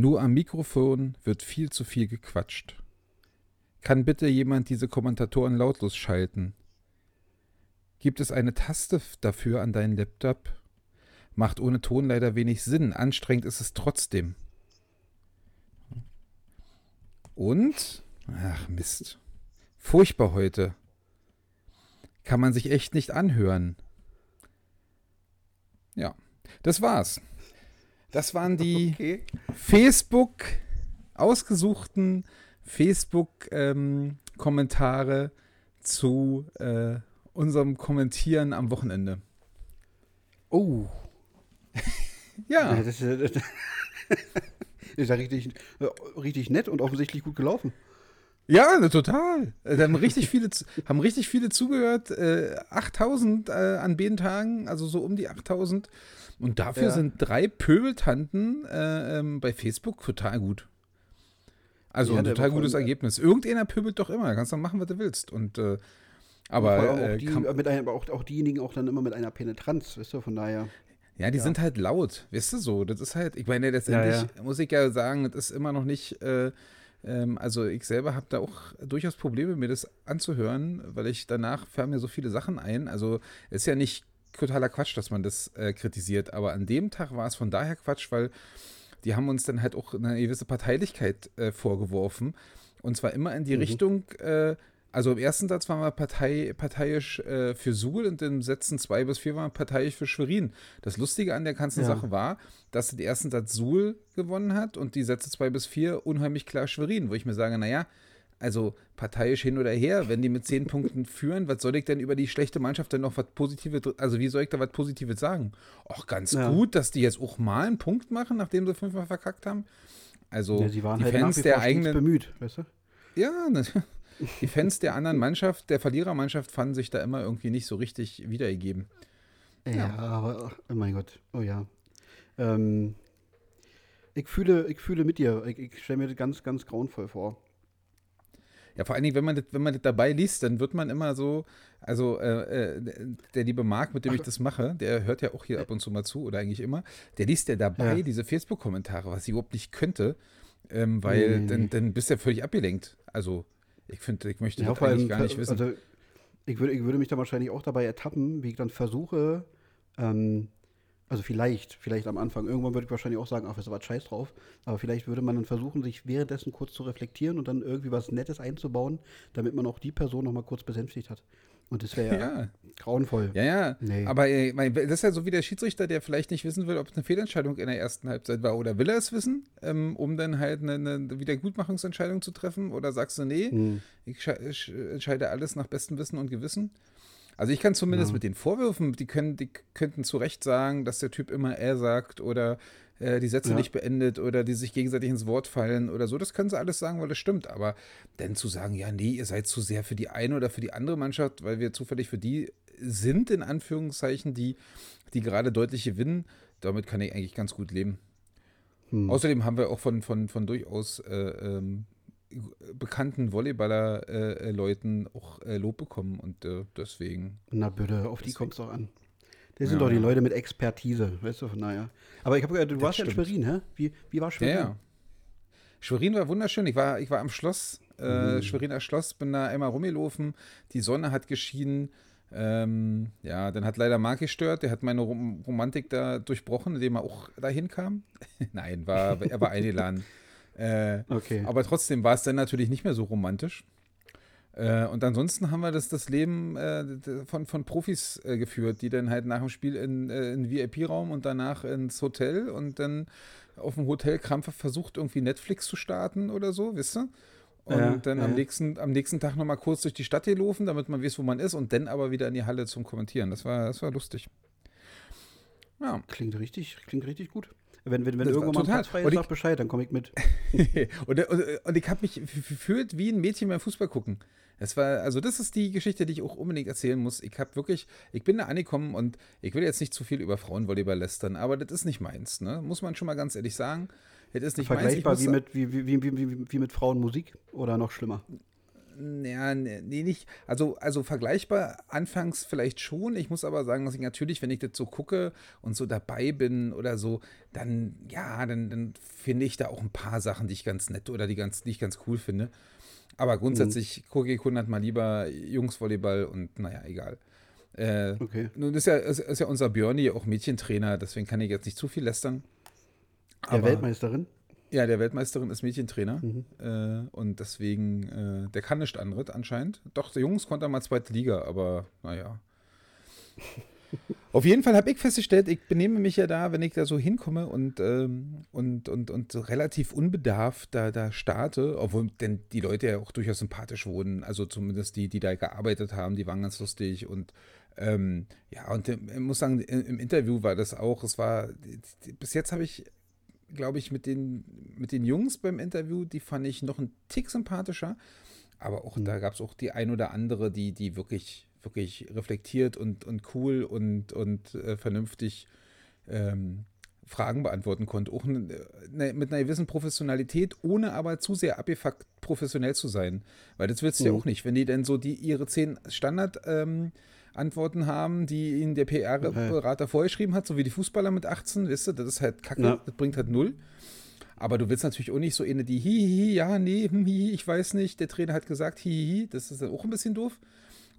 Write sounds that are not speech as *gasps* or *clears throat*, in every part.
Nur am Mikrofon wird viel zu viel gequatscht. Kann bitte jemand diese Kommentatoren lautlos schalten? Gibt es eine Taste dafür an deinem Laptop? Macht ohne Ton leider wenig Sinn. Anstrengend ist es trotzdem. Und? Ach Mist. Furchtbar heute. Kann man sich echt nicht anhören. Ja, das war's. Das waren die *laughs* okay. Facebook ausgesuchten Facebook-Kommentare ähm, zu äh, unserem Kommentieren am Wochenende. Oh. *laughs* *laughs* ja. Das ist, das ist ja richtig, äh, richtig nett und offensichtlich gut gelaufen. Ja, ne, total. Äh, da haben richtig viele, *laughs* haben richtig viele zugehört. Äh, 8000 äh, an beiden Tagen, also so um die 8000. Und dafür ja. sind drei Pöbeltanten äh, ähm, bei Facebook total gut. Also ja, ein total gutes Ergebnis. Irgendeiner pöbelt doch immer. Kannst dann machen, was du willst. Und äh, aber, auch, äh, die, mit ein, aber auch, auch diejenigen auch dann immer mit einer Penetranz, weißt du, von daher. Ja, die ja. sind halt laut, weißt du so. Das ist halt, ich meine, letztendlich muss ich ja sagen, das ist immer noch nicht, äh, ähm, also ich selber habe da auch durchaus Probleme, mir das anzuhören, weil ich danach fallen mir so viele Sachen ein. Also ist ja nicht totaler Quatsch, dass man das äh, kritisiert, aber an dem Tag war es von daher Quatsch, weil die haben uns dann halt auch eine gewisse Parteilichkeit äh, vorgeworfen. Und zwar immer in die mhm. Richtung, äh, also im ersten Satz waren wir Partei, parteiisch äh, für Suhl und im Sätzen zwei bis vier waren wir parteiisch für Schwerin. Das Lustige an der ganzen ja. Sache war, dass den ersten Satz Suhl gewonnen hat und die Sätze zwei bis vier unheimlich klar Schwerin, wo ich mir sage, naja, also parteiisch hin oder her, wenn die mit zehn Punkten führen, was soll ich denn über die schlechte Mannschaft denn noch was Positives, also wie soll ich da was Positives sagen? Auch ganz ja. gut, dass die jetzt auch mal einen Punkt machen, nachdem sie fünfmal verkackt haben. Also ja, die, waren die halt Fans der eigenen bemüht, weißt du? Ja, ne, *laughs* die Fans der anderen Mannschaft, der Verlierermannschaft fanden sich da immer irgendwie nicht so richtig wiedergegeben. Ja, ja. aber oh mein Gott, oh ja. Ähm, ich fühle, ich fühle mit dir. Ich, ich stelle mir das ganz, ganz grauenvoll vor. Ja, vor allen Dingen, wenn man das, wenn man das dabei liest, dann wird man immer so, also äh, äh, der liebe Marc, mit dem ich das mache, der hört ja auch hier ab und zu mal zu oder eigentlich immer, der liest ja dabei ja. diese Facebook-Kommentare, was ich überhaupt nicht könnte, ähm, weil nee, nee, dann, dann bist du ja völlig abgelenkt. Also ich finde, ich möchte ja, das eigentlich gar nicht wissen. Also, ich würde, ich würde mich da wahrscheinlich auch dabei ertappen, wie ich dann versuche, ähm, also vielleicht, vielleicht am Anfang. Irgendwann würde ich wahrscheinlich auch sagen, ach, ist aber scheiß drauf. Aber vielleicht würde man dann versuchen, sich währenddessen kurz zu reflektieren und dann irgendwie was Nettes einzubauen, damit man auch die Person nochmal kurz besänftigt hat. Und das wäre ja, *laughs* ja, grauenvoll. Ja, ja. Nee. Aber äh, das ist ja so wie der Schiedsrichter, der vielleicht nicht wissen will, ob es eine Fehlentscheidung in der ersten Halbzeit war. Oder will er es wissen, ähm, um dann halt eine, eine, Wiedergutmachungsentscheidung zu treffen? Oder sagst du, nee, hm. ich, ich entscheide alles nach bestem Wissen und Gewissen? Also ich kann zumindest ja. mit den Vorwürfen, die können, die könnten zu Recht sagen, dass der Typ immer er sagt oder äh, die Sätze ja. nicht beendet oder die sich gegenseitig ins Wort fallen oder so. Das können sie alles sagen, weil das stimmt. Aber dann zu sagen, ja, nee, ihr seid zu sehr für die eine oder für die andere Mannschaft, weil wir zufällig für die sind, in Anführungszeichen, die, die gerade deutlich gewinnen, damit kann ich eigentlich ganz gut leben. Hm. Außerdem haben wir auch von, von, von durchaus äh, ähm, bekannten Volleyballer-Leuten äh, auch äh, Lob bekommen und äh, deswegen. Na bitte, auf die kommt es doch an. Das sind ja. doch die Leute mit Expertise, weißt du, naja. Aber ich habe gehört, du das warst ja in Schwerin, hä? Wie, wie war Schwerin? Ja. Schwerin war wunderschön. Ich war, ich war am Schloss, äh, mhm. Schweriner Schloss, bin da einmal rumgelaufen. Die Sonne hat geschienen. Ähm, ja, dann hat leider Mark gestört. Der hat meine Rom Romantik da durchbrochen, indem er auch dahin kam. *laughs* Nein, war, er war eingeladen. *laughs* Äh, okay. Aber trotzdem war es dann natürlich nicht mehr so romantisch. Äh, und ansonsten haben wir das, das Leben äh, von, von Profis äh, geführt, die dann halt nach dem Spiel in, äh, in VIP-Raum und danach ins Hotel und dann auf dem Hotel krampfhaft versucht, irgendwie Netflix zu starten oder so, wisst ihr? Und ja, dann ja. am, nächsten, am nächsten Tag nochmal kurz durch die Stadt gelaufen, damit man weiß, wo man ist und dann aber wieder in die Halle zum Kommentieren. Das war, das war lustig. Ja. Klingt richtig, klingt richtig gut. Wenn, wenn, wenn irgendwann mal Platz frei ist, sag Bescheid, dann komme ich mit. *laughs* und, und, und, ich habe mich gefühlt wie ein Mädchen beim Fußball gucken. Es war, also das ist die Geschichte, die ich auch unbedingt erzählen muss. Ich habe wirklich, ich bin da angekommen und ich will jetzt nicht zu viel über Frauenvolleyball lästern, aber das ist nicht meins, ne? Muss man schon mal ganz ehrlich sagen. Das ist nicht Vergleichbar meins. wie mit, wie, wie, wie, wie, wie mit Frauenmusik oder noch schlimmer? Ja, nee, nicht. Also, also vergleichbar anfangs vielleicht schon. Ich muss aber sagen, dass ich natürlich, wenn ich das so gucke und so dabei bin oder so, dann, ja, dann, dann finde ich da auch ein paar Sachen, die ich ganz nett oder die, ganz, die ich ganz cool finde. Aber grundsätzlich mhm. gucke ich hundertmal lieber Jungsvolleyball und naja, egal. Äh, okay. Nun ist ja, ist, ist ja unser Björni auch Mädchentrainer, deswegen kann ich jetzt nicht zu viel lästern. Der Weltmeisterin? Ja, der Weltmeisterin ist Mädchentrainer. Mhm. Äh, und deswegen, äh, der kann nicht anderes anscheinend. Doch, der Jungs konnte mal zweite Liga, aber naja. Auf jeden Fall habe ich festgestellt, ich benehme mich ja da, wenn ich da so hinkomme und, ähm, und, und, und so relativ unbedarft da, da starte, obwohl denn die Leute ja auch durchaus sympathisch wurden, also zumindest die, die da gearbeitet haben, die waren ganz lustig und ähm, ja, und ich muss sagen, im Interview war das auch, es war, bis jetzt habe ich glaube ich, mit den, mit den Jungs beim Interview, die fand ich noch einen Tick sympathischer. Aber auch mhm. da gab es auch die ein oder andere, die, die wirklich, wirklich reflektiert und, und cool und, und äh, vernünftig ähm, Fragen beantworten konnte. Auch ne, ne, mit einer gewissen Professionalität, ohne aber zu sehr abgefuckt professionell zu sein. Weil das willst du mhm. ja auch nicht. Wenn die denn so die ihre zehn Standard- ähm, Antworten haben, die ihnen der PR-Berater okay. vorgeschrieben hat, so wie die Fußballer mit 18, weißt du, das ist halt kacke, ja. das bringt halt null. Aber du willst natürlich auch nicht so eine, die hihihi, ja, nee, hm, hihi, ich weiß nicht, der Trainer hat gesagt, hihihi, das ist auch ein bisschen doof.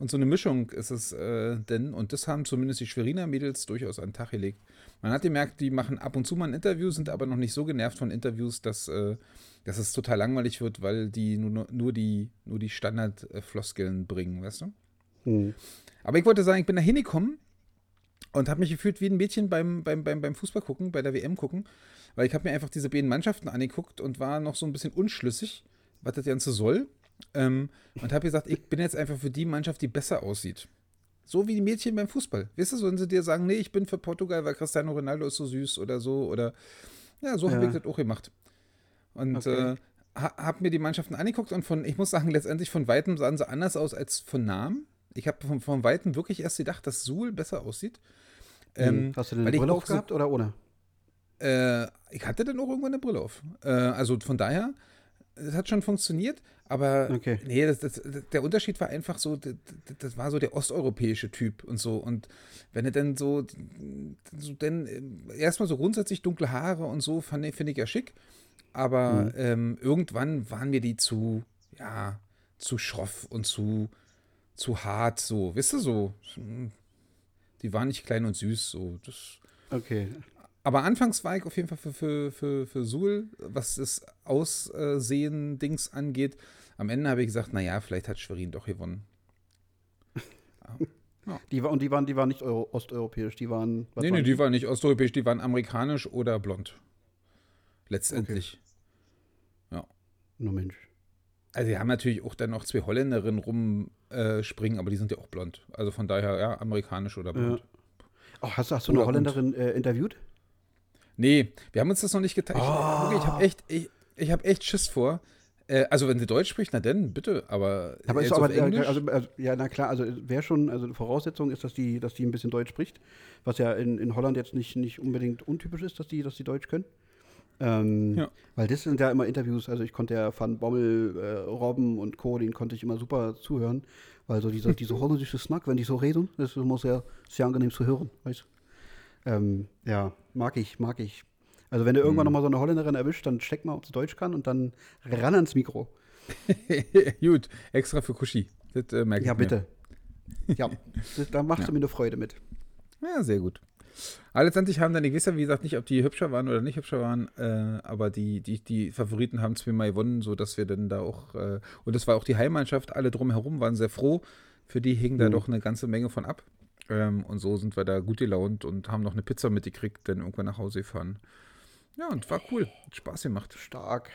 Und so eine Mischung ist es äh, denn, und das haben zumindest die Schweriner Mädels durchaus an den Tag gelegt. Man hat gemerkt, die machen ab und zu mal ein Interview, sind aber noch nicht so genervt von Interviews, dass, äh, dass es total langweilig wird, weil die nur, nur die, nur die Standardfloskeln bringen, weißt du? Hm. Aber ich wollte sagen, ich bin da hingekommen und habe mich gefühlt wie ein Mädchen beim, beim, beim, beim Fußball gucken, bei der WM gucken, weil ich habe mir einfach diese beiden Mannschaften angeguckt und war noch so ein bisschen unschlüssig, was das Ganze soll. Ähm, und habe gesagt, ich bin jetzt einfach für die Mannschaft, die besser aussieht. So wie die Mädchen beim Fußball. Weißt du, wenn sie dir sagen, nee, ich bin für Portugal, weil Cristiano Ronaldo ist so süß oder so, oder ja, so ja. habe ich das auch gemacht. Und okay. äh, habe mir die Mannschaften angeguckt und von, ich muss sagen, letztendlich von weitem sahen sie anders aus als von Namen. Ich habe von, von Weitem wirklich erst gedacht, dass Suhl besser aussieht. Hm, ähm, Hast du denn eine Brille aufgehabt so, oder ohne? Äh, ich hatte dann auch irgendwann eine Brille auf. Äh, also von daher, es hat schon funktioniert, aber okay. nee, das, das, der Unterschied war einfach so, das, das, war so der osteuropäische Typ und so. Und wenn er dann so, so denn äh, erstmal so grundsätzlich dunkle Haare und so, finde ich ja schick. Aber mhm. ähm, irgendwann waren mir die zu, ja, zu schroff und zu, zu hart, so, wisst ihr, so. Die war nicht klein und süß, so. Das, okay. Aber anfangs war ich auf jeden Fall für, für, für, für Suhl, was das Aussehen-Dings angeht. Am Ende habe ich gesagt, naja, vielleicht hat Schwerin doch gewonnen. *laughs* Ja. Die war, und die waren, die waren nicht Euro, osteuropäisch, die waren. Nee, nee, die waren nicht osteuropäisch, die waren amerikanisch oder blond. Letztendlich. Okay. Ja. Nur Mensch. Also, sie haben natürlich auch dann noch zwei Holländerinnen rumspringen, äh, aber die sind ja auch blond. Also von daher, ja, amerikanisch oder blond. Ja. Oh, hast, hast du eine Holländerin äh, interviewt? Nee, wir haben uns das noch nicht geteilt. Oh. Ich, habe echt, ich, ich hab echt Schiss vor. Äh, also, wenn sie Deutsch spricht, na denn, bitte, aber. Aber ist aber, Englisch? Also, also, ja, na klar, also wäre schon, also Voraussetzung ist, dass die, dass die ein bisschen Deutsch spricht, was ja in, in Holland jetzt nicht, nicht unbedingt untypisch ist, dass die, dass die Deutsch können. Ähm, ja. Weil das sind ja immer Interviews, also ich konnte ja Van Bommel, äh, Robben und Co., den konnte ich immer super zuhören, weil so dieser, diese holländische Snack, wenn die so reden, das ist immer sehr, sehr angenehm zu hören, weißt ähm, Ja, mag ich, mag ich. Also wenn du irgendwann mhm. nochmal so eine Holländerin erwischt, dann check mal, ob sie Deutsch kann und dann ran ans Mikro. *laughs* Gut, extra für Kuschi. Das äh, merke ja, ich bitte. ja, *laughs* da machst ja. mir eine Freude mit. Ja, sehr gut. Aber letztendlich haben dann, ich weiß ja, wie gesagt, nicht, ob die hübscher waren oder nicht hübscher waren, äh, aber die, die, die Favoriten haben zweimal gewonnen, sodass wir dann da auch, äh, und das war auch die Heimmannschaft, alle drumherum waren sehr froh. Für die hing mhm. da doch eine ganze Menge von ab. Ähm, und so sind wir da gut gelaunt und haben noch eine Pizza mitgekriegt, dann irgendwann nach Hause gefahren. Ja, und war cool. Hat Spaß gemacht. Stark.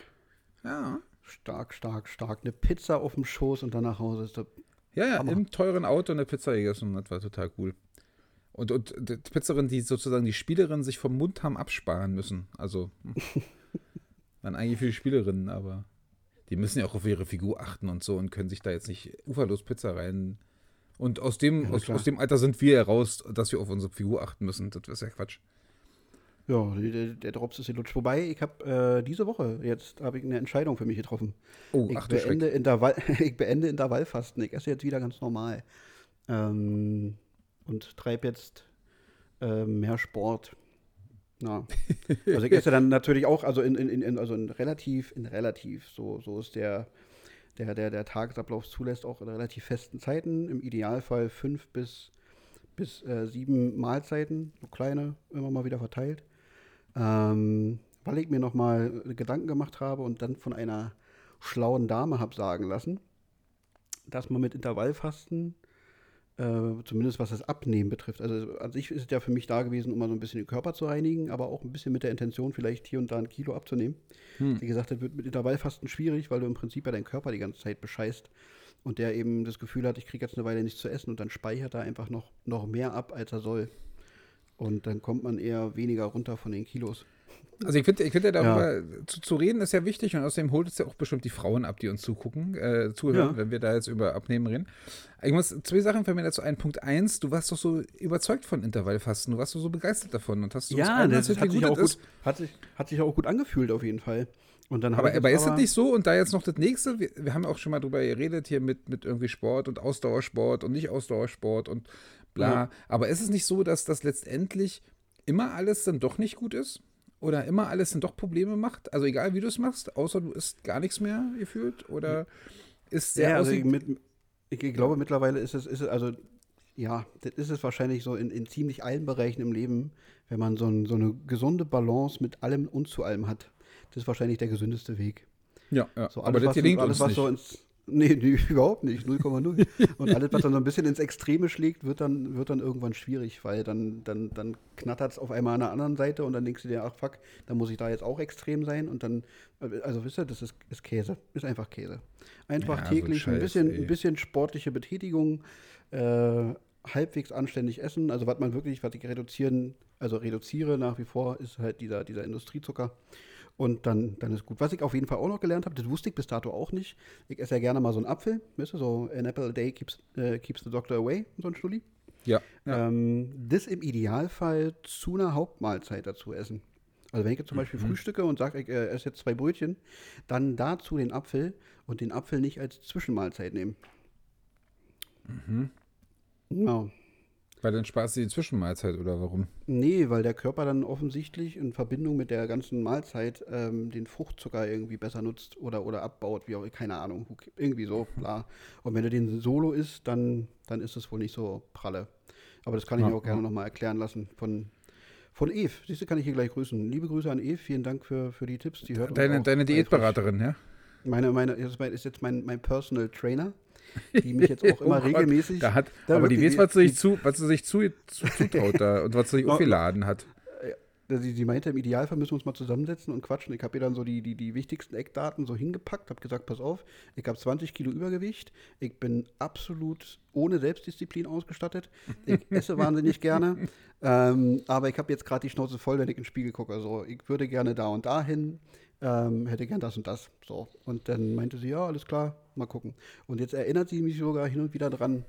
Ja. Stark, stark, stark. Eine Pizza auf dem Schoß und dann nach Hause ist der. Ja, ja, Hammer. im teuren Auto eine Pizza gegessen. Das war total cool. Und, und die Pizzerin, die sozusagen die Spielerin sich vom Mund haben absparen müssen. Also, *laughs* waren eigentlich viele Spielerinnen, aber die müssen ja auch auf ihre Figur achten und so und können sich da jetzt nicht uferlos Pizza rein. Und aus dem, ja, aus, aus, dem Alter sind wir heraus, dass wir auf unsere Figur achten müssen. Das ist ja Quatsch. Ja, der, der Drops ist gelutscht. Wobei, ich habe äh, diese Woche, jetzt habe ich eine Entscheidung für mich getroffen. Oh, ich, ach, beende Intervall, *laughs* ich beende Intervallfasten. Ich esse jetzt wieder ganz normal. Ähm, und treibe jetzt äh, mehr Sport. Ja. Also ich esse dann *laughs* natürlich auch, also in, in, in, also in relativ, in relativ, so, so ist der, der, der, der Tagesablauf zulässt, auch in relativ festen Zeiten. Im Idealfall fünf bis, bis äh, sieben Mahlzeiten, so kleine, immer mal wieder verteilt ähm, weil ich mir nochmal Gedanken gemacht habe und dann von einer schlauen Dame habe sagen lassen, dass man mit Intervallfasten, äh, zumindest was das Abnehmen betrifft, also an sich ist es ja für mich da gewesen, um mal so ein bisschen den Körper zu reinigen, aber auch ein bisschen mit der Intention, vielleicht hier und da ein Kilo abzunehmen. Hm. Wie gesagt, das wird mit Intervallfasten schwierig, weil du im Prinzip ja deinen Körper die ganze Zeit bescheißt und der eben das Gefühl hat, ich kriege jetzt eine Weile nichts zu essen und dann speichert er einfach noch, noch mehr ab, als er soll. Und dann kommt man eher weniger runter von den Kilos. Also ich finde, ich finde darüber ja. zu, zu, reden ist ja wichtig und außerdem holt es ja auch bestimmt die Frauen ab, die uns zugucken, äh, zuhören, ja. wenn wir da jetzt über Abnehmen reden. Ich muss zwei Sachen für mir dazu ein. Punkt eins, du warst doch so überzeugt von Intervallfasten, du warst doch so begeistert davon und hast so Ja, das, das hat, sich auch gut, hat, sich, hat sich auch gut angefühlt auf jeden Fall. Und dann aber, aber ist das nicht so? Und da jetzt noch das nächste, wir, wir haben auch schon mal drüber geredet hier mit, mit irgendwie Sport und Ausdauersport und nicht Ausdauersport und bla. Ja. Aber ist es nicht so, dass das letztendlich immer alles dann doch nicht gut ist? Oder immer alles dann doch Probleme macht? Also egal wie du es machst, außer du isst gar nichts mehr gefühlt? Oder ist sehr ja, also ich, mit, ich, glaube mittlerweile ist es, ist es, also ja, das ist es wahrscheinlich so in, in ziemlich allen Bereichen im Leben, wenn man so, ein, so eine gesunde Balance mit allem und zu allem hat. Das ist wahrscheinlich der gesündeste Weg. Ja, ja. So alles, aber das gelingt alles, was nicht. so ins, Nee, *laughs* nee überhaupt nicht. 0,0. Und alles, was dann so ein bisschen ins Extreme schlägt, wird dann, wird dann irgendwann schwierig, weil dann, dann, dann knattert es auf einmal an der anderen Seite und dann denkst du dir, ach fuck, dann muss ich da jetzt auch extrem sein und dann, also wisst ihr, das ist, ist Käse, ist einfach Käse. Einfach ja, täglich so Scheiß, ein, bisschen, ein bisschen sportliche Betätigung, äh, halbwegs anständig essen. Also was man wirklich, was ich reduzieren, also reduziere nach wie vor, ist halt dieser, dieser Industriezucker. Und dann, dann ist gut. Was ich auf jeden Fall auch noch gelernt habe, das wusste ich bis dato auch nicht. Ich esse ja gerne mal so einen Apfel, weißt du, so an apple a day keeps, äh, keeps the doctor away, so ein Stulli. Ja. ja. Ähm, das im Idealfall zu einer Hauptmahlzeit dazu essen. Also wenn ich jetzt zum Beispiel mhm. frühstücke und sage, ich äh, esse jetzt zwei Brötchen, dann dazu den Apfel und den Apfel nicht als Zwischenmahlzeit nehmen. Mhm. Genau. Weil dann sparst du die Zwischenmahlzeit oder warum? Nee, weil der Körper dann offensichtlich in Verbindung mit der ganzen Mahlzeit ähm, den Fruchtzucker irgendwie besser nutzt oder, oder abbaut, wie auch, keine Ahnung, irgendwie so, klar. Und wenn du den Solo isst, dann, dann ist es wohl nicht so pralle. Aber das kann ich ja, mir auch gerne ja. nochmal erklären lassen von, von Eve. Siehst du, kann ich hier gleich grüßen. Liebe Grüße an Eve, vielen Dank für, für die Tipps. Die hört deine deine Diätberaterin, ja? Meine, meine, ist jetzt mein, mein Personal Trainer die mich jetzt auch *laughs* immer oh regelmäßig. Da hat, da aber die weiß, was sie sich, zu, was sie sich zu, zu, zutraut da und was sie sich *laughs* aufgeladen hat. Sie, sie meinte, im Idealfall müssen wir uns mal zusammensetzen und quatschen. Ich habe ihr dann so die, die, die wichtigsten Eckdaten so hingepackt, habe gesagt, pass auf, ich habe 20 Kilo Übergewicht, ich bin absolut ohne Selbstdisziplin ausgestattet, ich *laughs* esse wahnsinnig gerne, ähm, aber ich habe jetzt gerade die Schnauze voll, wenn ich in den Spiegel gucke. Also ich würde gerne da und da hin, ähm, hätte gern das und das. So. Und dann meinte sie, ja, alles klar, mal gucken. Und jetzt erinnert sie mich sogar hin und wieder dran,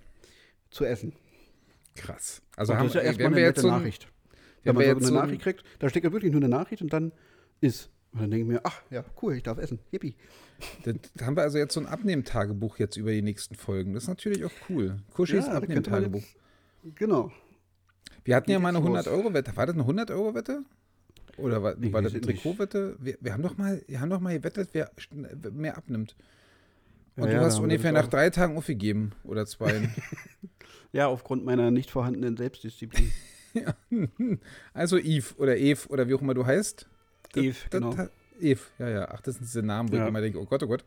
zu essen. Krass. Also und haben, das ist ja erstmal eine nette Nachricht. Wenn man so eine so Nachricht kriegt, da steckt ja wirklich nur eine Nachricht und dann ist. Und dann denke ich mir, ach ja, cool, ich darf essen. Yippie. Da haben wir also jetzt so ein Abnehmtagebuch jetzt über die nächsten Folgen. Das ist natürlich auch cool. Kuschis ja, Abnehmtagebuch. Genau. Wir hatten ja mal eine 100-Euro-Wette. War das eine 100-Euro-Wette? Oder war, war das Trikotwette? Wir, wir, haben doch mal, wir haben doch mal gewettet, wer mehr abnimmt. Und ja, du hast ungefähr nach drei Tagen aufgegeben oder zwei. *laughs* ja, aufgrund meiner nicht vorhandenen Selbstdisziplin. *laughs* ja. Also Eve oder Eve oder wie auch immer du heißt. Eve, genau. Das, Eve, ja, ja. Ach, das sind diese Namen, wo ja. ich immer denke, oh Gott, oh Gott.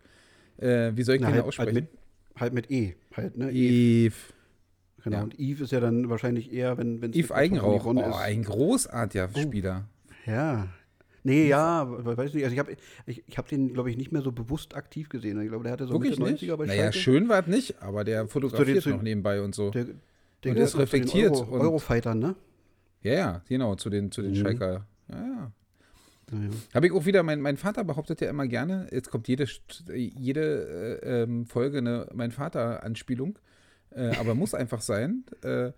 Äh, wie soll ich Na, den halt, aussprechen? Halt mit, halt mit E, halt, ne? Eve. Genau, ja. und Eve ist ja dann wahrscheinlich eher, wenn es Eve Eigenrauch, oh, ein großartiger oh. Spieler. Ja. Nee, ja, weiß nicht. Also ich habe ich, ich hab den, glaube ich, nicht mehr so bewusst aktiv gesehen. Ich glaube, der hatte so Wirklich Mitte 90er bei Schalke. Naja, schön war es nicht, aber der fotografiert so, noch nebenbei und so. Der, der und ist reflektiert. Euro, und, Eurofightern, ne? Ja, ja, genau, zu den, zu den mhm. Schalker. Ja, ja. Ja. Habe ich auch wieder, mein, mein Vater behauptet ja immer gerne, jetzt kommt jede, jede äh, ähm, Folge eine Mein Vater-Anspielung, äh, aber muss einfach sein. Äh,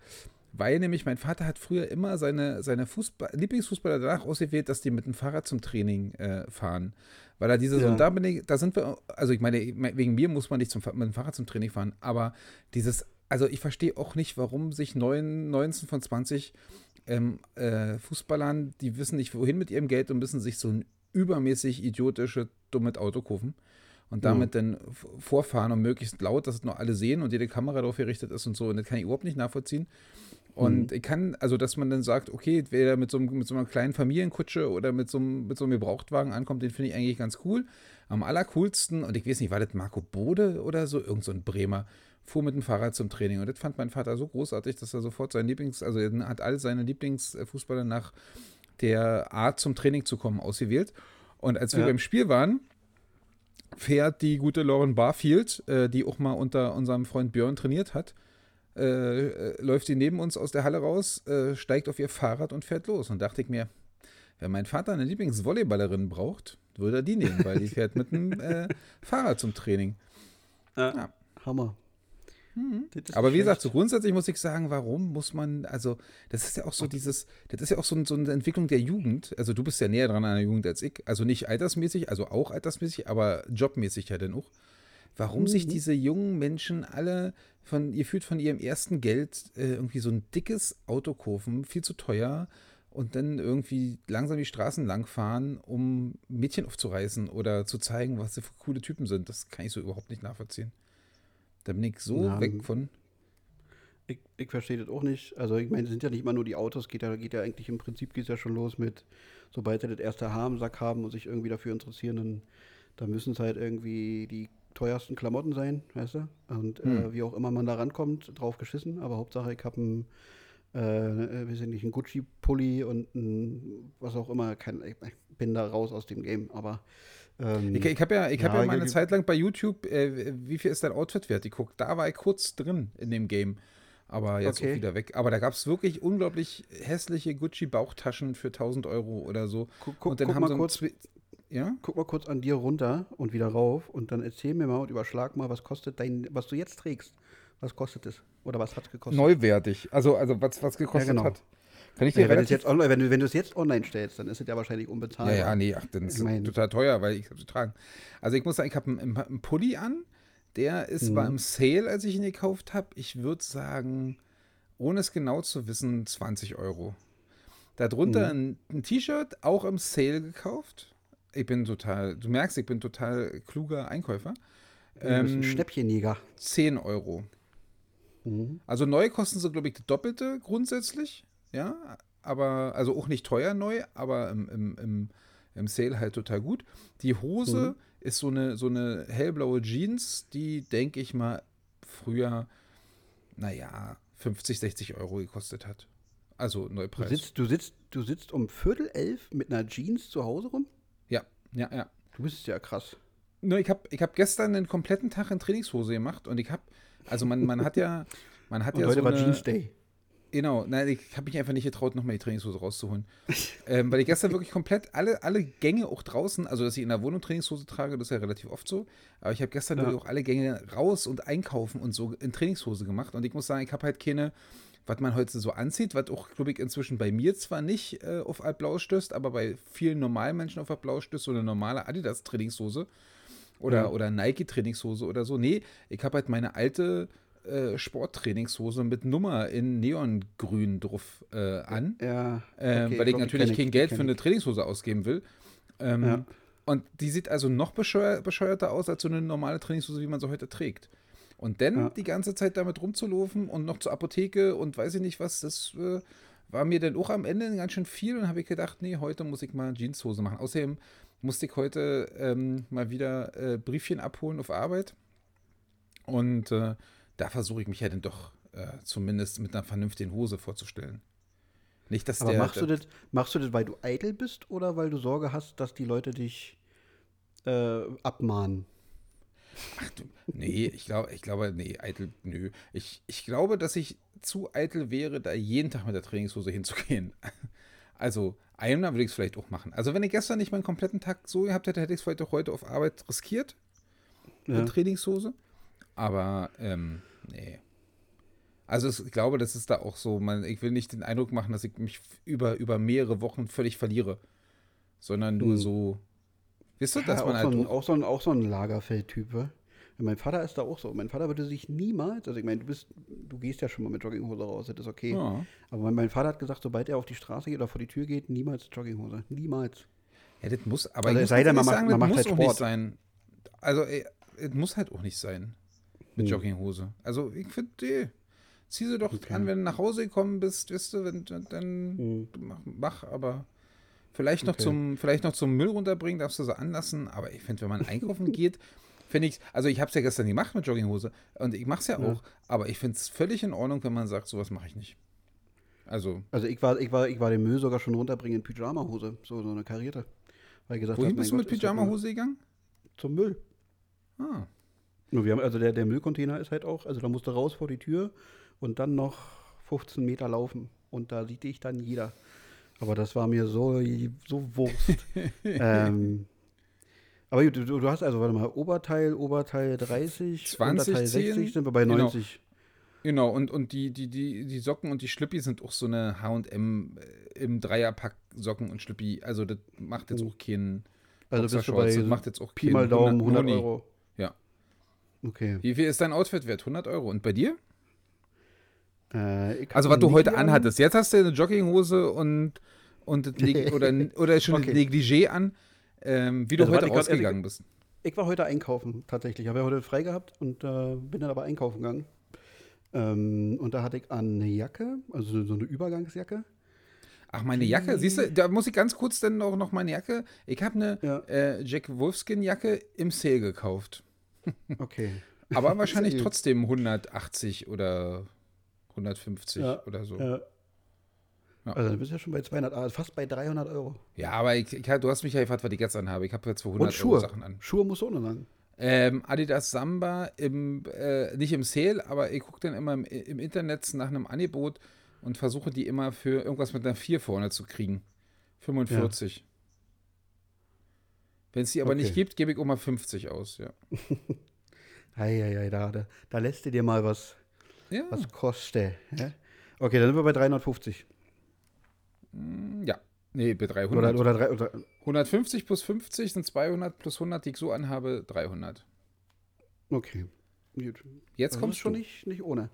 weil nämlich mein Vater hat früher immer seine, seine Fußball, Lieblingsfußballer danach ausgewählt, dass die mit dem Fahrrad zum Training äh, fahren. Weil er diese, ja. und da bin ich, da sind wir, also ich meine, wegen mir muss man nicht zum, mit dem Fahrrad zum Training fahren, aber dieses, also ich verstehe auch nicht, warum sich 9, 19 von 20 ähm, äh, Fußballern, die wissen nicht, wohin mit ihrem Geld und müssen sich so ein übermäßig idiotische, dummes Auto kaufen und damit mhm. dann vorfahren und möglichst laut, dass es noch alle sehen und jede Kamera darauf gerichtet ist und so. Und das kann ich überhaupt nicht nachvollziehen. Und mhm. ich kann, also dass man dann sagt, okay, wer mit so, mit so einer kleinen Familienkutsche oder mit so, einem, mit so einem Gebrauchtwagen ankommt, den finde ich eigentlich ganz cool. Am allercoolsten, und ich weiß nicht, war das Marco Bode oder so, irgend so ein Bremer, fuhr mit dem Fahrrad zum Training. Und das fand mein Vater so großartig, dass er sofort sein Lieblings, also er hat all seine Lieblingsfußballer nach der Art zum Training zu kommen ausgewählt. Und als wir ja. beim Spiel waren, fährt die gute Lauren Barfield, äh, die auch mal unter unserem Freund Björn trainiert hat, äh, äh, läuft sie neben uns aus der Halle raus, äh, steigt auf ihr Fahrrad und fährt los. Und dachte ich mir, wenn mein Vater eine Lieblingsvolleyballerin braucht, würde er die nehmen, weil die fährt mit dem äh, *laughs* Fahrrad zum Training. Ja. Hammer. Mhm. Aber wie gesagt, so grundsätzlich muss ich sagen, warum muss man, also das ist ja auch so dieses, das ist ja auch so, so, eine Entwicklung der Jugend. Also du bist ja näher dran an der Jugend als ich. Also nicht altersmäßig, also auch altersmäßig, aber jobmäßig ja dann auch. Warum mhm. sich diese jungen Menschen alle von, ihr fühlt von ihrem ersten Geld äh, irgendwie so ein dickes Auto kaufen, viel zu teuer und dann irgendwie langsam die Straßen langfahren, um Mädchen aufzureißen oder zu zeigen, was sie für coole Typen sind. Das kann ich so überhaupt nicht nachvollziehen. Da bin ich so Na, weg von. Ich, ich verstehe das auch nicht. Also ich meine, es sind ja nicht immer nur die Autos, geht ja, geht ja eigentlich im Prinzip geht ja schon los mit, sobald sie das erste Haar im Sack haben und sich irgendwie dafür interessieren, dann, dann müssen es halt irgendwie die teuersten Klamotten sein, weißt du? Und äh, hm. äh, wie auch immer man da rankommt, drauf geschissen. Aber Hauptsache, ich habe ein, äh, äh, nicht ein Gucci-Pulli und ein, was auch immer. Kein, ich bin da raus aus dem Game, aber ähm, ich, ich habe ja, ich hab ja mal eine Zeit lang bei YouTube, äh, wie viel ist dein Outfit wert, geguckt. Da war ich kurz drin in dem Game. Aber jetzt okay. auch wieder weg. Aber da gab es wirklich unglaublich hässliche Gucci-Bauchtaschen für 1000 Euro oder so. Guck, und dann guck haben mal so kurz, ja? Guck mal kurz an dir runter und wieder rauf und dann erzähl mir mal und überschlag mal, was kostet dein, was du jetzt trägst. Was kostet es? Oder was hat es gekostet? Neuwertig. Also, also was, was gekostet ja, genau. hat. Kann ich dir ja, wenn, jetzt online, wenn, du, wenn du es jetzt online stellst, dann ist es ja wahrscheinlich unbezahlbar. Ja, ja, nee, ach, dann ist es total teuer, weil ich habe zu tragen. Also ich muss sagen, ich habe einen, einen, Pulli an, der ist mhm. war im Sale, als ich ihn gekauft habe. Ich würde sagen, ohne es genau zu wissen, 20 Euro. Darunter mhm. ein, ein T-Shirt, auch im Sale gekauft. Ich bin total, du merkst, ich bin total kluger Einkäufer. Ähm, ein Schnäppchenjäger. 10 Euro. Mhm. Also neu kosten sie, glaube ich, das Doppelte grundsätzlich ja, aber, also auch nicht teuer neu, aber im, im, im, im Sale halt total gut. Die Hose mhm. ist so eine, so eine hellblaue Jeans, die, denke ich mal, früher, naja, 50, 60 Euro gekostet hat. Also Neupreis. Du sitzt, du sitzt, du sitzt um Viertel elf mit einer Jeans zu Hause rum? Ja, ja. Du bist ja krass. Nur ich habe ich hab gestern den kompletten Tag in Trainingshose gemacht und ich habe, also man, man hat ja, man hat und ja heute so war eine, Jeans Day. Genau, nein, ich habe mich einfach nicht getraut, nochmal die Trainingshose rauszuholen. *laughs* ähm, weil ich gestern wirklich komplett alle, alle Gänge auch draußen, also dass ich in der Wohnung Trainingshose trage, das ist ja relativ oft so. Aber ich habe gestern ja. auch alle Gänge raus und einkaufen und so in Trainingshose gemacht. Und ich muss sagen, ich habe halt keine, was man heute so anzieht, was auch, glaube ich, inzwischen bei mir zwar nicht äh, auf Altblau stößt, aber bei vielen normalen Menschen auf Altblau stößt, so eine normale Adidas-Trainingshose oder, ja. oder Nike-Trainingshose oder so. Nee, ich habe halt meine alte äh, Sporttrainingshose mit Nummer in Neongrün drauf äh, an. Ja. Ähm, okay, weil ich, ich natürlich ich, kein Geld für eine Trainingshose ausgeben will. Ähm, ja. Und die sieht also noch bescheuer, bescheuerter aus als so eine normale Trainingshose, wie man sie heute trägt. Und dann ja. die ganze Zeit damit rumzulaufen und noch zur Apotheke und weiß ich nicht was, das äh, war mir dann auch am Ende ganz schön viel und habe ich gedacht, nee, heute muss ich mal Jeanshose machen. Außerdem musste ich heute ähm, mal wieder äh, Briefchen abholen auf Arbeit. Und äh, da versuche ich mich ja dann doch äh, zumindest mit einer vernünftigen Hose vorzustellen. Nicht, dass Aber der, machst, du das, machst du das, weil du eitel bist oder weil du Sorge hast, dass die Leute dich äh, abmahnen? Ach du, nee, ich glaube, ich glaube, nee, eitel, nö. Ich, ich glaube, dass ich zu eitel wäre, da jeden Tag mit der Trainingshose hinzugehen. *laughs* Also, einmal würde ich es vielleicht auch machen. Also, wenn ich gestern nicht meinen kompletten Tag so gehabt hätte, hätte ich es heute, heute auf Arbeit riskiert. Ja. Mit Trainingshose. Aber, ähm, nee. Also ich glaube, das ist da auch so. Man, ich will nicht den Eindruck machen, dass ich mich über, über mehrere Wochen völlig verliere, sondern nur hm. so. Wisst ihr, dass ja, man halt. So ein, auch, so ein, auch so ein Lagerfeld-Typ, mein Vater ist da auch so. Mein Vater würde sich niemals, also ich meine, du bist, du gehst ja schon mal mit Jogginghose raus, das ist okay. Ja. Aber mein, mein, Vater hat gesagt, sobald er auf die Straße geht oder vor die Tür geht, niemals Jogginghose. Niemals. Ja, das muss, aber also, ich sei denn, man, sagen, macht, man macht halt Sport. nicht sein. Also, es muss halt auch nicht sein mit hm. Jogginghose. Also, ich finde, zieh sie doch okay. an, wenn du nach Hause gekommen bist, weißt du, wenn, dann hm. mach, mach, aber vielleicht noch, okay. zum, vielleicht noch zum Müll runterbringen, darfst du sie anlassen. Aber ich finde, wenn man einkaufen *laughs* geht, finde ich, also ich habe es ja gestern gemacht mit Jogginghose und ich mache es ja, ja, auch, aber ich finde es völlig in Ordnung, wenn man sagt, sowas mache ich nicht. Also, also ich war, ich war, ich war den Müll sogar schon runterbringen in Pyjama-Hose, so, so eine karierte. Weil gesagt Wohin bist du mit Pyjama-Hose gegangen? Zum Müll. Ah. Nur wir haben, also der, der Müllcontainer ist halt auch, also da musst du raus vor die Tür und dann noch 15 Meter laufen. Und da sieht dich dann jeder. Aber das war mir so, so Wurst. *laughs* ähm, aber du, du, hast also, warte mal, Oberteil, Oberteil 30, 20, Unterteil 60, 10, sind wir bei 90. Genau, genau. und, und die, die, die, die Socken und die Schlüppi sind auch so eine HM im Dreierpack Socken und Schlüppi. Also das macht jetzt hm. auch keinen also bist du bei das macht jetzt auch Pi mal Daumen 100, 100 Euro. Ja. Okay. Wie viel ist dein Outfit wert? 100 Euro. Und bei dir? Äh, also was du heute an. anhattest. Jetzt hast du eine Jogginghose und, und oder, *laughs* oder schon okay. ein Negligé an. Ähm, wie du also, heute ausgegangen ich, bist. Ich war heute einkaufen, tatsächlich. Ich habe ja heute frei gehabt und äh, bin dann aber einkaufen gegangen. Ähm, und da hatte ich eine Jacke, also so eine Übergangsjacke. Ach, meine Jacke, siehst du, da muss ich ganz kurz dann noch, noch meine Jacke. Ich habe eine ja. äh, Jack Wolfskin-Jacke im Sale gekauft. Okay. *laughs* aber wahrscheinlich *laughs* trotzdem 180 oder 150 ja, oder so. Ja. Ja. Also dann bist du ja schon bei 200, also fast bei 300 Euro. Ja, aber ich, ich, du hast mich ja gefragt, was ich jetzt anhabe. Ich habe jetzt für 100 Und Schuhe. Euro Sachen an. Schuhe musst du auch noch sagen. Ähm, Adidas Samba im, äh, nicht im Sale, aber ich gucke dann immer im, im, Internet nach einem Angebot und versuche die immer für irgendwas mit einer 4 vorne zu kriegen. 45. Ja. Wenn es die aber okay. nicht gibt, gebe ich auch mal 50 aus, ja. *laughs* Eieiei, da, da, da lässt du dir mal was, ja. was koste. Ja? Okay, dann sind wir bei 350. Hm, ja. Nee, bei 300. Oder, oder, oder, 150 plus 50 sind 200 plus 100, die ich so anhabe, 300. Okay. Gut. Jetzt kommt schon nicht, nicht ohne.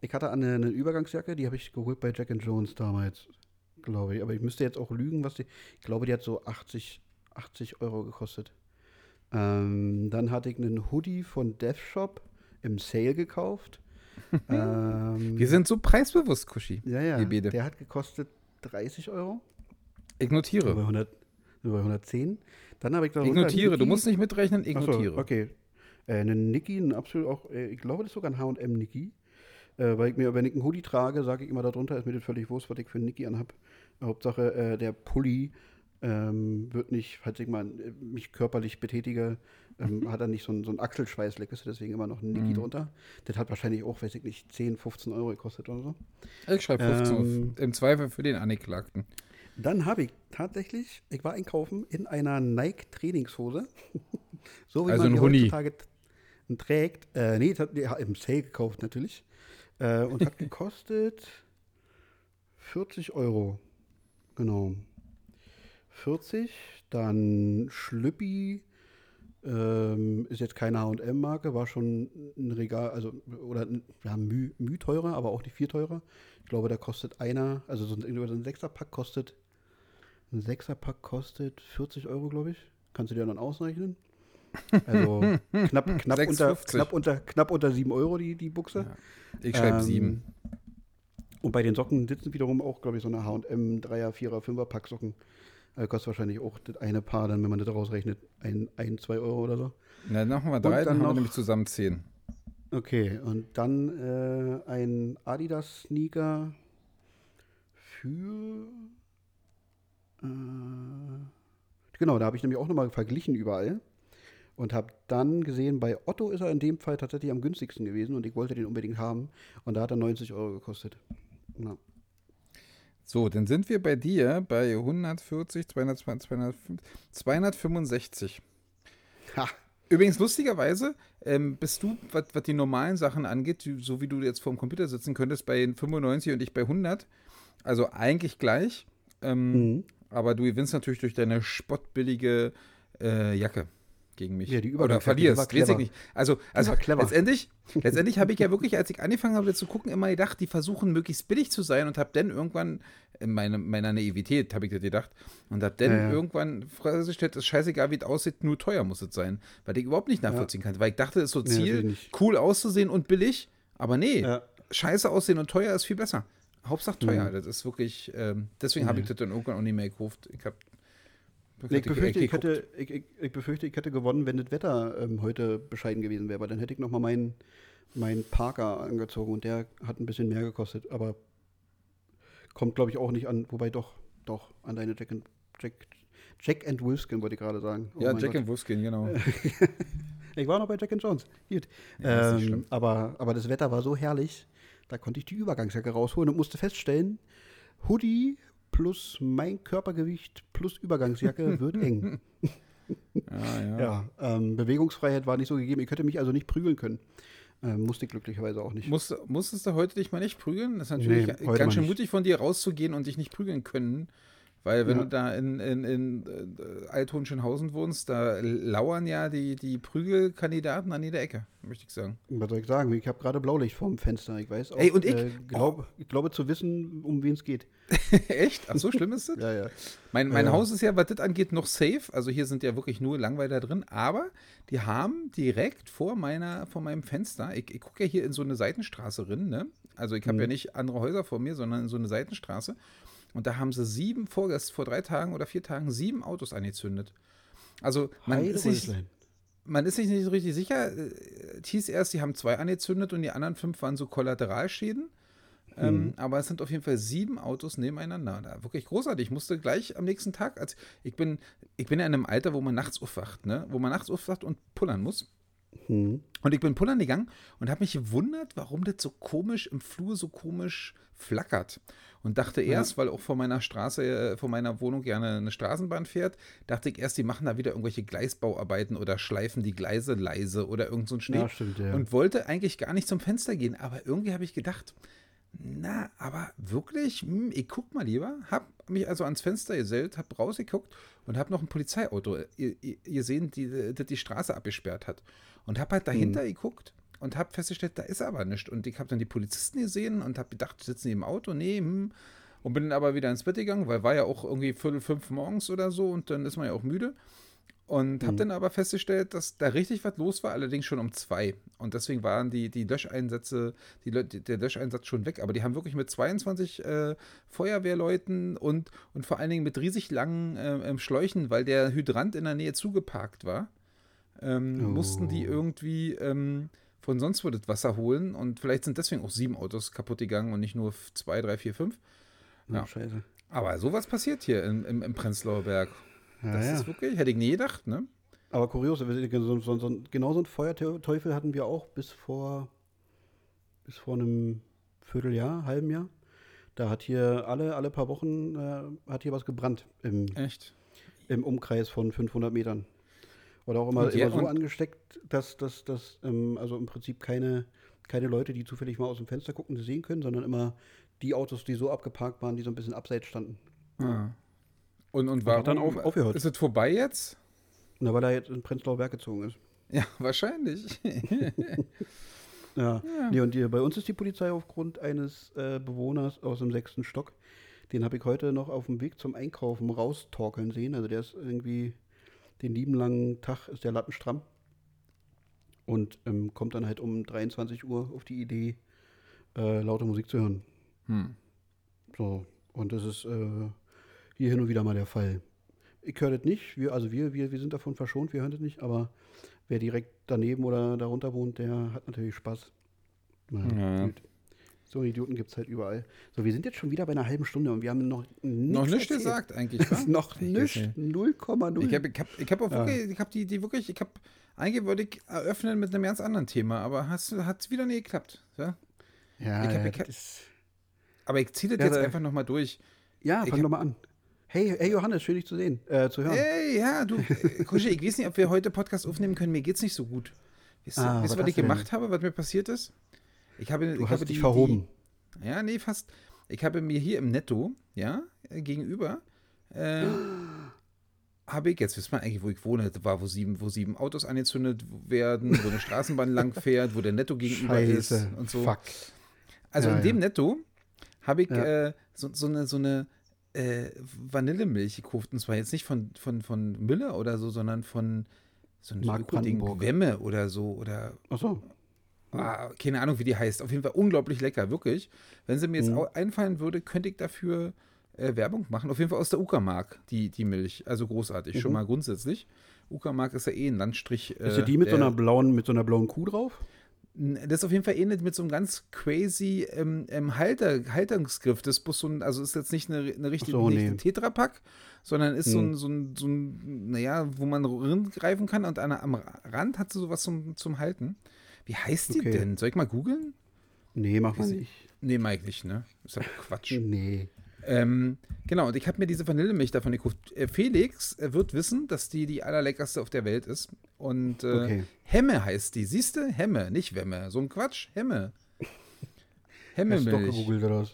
Ich hatte eine, eine Übergangsjacke, die habe ich geholt bei Jack Jones damals, glaube ich. Aber ich müsste jetzt auch lügen, was die. Ich glaube, die hat so 80, 80 Euro gekostet. Ähm, dann hatte ich einen Hoodie von Death Shop im Sale gekauft. *laughs* ähm, Wir sind so preisbewusst, Kushi. Ja, ja. Der hat gekostet 30 Euro. Ich notiere. Bei, 100, bei 110. Dann habe ich Ich notiere, du musst nicht mitrechnen, ich Achso, notiere. Okay. Äh, einen Niki, ein absolut auch, äh, ich glaube, das ist sogar ein HM Niki. Äh, weil ich mir, wenn ich einen Hoodie trage, sage ich immer darunter, ist mir das völlig wurscht, was ich für einen Niki anhab. Hauptsache, äh, der Pulli ähm, wird nicht, falls ich mal äh, mich körperlich betätige, ähm, hat er nicht so einen, so Achselschweißleck, ist deswegen immer noch ein Niki mhm. drunter. Das hat wahrscheinlich auch, weiß ich nicht, 10, 15 Euro gekostet oder so. Ich schreibe 15 ähm, im Zweifel für den Angeklagten. Dann habe ich tatsächlich, ich war einkaufen in einer Nike-Trainingshose. *laughs* so wie also man die Huni. heutzutage trägt. Äh, nee, hat, ja, im Sale gekauft natürlich. Äh, und hat *laughs* gekostet 40 Euro. Genau. 40. Dann Schlüppi. Ähm, ist jetzt keine HM-Marke, war schon ein Regal, also, oder ja, Müh, Müh teurer, aber auch nicht viel teurer. Ich glaube, da kostet einer, also so ein, so ein Sechserpack kostet, ein Sechserpack kostet 40 Euro, glaube ich. Kannst du dir dann ausrechnen? Also *laughs* knapp, knapp, unter, knapp, unter, knapp unter 7 Euro die, die Buchse. Ja, ich schreibe ähm, 7. Und bei den Socken sitzen wiederum auch, glaube ich, so eine HM 3er, 4er, 5er Pack Socken. Also kostet wahrscheinlich auch das eine Paar, dann, wenn man das rausrechnet, ein, ein, zwei Euro oder so. Na, dann machen wir drei, dann, dann haben wir nämlich zusammen zehn. Okay, und dann äh, ein Adidas-Sneaker für. Äh, genau, da habe ich nämlich auch nochmal verglichen überall und habe dann gesehen, bei Otto ist er in dem Fall tatsächlich am günstigsten gewesen und ich wollte den unbedingt haben und da hat er 90 Euro gekostet. Ja. So, dann sind wir bei dir bei 140, 220, 265. Ha. Übrigens, lustigerweise ähm, bist du, was die normalen Sachen angeht, so wie du jetzt vor dem Computer sitzen könntest, bei 95 und ich bei 100. Also eigentlich gleich. Ähm, mhm. Aber du gewinnst natürlich durch deine spottbillige äh, Jacke gegen mich. Ja, die Oder verlierst. Weiß ich nicht. Also, also letztendlich, *laughs* letztendlich habe ich ja wirklich, als ich angefangen habe zu gucken, immer gedacht, die versuchen möglichst billig zu sein und habe dann irgendwann, in meine, meiner Naivität habe ich das gedacht, und habe dann ja, ja. irgendwann festgestellt, es ist scheißegal, wie es aussieht, nur teuer muss es sein. Weil ich überhaupt nicht nachvollziehen ja. kann. Weil ich dachte, es ist so Ziel, nee, cool auszusehen und billig, aber nee, scheiße aussehen und teuer ist viel besser. Hauptsache teuer. Mhm. Das ist wirklich, ähm, deswegen habe ich das dann irgendwann auch nicht mehr gekauft. Ich habe ich befürchte, ich, hätte, ich, ich, ich, befürchte, ich hätte gewonnen, wenn das Wetter ähm, heute bescheiden gewesen wäre, weil dann hätte ich noch mal meinen mein Parker angezogen und der hat ein bisschen mehr gekostet, aber kommt, glaube ich, auch nicht an, wobei doch, doch, an deine Jack and, Jack, Jack and Wolfskin wollte ich gerade sagen. Oh ja, Jack Gott. and Wolfskin, genau. *laughs* ich war noch bei Jack and Jones. Gut. Ja, ähm, aber, aber das Wetter war so herrlich, da konnte ich die Übergangsjacke rausholen und musste feststellen, Hoodie plus mein Körpergewicht plus Übergangsjacke *laughs* wird eng. ja, ja. ja ähm, Bewegungsfreiheit war nicht so gegeben. Ich hätte mich also nicht prügeln können. Ähm, musste ich glücklicherweise auch nicht. Musst, musstest du heute dich mal nicht prügeln? Das ist natürlich nee, ganz schön mutig von dir rauszugehen und dich nicht prügeln können. Weil wenn ja. du da in, in, in äh, Althohenschönhausen wohnst, da lauern ja die, die Prügelkandidaten an jeder Ecke, möchte ich sagen. Was soll ich sagen? Ich habe gerade Blaulicht vorm Fenster. Ich weiß auch. Ey, und ich? Äh, glaub, oh. Ich glaube zu wissen, um wen es geht. *laughs* Echt? Ach so schlimm ist das? ja, ja. Mein, mein ja. Haus ist ja, was das angeht, noch safe. Also hier sind ja wirklich nur Langweiler drin. Aber die haben direkt vor, meiner, vor meinem Fenster, ich, ich gucke ja hier in so eine Seitenstraße drin, ne? Also ich habe hm. ja nicht andere Häuser vor mir, sondern in so eine Seitenstraße. Und da haben sie sieben, vorgest, vor drei Tagen oder vier Tagen, sieben Autos angezündet. Also man ist, sich, man ist sich nicht so richtig sicher. Es hieß erst, sie haben zwei angezündet und die anderen fünf waren so Kollateralschäden. Ähm, hm. Ähm, aber es sind auf jeden Fall sieben Autos nebeneinander. Da, wirklich großartig. Ich musste gleich am nächsten Tag, als ich bin, ich bin ja in einem Alter, wo man nachts aufwacht, ne? Wo man nachts aufwacht und pullern muss. Hm. Und ich bin pullern gegangen und habe mich gewundert, warum das so komisch im Flur so komisch flackert. Und dachte erst, ja. weil auch vor meiner Straße, äh, vor meiner Wohnung gerne eine Straßenbahn fährt, dachte ich erst, die machen da wieder irgendwelche Gleisbauarbeiten oder schleifen die Gleise leise oder irgend so ein Schnee. Ja, stimmt. Und wollte eigentlich gar nicht zum Fenster gehen. Aber irgendwie habe ich gedacht, na, aber wirklich, hm, ich guck mal lieber, hab mich also ans Fenster gesellt, hab rausgeguckt und hab noch ein Polizeiauto gesehen, die, die die Straße abgesperrt hat. Und hab halt dahinter hm. geguckt und habe festgestellt, da ist aber nichts. Und ich habe dann die Polizisten gesehen und habe gedacht, sitzen die im Auto? Nee, hm. Und bin dann aber wieder ins Bett gegangen, weil war ja auch irgendwie Viertel fünf morgens oder so und dann ist man ja auch müde. Und habe mhm. dann aber festgestellt, dass da richtig was los war, allerdings schon um zwei. Und deswegen waren die, die Löscheinsätze, die, der Löscheinsatz schon weg. Aber die haben wirklich mit 22 äh, Feuerwehrleuten und, und vor allen Dingen mit riesig langen äh, Schläuchen, weil der Hydrant in der Nähe zugeparkt war, ähm, oh. mussten die irgendwie ähm, von sonst wo das Wasser holen und vielleicht sind deswegen auch sieben Autos kaputt gegangen und nicht nur zwei, drei, vier, fünf. Ja. Oh, scheiße. Aber sowas passiert hier im, im, im Prenzlauer Berg. Ja, das ja. ist wirklich, hätte ich nie gedacht, ne? Aber kurios, so, so, so, genau so ein Feuerteufel hatten wir auch bis vor, bis vor einem Vierteljahr, halben Jahr. Da hat hier alle, alle paar Wochen äh, hat hier was gebrannt. Im, Echt? Im Umkreis von 500 Metern. Oder auch immer, immer so angesteckt, dass, dass, dass ähm, also im Prinzip keine, keine Leute, die zufällig mal aus dem Fenster gucken, sie sehen können, sondern immer die Autos, die so abgeparkt waren, die so ein bisschen abseits standen. Ah. Und, und warum dann auf, aufgehört? Ist es vorbei jetzt? Na, weil er jetzt in Prenzlauer Berg gezogen ist. Ja, *laughs* wahrscheinlich. *laughs* ja. ja. Nee, und die, bei uns ist die Polizei aufgrund eines äh, Bewohners aus dem sechsten Stock. Den habe ich heute noch auf dem Weg zum Einkaufen raustorkeln sehen. Also der ist irgendwie den lieben langen Tag ist der Lappen stramm und ähm, kommt dann halt um 23 Uhr auf die Idee, äh, laute Musik zu hören. Hm. So, und das ist äh, hier hin und wieder mal der Fall. Ich höre das nicht, wir, also wir, wir, wir sind davon verschont, wir hören das nicht, aber wer direkt daneben oder darunter wohnt, der hat natürlich Spaß. Na, ja. So Idioten gibt es halt überall. So, wir sind jetzt schon wieder bei einer halben Stunde und wir haben noch nichts Noch nichts gesagt eigentlich, *laughs* noch nichts, 0,0. Ich habe ich hab, ich hab auch ja. wirklich, ich habe die, die wirklich, ich habe, eigentlich wollte ich eröffnen mit einem ganz anderen Thema, aber hat es wieder nie geklappt. Ja, ja, ich hab, ja ich hab, aber ich ziehe das ja, jetzt einfach nochmal durch. Ja, fang doch mal an. Hey, hey Johannes, schön dich zu sehen, äh, zu hören. Hey, ja, du, äh, Kusche, ich weiß nicht, ob wir heute Podcast aufnehmen können. Mir geht's nicht so gut. Weißt du, ah, weißt, was, was ich gemacht habe, was mir passiert ist? Ich habe, du ich hast habe dich die, verhoben. Die, ja, nee, fast. Ich habe mir hier im Netto, ja, gegenüber, äh, *gasps* habe ich, jetzt wisst man eigentlich, wo ich wohne, war, wo sieben, wo sieben Autos angezündet werden, wo eine *laughs* Straßenbahn lang fährt, wo der Netto gegenüber Scheiße, ist und so. Fuck. Also ja, in dem Netto habe ich ja. äh, so, so eine, so eine äh, Vanillemilch gekauft. Und zwar jetzt nicht von, von, von Müller oder so, sondern von so einem Ding Wemme oder so. Oder, Ach so. Ah, keine Ahnung, wie die heißt. Auf jeden Fall unglaublich lecker, wirklich. Wenn sie mir jetzt mhm. einfallen würde, könnte ich dafür äh, Werbung machen. Auf jeden Fall aus der Uckermark, die, die Milch. Also großartig, mhm. schon mal grundsätzlich. Uckermark ist ja eh ein Landstrich. Äh, ist ja die mit so einer blauen, mit so einer blauen Kuh drauf? Das ist auf jeden Fall ähnlich mit so einem ganz crazy ähm, ähm, Halter, Haltungsgriff. Das ist so ein, also ist jetzt nicht eine, eine richtige so, nee. Tetrapack, sondern ist hm. so, ein, so, ein, so ein, naja, wo man greifen kann und an, am Rand hat sie sowas zum, zum Halten. Wie heißt die okay. denn? Soll ich mal googeln? Nee, mach mal nicht. Nee, mach ich nicht, ne? Ist ja Quatsch. nee. Ähm, genau, und ich habe mir diese Vanillemilch davon gekauft. Äh, Felix äh, wird wissen, dass die die allerleckerste auf der Welt ist. Und äh, okay. Hemme heißt die. Siehst du? Hemme, nicht Wemme. So ein Quatsch. Hemme. Hemme-Milch. *laughs* Hast du gegoogelt oder was?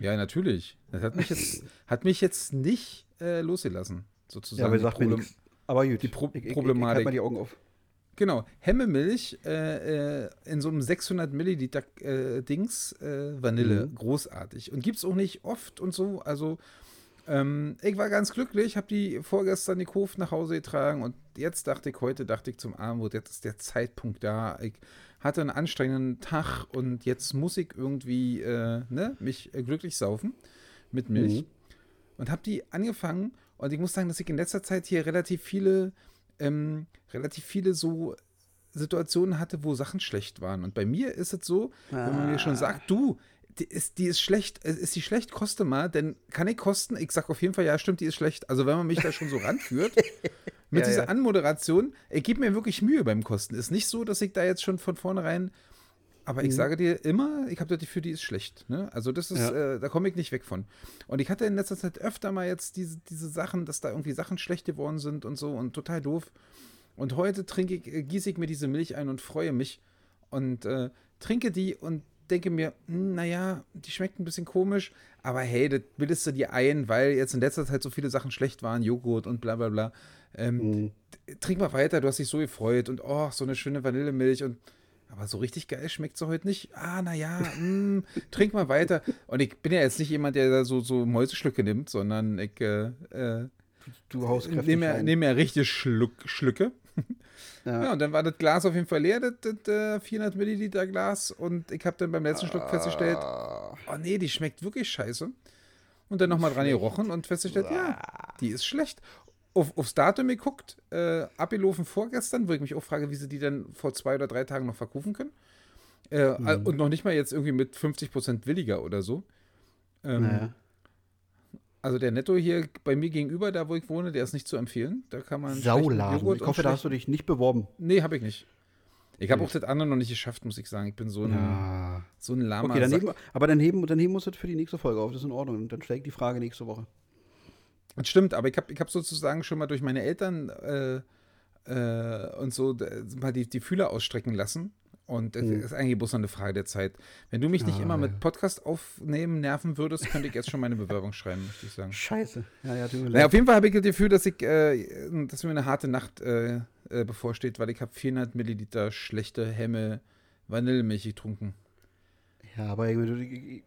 Ja, natürlich. Das hat mich jetzt, hat mich jetzt nicht äh, losgelassen, sozusagen. Ja, aber sagt mir nichts. Aber gut. Die Pro ich, Problematik. Ich, ich, halt mal die Augen auf. Genau, Hemmemilch äh, äh, in so einem 600 Milliliter äh, Dings äh, Vanille, mhm. großartig. Und gibt es auch nicht oft und so. Also, ähm, ich war ganz glücklich, habe die vorgestern die Hof nach Hause getragen und jetzt dachte ich, heute dachte ich zum Abendbrot, jetzt ist der Zeitpunkt da. Ich hatte einen anstrengenden Tag und jetzt muss ich irgendwie äh, ne, mich äh, glücklich saufen mit Milch. Mhm. Und habe die angefangen und ich muss sagen, dass ich in letzter Zeit hier relativ viele ähm, relativ viele so Situationen hatte, wo Sachen schlecht waren. Und bei mir ist es so, ah. wenn man mir schon sagt, du, die ist, die ist schlecht, äh, ist die schlecht, koste mal, denn kann ich kosten? Ich sag auf jeden Fall, ja, stimmt, die ist schlecht. Also wenn man mich da schon so ranführt, *laughs* mit ja, dieser ja. Anmoderation, ich gebe mir wirklich Mühe beim Kosten. Ist nicht so, dass ich da jetzt schon von vornherein aber ich mhm. sage dir immer, ich habe das Gefühl, die ist schlecht. Ne? Also das ist, ja. äh, da komme ich nicht weg von. Und ich hatte in letzter Zeit öfter mal jetzt diese, diese Sachen, dass da irgendwie Sachen schlecht geworden sind und so und total doof. Und heute trinke ich, äh, gieße ich mir diese Milch ein und freue mich und äh, trinke die und denke mir, hm, naja, die schmeckt ein bisschen komisch, aber hey, das bildest du dir ein, weil jetzt in letzter Zeit so viele Sachen schlecht waren, Joghurt und bla bla bla. Ähm, mhm. Trink mal weiter, du hast dich so gefreut und oh, so eine schöne Vanillemilch und aber so richtig geil schmeckt sie heute nicht. Ah, naja, mm, trink mal weiter. Und ich bin ja jetzt nicht jemand, der da so, so Mäuseschlücke nimmt, sondern ich äh, äh, du haust nehme ja, nehm ja richtig Schluck, Schlücke. Ja. ja. und dann war das Glas auf jeden Fall leer, das, das 400 Milliliter Glas. Und ich habe dann beim letzten Schluck festgestellt, oh nee, die schmeckt wirklich scheiße. Und dann nochmal dran gerochen und festgestellt, ja, die ist schlecht auf, aufs Datum geguckt, äh, abgelaufen vorgestern, wo ich mich auch frage, wie sie die denn vor zwei oder drei Tagen noch verkaufen können. Äh, mhm. Und noch nicht mal jetzt irgendwie mit 50% williger oder so. Ähm, naja. Also der Netto hier bei mir gegenüber, da wo ich wohne, der ist nicht zu empfehlen. Da kann man. Sauladen. Ich hoffe, da hast du dich nicht beworben. Nee, habe ich nicht. Ich habe auch das andere noch nicht geschafft, muss ich sagen. Ich bin so ein, ja. so ein Lama. Okay, dann heben, aber dann heben, dann heben wir es für die nächste Folge auf. Das ist in Ordnung. Und dann stelle ich die Frage nächste Woche. Das stimmt, aber ich habe ich hab sozusagen schon mal durch meine Eltern äh, äh, und so mal die, die Fühler ausstrecken lassen. Und das mhm. ist eigentlich bloß noch eine Frage der Zeit. Wenn du mich nicht ah, immer mit Podcast aufnehmen nerven würdest, könnte ich jetzt schon meine Bewerbung schreiben, möchte ich sagen. Scheiße. Ja, ja, du naja, auf jeden Fall habe ich das Gefühl, dass ich, äh, dass mir eine harte Nacht äh, äh bevorsteht, weil ich habe 400 Milliliter schlechte Hemme Vanillemilch getrunken. Ja, aber ich, ich,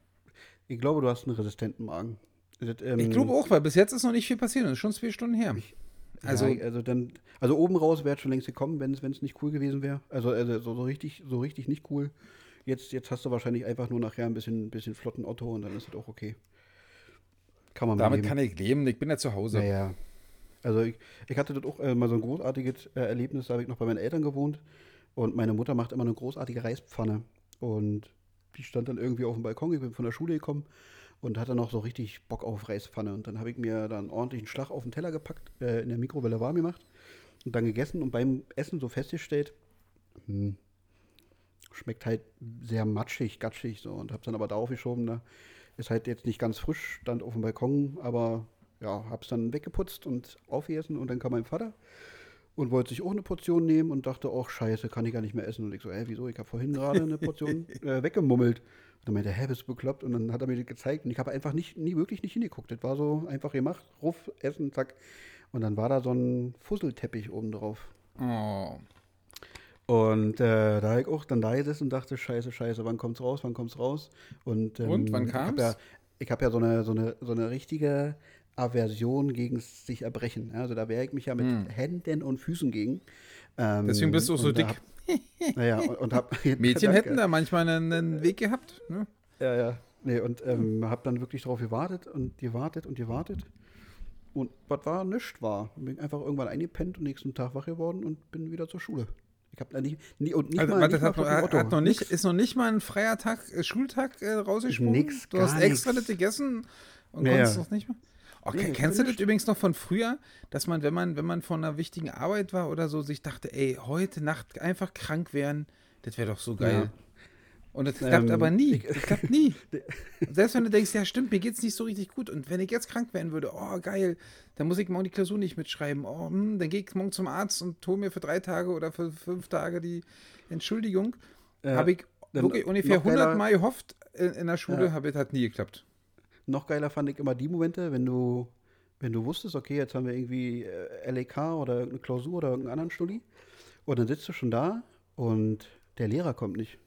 ich glaube, du hast einen resistenten Magen. Das, ähm, ich glaube auch, weil bis jetzt ist noch nicht viel passiert. Das ist schon zwei Stunden her. Ich, also, ja, also, dann, also oben raus wäre es schon längst gekommen, wenn es nicht cool gewesen wäre. Also, also so, so, richtig, so richtig nicht cool. Jetzt, jetzt hast du wahrscheinlich einfach nur nachher ein bisschen, bisschen flotten Otto und dann ist es auch okay. Kann man Damit kann ich leben, ich bin ja zu Hause. Naja. Also ich, ich hatte dort auch äh, mal so ein großartiges äh, Erlebnis, da habe ich noch bei meinen Eltern gewohnt und meine Mutter macht immer eine großartige Reispfanne und die stand dann irgendwie auf dem Balkon, ich bin von der Schule gekommen und hatte noch so richtig Bock auf Reispfanne. Und dann habe ich mir dann ordentlichen Schlag auf den Teller gepackt, äh, in der Mikrowelle warm gemacht und dann gegessen und beim Essen so festgestellt, hm, schmeckt halt sehr matschig, gatschig so und habe dann aber darauf geschoben, ne, ist halt jetzt nicht ganz frisch, stand auf dem Balkon, aber ja, hab's dann weggeputzt und aufgegessen und dann kam mein Vater und wollte sich auch eine Portion nehmen und dachte, oh scheiße, kann ich gar nicht mehr essen. Und ich so, hä, wieso? Ich habe vorhin gerade eine Portion *laughs* äh, weggemummelt. Und dann meinte er, hä, bist du bekloppt? Und dann hat er mir das gezeigt und ich habe einfach nicht, nie wirklich nicht hingeguckt. Das war so einfach gemacht, ruff, essen, zack. Und dann war da so ein Fusselteppich oben drauf. Oh. Und äh, da habe ich auch dann da gesessen und dachte, scheiße, scheiße, wann kommt's raus, wann kommt's raus? Und, ähm, und wann kam's? Ich habe ja, hab ja so, eine, so, eine, so eine richtige Aversion gegen sich erbrechen. Also da wehre ich mich ja mit hm. Händen und Füßen gegen. Ähm, Deswegen bist du auch so dick. Hab, naja, und, und hab, *laughs* Mädchen hätten da manchmal einen, Weg gehabt. Ne? Ja, ja. Nee, und ähm, habe dann wirklich darauf gewartet und gewartet und gewartet. Und was war? Nichts war. Bin einfach irgendwann eingepennt und nächsten Tag wach geworden und bin wieder zur Schule. Ich habe da nicht, nie, und nicht also, mal, nicht hat, mal hat, hat noch nicht, ist noch nicht mal ein freier Tag, äh, Schultag äh, rausgesprungen? Nix, Du hast extra das gegessen und naja. konntest noch nicht mehr? Okay, nee, kennst du das übrigens noch von früher, dass man, wenn man, wenn man von einer wichtigen Arbeit war oder so, sich dachte, ey, heute Nacht einfach krank werden, das wäre doch so geil. Ja. Und das klappt ähm, aber nie. Das klappt nie. *laughs* Selbst wenn du denkst, ja stimmt, mir geht's nicht so richtig gut. Und wenn ich jetzt krank werden würde, oh geil, dann muss ich morgen die Klausur nicht mitschreiben. Oh, hm, dann gehe ich morgen zum Arzt und hole mir für drei Tage oder für fünf Tage die Entschuldigung. Äh, Habe ich wirklich ungefähr 100 Mal gehofft in, in der Schule, ja. habe es hat nie geklappt. Noch geiler fand ich immer die Momente, wenn du, wenn du wusstest, okay, jetzt haben wir irgendwie äh, LEK oder irgendeine Klausur oder irgendeinen anderen Studi. Und dann sitzt du schon da und der Lehrer kommt nicht.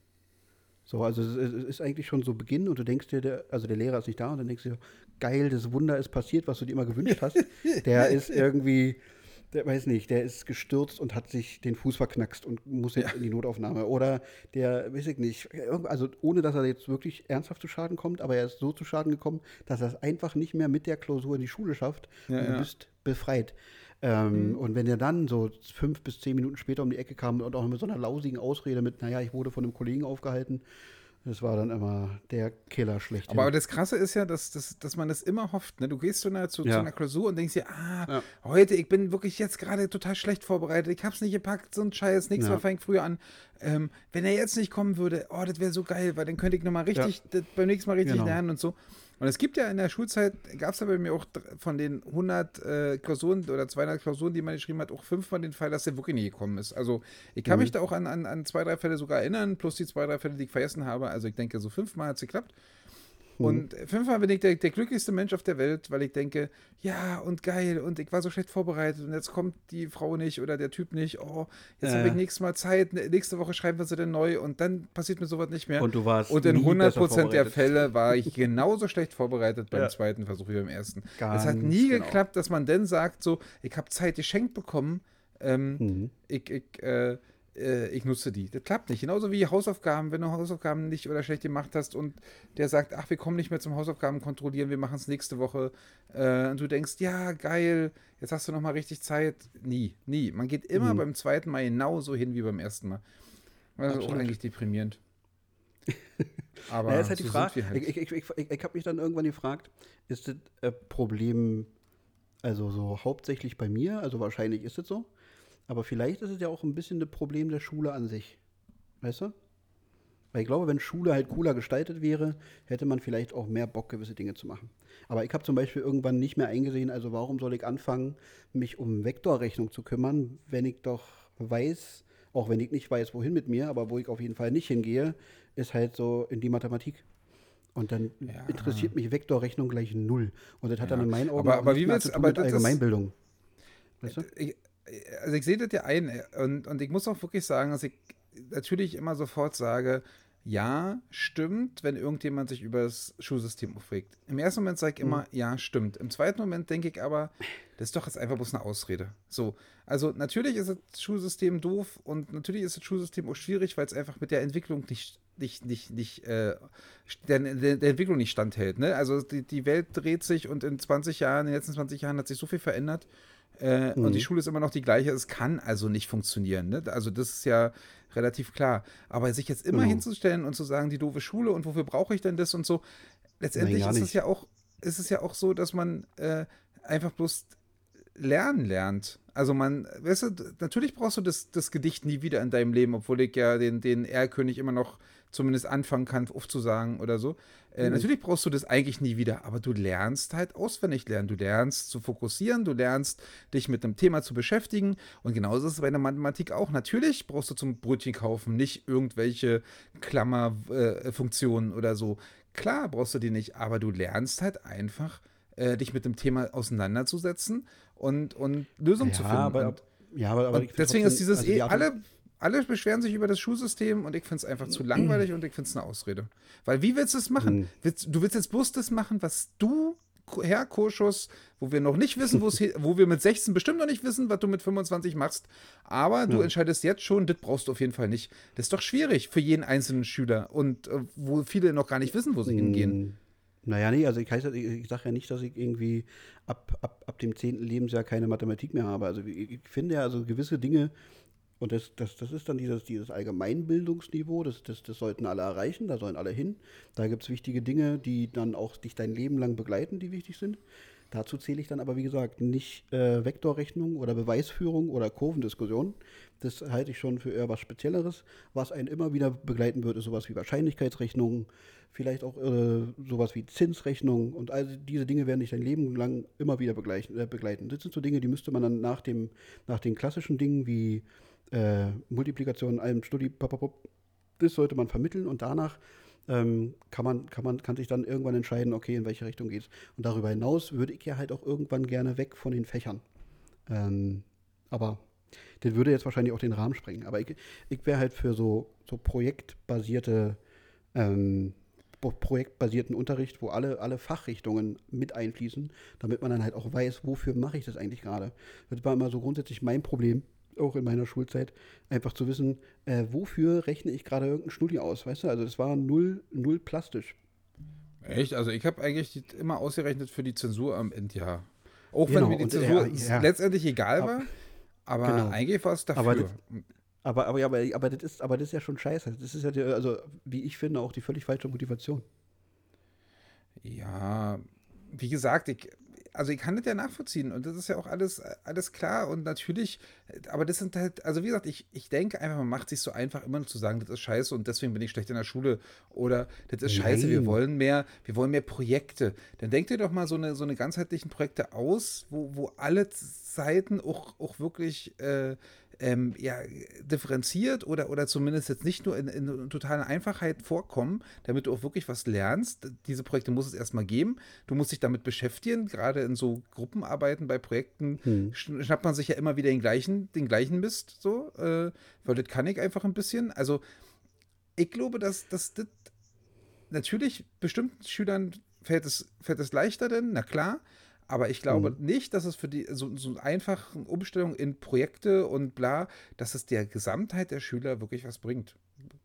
So, also es ist eigentlich schon so Beginn und du denkst dir, der, also der Lehrer ist nicht da und dann denkst du dir, geil, das Wunder ist passiert, was du dir immer gewünscht hast. *laughs* Der ist irgendwie, der weiß nicht, der ist gestürzt und hat sich den Fuß verknackst und muss jetzt ja. in die Notaufnahme. Oder der, weiß ich nicht, also ohne dass er jetzt wirklich ernsthaft zu Schaden kommt, aber er ist so zu Schaden gekommen, dass er es einfach nicht mehr mit der Klausur in die Schule schafft ja, und du bist befreit. Ähm, mhm. Und wenn er dann so fünf bis zehn Minuten später um die Ecke kam und auch mit so einer lausigen Ausrede mit, naja, ich wurde von einem Kollegen aufgehalten, das war dann immer der Killer schlecht. Aber das Krasse ist ja, dass, dass, dass man das immer hofft. Ne? Du gehst zu einer, zu, ja. zu einer Klausur und denkst dir, ah, ja. heute, ich bin wirklich jetzt gerade total schlecht vorbereitet. Ich hab's nicht gepackt, so ein Scheiß, nichts ja. Mal fängt früher an. Ähm, wenn er jetzt nicht kommen würde, oh, das wäre so geil, weil dann könnte ich nochmal richtig, beim nächsten Mal richtig genau. lernen und so. Und es gibt ja in der Schulzeit, gab es ja bei mir auch von den 100 äh, Klausuren oder 200 Klausuren, die man geschrieben hat, auch fünfmal den Fall, dass der wirklich nie gekommen ist. Also ich kann mhm. mich da auch an, an, an zwei, drei Fälle sogar erinnern, plus die zwei, drei Fälle, die ich vergessen habe. Also ich denke, so fünfmal hat es geklappt. Mhm. Und fünfmal bin ich der, der, glücklichste Mensch auf der Welt, weil ich denke, ja und geil und ich war so schlecht vorbereitet und jetzt kommt die Frau nicht oder der Typ nicht. Oh, jetzt äh. habe ich nächstes Mal Zeit, nächste Woche schreiben wir sie dann neu und dann passiert mir sowas nicht mehr. Und du warst Und in 100% der Fälle war ich *laughs* genauso schlecht vorbereitet beim ja. zweiten Versuch wie beim ersten. Ganz es hat nie genau. geklappt, dass man dann sagt, so, ich habe Zeit geschenkt bekommen. Ähm, mhm. Ich, ich äh, äh, ich nutze die. Das klappt nicht. Genauso wie Hausaufgaben, wenn du Hausaufgaben nicht oder schlecht gemacht hast und der sagt, ach, wir kommen nicht mehr zum Hausaufgaben kontrollieren, wir machen es nächste Woche. Äh, und du denkst, ja, geil, jetzt hast du noch mal richtig Zeit. Nie, nie. Man geht immer mhm. beim zweiten Mal genauso hin wie beim ersten Mal. Das ist auch eigentlich deprimierend. *laughs* Aber ja, ist halt die Frage. Halt. Ich, ich, ich, ich habe mich dann irgendwann gefragt, ist das ein Problem, also so hauptsächlich bei mir, also wahrscheinlich ist es so, aber vielleicht ist es ja auch ein bisschen ein Problem der Schule an sich. Weißt du? Weil ich glaube, wenn Schule halt cooler gestaltet wäre, hätte man vielleicht auch mehr Bock, gewisse Dinge zu machen. Aber ich habe zum Beispiel irgendwann nicht mehr eingesehen, also warum soll ich anfangen, mich um Vektorrechnung zu kümmern, wenn ich doch weiß, auch wenn ich nicht weiß, wohin mit mir, aber wo ich auf jeden Fall nicht hingehe, ist halt so in die Mathematik. Und dann ja. interessiert mich Vektorrechnung gleich null. Und das hat ja. dann in meinen Augen aber, aber wie willst, aber mit Allgemeinbildung. Weißt du? ich, also ich sehe das ja ein und, und ich muss auch wirklich sagen, dass ich natürlich immer sofort sage, ja, stimmt, wenn irgendjemand sich über das Schulsystem aufregt. Im ersten Moment sage ich immer, mhm. ja, stimmt. Im zweiten Moment denke ich aber, das ist doch jetzt einfach bloß eine Ausrede. So, also natürlich ist das Schulsystem doof und natürlich ist das Schulsystem auch schwierig, weil es einfach mit der Entwicklung nicht, nicht, nicht, nicht, äh, der, der, der, Entwicklung nicht standhält. Ne? Also die, die Welt dreht sich und in 20 Jahren, in den letzten 20 Jahren hat sich so viel verändert äh, mhm. Und die mhm. Schule ist immer noch die gleiche. Es kann also nicht funktionieren. Ne? Also das ist ja relativ klar. Aber sich jetzt immer genau. hinzustellen und zu sagen, die doofe Schule und wofür brauche ich denn das und so, letztendlich Nein, ist es ja auch, ist es ja auch so, dass man äh, einfach bloß lernen lernt. Also man, weißt du, natürlich brauchst du das, das Gedicht nie wieder in deinem Leben, obwohl ich ja den, den Erlkönig immer noch zumindest anfangen kann, aufzusagen oder so. Äh, mhm. Natürlich brauchst du das eigentlich nie wieder, aber du lernst halt auswendig lernen. Du lernst zu fokussieren, du lernst dich mit einem Thema zu beschäftigen und genauso ist es bei der Mathematik auch. Natürlich brauchst du zum Brötchen kaufen nicht irgendwelche Klammerfunktionen äh, oder so. Klar brauchst du die nicht, aber du lernst halt einfach, äh, dich mit dem Thema auseinanderzusetzen und, und Lösungen ja, zu finden. Aber, und, ja, aber, aber deswegen ist dieses also eh, alle alle beschweren sich über das Schulsystem und ich finde es einfach zu langweilig und ich finde es eine Ausrede. Weil wie willst du es machen? Mhm. Willst, du willst jetzt bloß das machen, was du, Herr Kurschus, wo wir noch nicht wissen, wo wir mit 16 bestimmt noch nicht wissen, was du mit 25 machst, aber du entscheidest jetzt schon, das brauchst du auf jeden Fall nicht. Das ist doch schwierig für jeden einzelnen Schüler und äh, wo viele noch gar nicht wissen, wo sie mhm. hingehen. Naja, nee, also ich, ich, ich sage ja nicht, dass ich irgendwie ab, ab, ab dem 10. Lebensjahr keine Mathematik mehr habe. Also ich, ich finde ja, also gewisse Dinge und das, das, das ist dann dieses, dieses Allgemeinbildungsniveau, das, das, das sollten alle erreichen, da sollen alle hin. Da gibt es wichtige Dinge, die dann auch dich dein Leben lang begleiten, die wichtig sind. Dazu zähle ich dann aber, wie gesagt, nicht äh, Vektorrechnung oder Beweisführung oder Kurvendiskussion. Das halte ich schon für eher was Spezielleres. Was einen immer wieder begleiten wird, ist sowas wie Wahrscheinlichkeitsrechnung, vielleicht auch äh, sowas wie Zinsrechnung und all diese Dinge werden dich dein Leben lang immer wieder begleiten. Äh, begleiten. Das sind so Dinge, die müsste man dann nach, dem, nach den klassischen Dingen wie äh, Multiplikation, allem Studi, das sollte man vermitteln und danach ähm, kann man, kann man, kann sich dann irgendwann entscheiden, okay, in welche Richtung geht's. Und darüber hinaus würde ich ja halt auch irgendwann gerne weg von den Fächern. Ähm, aber das würde jetzt wahrscheinlich auch den Rahmen sprengen. Aber ich, ich wäre halt für so, so projektbasierte ähm, projektbasierten Unterricht, wo alle, alle Fachrichtungen mit einfließen, damit man dann halt auch weiß, wofür mache ich das eigentlich gerade. Das war immer so grundsätzlich mein Problem auch in meiner Schulzeit, einfach zu wissen, äh, wofür rechne ich gerade irgendein Schnulli aus, weißt du? Also das war null, null plastisch. Echt? Also ich habe eigentlich immer ausgerechnet für die Zensur am Endjahr. Auch genau, wenn mir die Zensur ja, ja. letztendlich egal war, aber genau. eigentlich war es dafür. Aber das, aber, aber, aber, aber, das ist, aber das ist ja schon scheiße. Das ist ja, die, also wie ich finde, auch die völlig falsche Motivation. Ja, wie gesagt, ich, also ich kann das ja nachvollziehen und das ist ja auch alles, alles klar und natürlich, aber das sind halt, also wie gesagt, ich, ich denke einfach, man macht sich so einfach immer nur zu sagen, das ist scheiße und deswegen bin ich schlecht in der Schule oder das ist scheiße, Nein. wir wollen mehr, wir wollen mehr Projekte. Dann denkt ihr doch mal so eine, so eine ganzheitlichen Projekte aus, wo, wo alle Seiten auch, auch wirklich äh, ähm, ja, differenziert oder, oder zumindest jetzt nicht nur in, in totaler Einfachheit vorkommen, damit du auch wirklich was lernst. Diese Projekte muss es erstmal geben. Du musst dich damit beschäftigen. Gerade in so Gruppenarbeiten bei Projekten hm. schnappt man sich ja immer wieder den gleichen, den gleichen Mist, so, äh, weil das kann ich einfach ein bisschen. Also, ich glaube, dass, dass das natürlich bestimmten Schülern fällt es, fällt es leichter denn, na klar. Aber ich glaube mhm. nicht, dass es für die so, so einfache Umstellung in Projekte und bla, dass es der Gesamtheit der Schüler wirklich was bringt.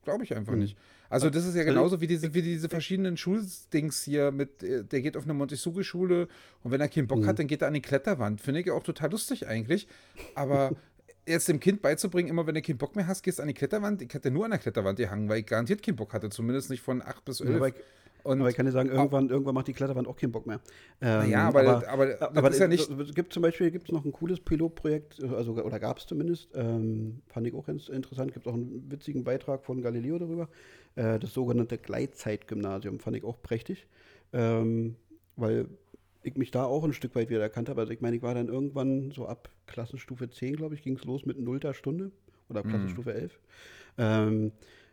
Glaube ich einfach mhm. nicht. Also das ist ja genauso wie diese, wie diese verschiedenen Schuldings hier mit, äh, der geht auf eine Montessori-Schule und wenn er keinen Bock mhm. hat, dann geht er an die Kletterwand. Finde ich auch total lustig eigentlich. Aber *laughs* jetzt dem Kind beizubringen, immer wenn du keinen Bock mehr hast, gehst du an die Kletterwand. Ich hätte nur an der Kletterwand gehangen, weil ich garantiert keinen Bock hatte, zumindest nicht von 8 bis 11. Ja, und aber ich kann dir sagen, irgendwann, irgendwann macht die Kletterwand auch keinen Bock mehr. Ähm, ja, aber, aber, aber, aber ist ja nicht. Es gibt zum Beispiel gibt's noch ein cooles Pilotprojekt, also, oder gab es zumindest, ähm, fand ich auch ganz interessant. Gibt auch einen witzigen Beitrag von Galileo darüber. Äh, das sogenannte Gleitzeitgymnasium fand ich auch prächtig, ähm, weil ich mich da auch ein Stück weit wieder erkannt habe. Also ich meine, ich war dann irgendwann so ab Klassenstufe 10, glaube ich, ging es los mit nullter Stunde oder mhm. Klassenstufe mhm. 11, ähm,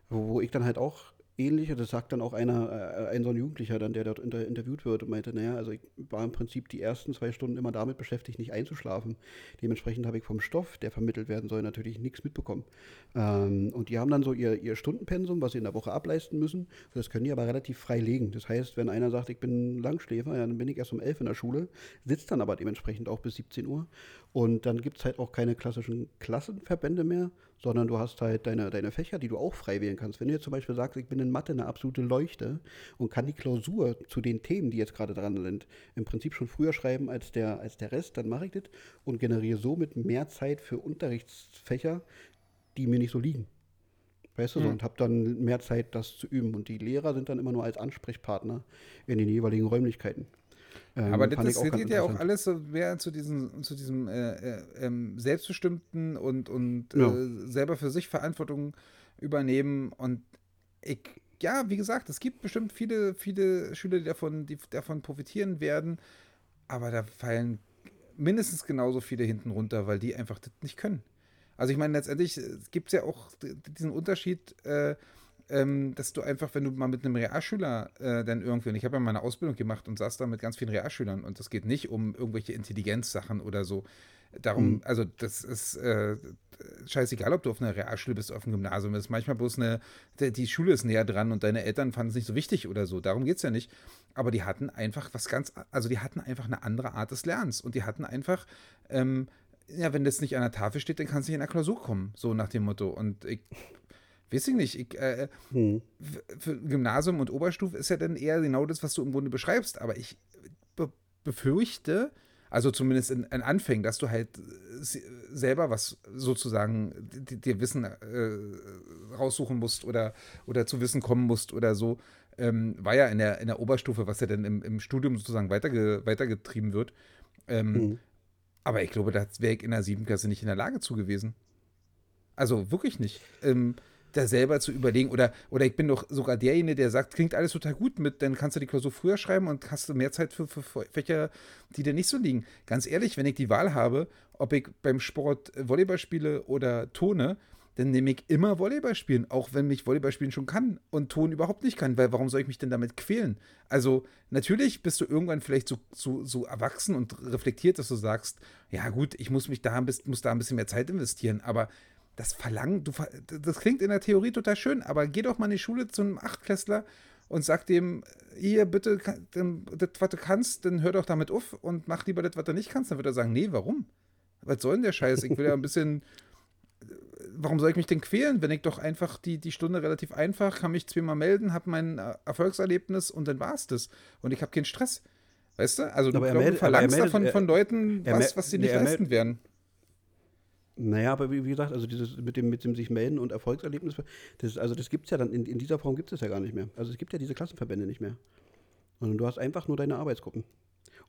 wo, wo ich dann halt auch ähnlich. Das sagt dann auch einer, äh, ein so ein Jugendlicher dann, der dort inter interviewt wird und meinte, naja, also ich war im Prinzip die ersten zwei Stunden immer damit beschäftigt, nicht einzuschlafen. Dementsprechend habe ich vom Stoff, der vermittelt werden soll, natürlich nichts mitbekommen. Ähm, und die haben dann so ihr, ihr Stundenpensum, was sie in der Woche ableisten müssen. Das können die aber relativ frei legen. Das heißt, wenn einer sagt, ich bin Langschläfer, dann bin ich erst um elf in der Schule, sitzt dann aber dementsprechend auch bis 17 Uhr. Und dann gibt es halt auch keine klassischen Klassenverbände mehr, sondern du hast halt deine, deine Fächer, die du auch frei wählen kannst. Wenn du jetzt zum Beispiel sagst, ich bin in Mathe eine absolute Leuchte und kann die Klausur zu den Themen, die jetzt gerade dran sind, im Prinzip schon früher schreiben als der, als der Rest, dann mache ich das und generiere somit mehr Zeit für Unterrichtsfächer, die mir nicht so liegen. Weißt du, mhm. so, und habe dann mehr Zeit, das zu üben. Und die Lehrer sind dann immer nur als Ansprechpartner in den jeweiligen Räumlichkeiten. Ähm, aber das, das geht ja auch alles so mehr zu diesem, zu diesem äh, äh, ähm, selbstbestimmten und, und ja. äh, selber für sich Verantwortung übernehmen. Und ich, ja, wie gesagt, es gibt bestimmt viele, viele Schüler, die davon, die davon profitieren werden, aber da fallen mindestens genauso viele hinten runter, weil die einfach das nicht können. Also ich meine, letztendlich gibt es ja auch diesen Unterschied, äh, ähm, dass du einfach, wenn du mal mit einem Realschüler äh, dann irgendwie, und ich habe ja meine Ausbildung gemacht und saß da mit ganz vielen Realschülern und das geht nicht um irgendwelche Intelligenzsachen oder so. Darum, mhm. also das ist äh, scheißegal, ob du auf einer Realschule bist, oder auf einem Gymnasium bist. Manchmal bloß eine, die Schule ist näher dran und deine Eltern fanden es nicht so wichtig oder so. Darum geht es ja nicht. Aber die hatten einfach was ganz, also die hatten einfach eine andere Art des Lernens und die hatten einfach, ähm, ja, wenn das nicht an der Tafel steht, dann kannst du nicht in der Klausur kommen, so nach dem Motto. Und ich weiß ich nicht. Ich, äh, hm. Für Gymnasium und Oberstufe ist ja dann eher genau das, was du im Grunde beschreibst. Aber ich be befürchte, also zumindest in, in, Anfängen, dass du halt selber was sozusagen dir Wissen äh, raussuchen musst oder, oder zu Wissen kommen musst oder so. Ähm, war ja in der, in der Oberstufe, was ja dann im, im Studium sozusagen weiterge weitergetrieben wird. Ähm, hm. Aber ich glaube, da wäre ich in der siebten Klasse nicht in der Lage zu gewesen. Also wirklich nicht. Ähm, da selber zu überlegen. Oder, oder ich bin doch sogar derjenige, der sagt, klingt alles total gut mit, dann kannst du die Klausur früher schreiben und hast du mehr Zeit für, für, Fächer, die dir nicht so liegen. Ganz ehrlich, wenn ich die Wahl habe, ob ich beim Sport Volleyball spiele oder Tone, dann nehme ich immer Volleyball spielen, auch wenn mich Volleyball spielen schon kann und Ton überhaupt nicht kann, weil warum soll ich mich denn damit quälen? Also natürlich bist du irgendwann vielleicht so, so, so erwachsen und reflektiert, dass du sagst, ja gut, ich muss mich da ein bisschen, muss da ein bisschen mehr Zeit investieren, aber das Verlangen, du, das klingt in der Theorie total schön, aber geh doch mal in die Schule zu einem Achtklässler und sag dem, hier, bitte, das, was du kannst, dann hör doch damit auf und mach lieber das, was du nicht kannst. Dann wird er sagen, nee, warum? Was soll denn der Scheiß? Ich will ja ein bisschen, warum soll ich mich denn quälen, wenn ich doch einfach die, die Stunde relativ einfach, kann mich zweimal melden, habe mein Erfolgserlebnis und dann war es das. Und ich habe keinen Stress. Weißt du? Also du, glaub, meldet, verlangst meldet, davon von Leuten was, was sie nicht leisten werden. Naja, aber wie, wie, gesagt, also dieses mit dem, mit dem sich melden und Erfolgserlebnis, das, also das gibt es ja dann, in, in dieser Form gibt es ja gar nicht mehr. Also es gibt ja diese Klassenverbände nicht mehr. Und du hast einfach nur deine Arbeitsgruppen.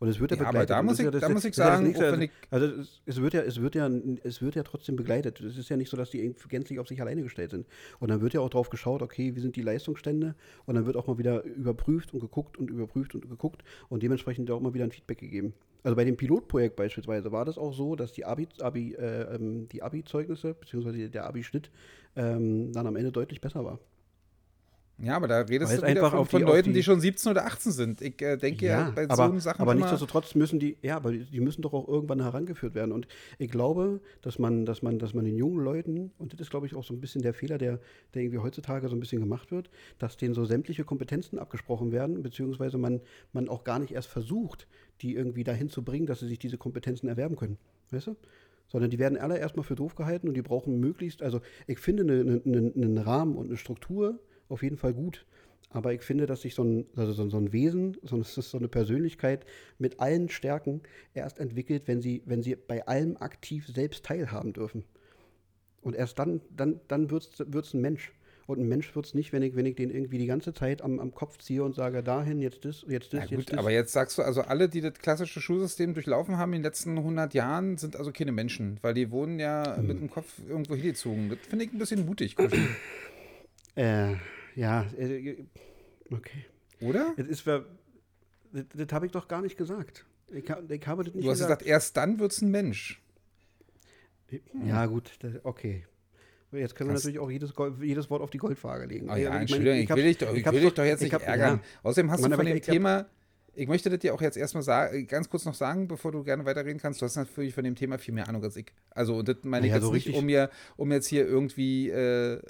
Und es wird ja, ja begleitet. Aber da muss ich, ja, da muss ich sagen, ja also, also es, es, wird ja, es wird ja, es wird ja trotzdem begleitet. Es ist ja nicht so, dass die gänzlich auf sich alleine gestellt sind. Und dann wird ja auch drauf geschaut, okay, wie sind die Leistungsstände? Und dann wird auch mal wieder überprüft und geguckt und überprüft und geguckt und dementsprechend auch mal wieder ein Feedback gegeben. Also bei dem Pilotprojekt beispielsweise war das auch so, dass die Abi, Abi, äh, ähm, die Abi-Zeugnisse bzw. der Abi-Schnitt ähm, dann am Ende deutlich besser war. Ja, aber da redest du einfach von, von die, Leuten, die, die, schon 17 oder 18 sind. Ich äh, denke ja, ja, bei aber, so Sachen. Aber nichtsdestotrotz müssen die, ja, aber die müssen doch auch irgendwann herangeführt werden. Und ich glaube, dass man, dass man, dass man den jungen Leuten, und das ist, glaube ich, auch so ein bisschen der Fehler, der, der irgendwie heutzutage so ein bisschen gemacht wird, dass denen so sämtliche Kompetenzen abgesprochen werden, beziehungsweise man, man auch gar nicht erst versucht, die irgendwie dahin zu bringen, dass sie sich diese Kompetenzen erwerben können. Weißt du? sondern die werden alle erstmal für doof gehalten und die brauchen möglichst, also ich finde einen eine, eine Rahmen und eine Struktur, auf jeden Fall gut. Aber ich finde, dass sich so ein, also so, ein Wesen, so, *laughs* so eine Persönlichkeit mit allen Stärken erst entwickelt, wenn sie, wenn sie bei allem aktiv selbst teilhaben dürfen. Und erst dann, dann, dann wird es ein Mensch. Und ein Mensch wird es nicht, wenn ich, wenn ich den irgendwie die ganze Zeit am, am Kopf ziehe und sage, dahin, jetzt das, jetzt das, ja, jetzt gut, Aber jetzt sagst du, also alle, die das klassische Schulsystem durchlaufen haben in den letzten 100 Jahren, sind also keine Menschen, weil die wurden ja hm. mit dem Kopf irgendwo hingezogen. Das finde ich ein bisschen mutig. äh, ja, äh, okay. Oder? Das, ist, das, das habe ich doch gar nicht gesagt. Ich, ich habe das nicht du hast gesagt. gesagt, erst dann wird es ein Mensch. Ja, gut, das, okay. Jetzt können wir natürlich auch jedes, jedes Wort auf die Goldwaage legen. Oh ja, Entschuldigung, ich, ich, will dich doch, ich will dich doch jetzt nicht hab, ärgern. Ja. Außerdem hast Mann, du von dem Thema, ich möchte das dir auch jetzt erstmal sagen, ganz kurz noch sagen, bevor du gerne weiterreden kannst. Du hast natürlich von dem Thema viel mehr Ahnung als ich. Also, das meine ich ja, jetzt so nicht, um, mir, um jetzt hier irgendwie, äh,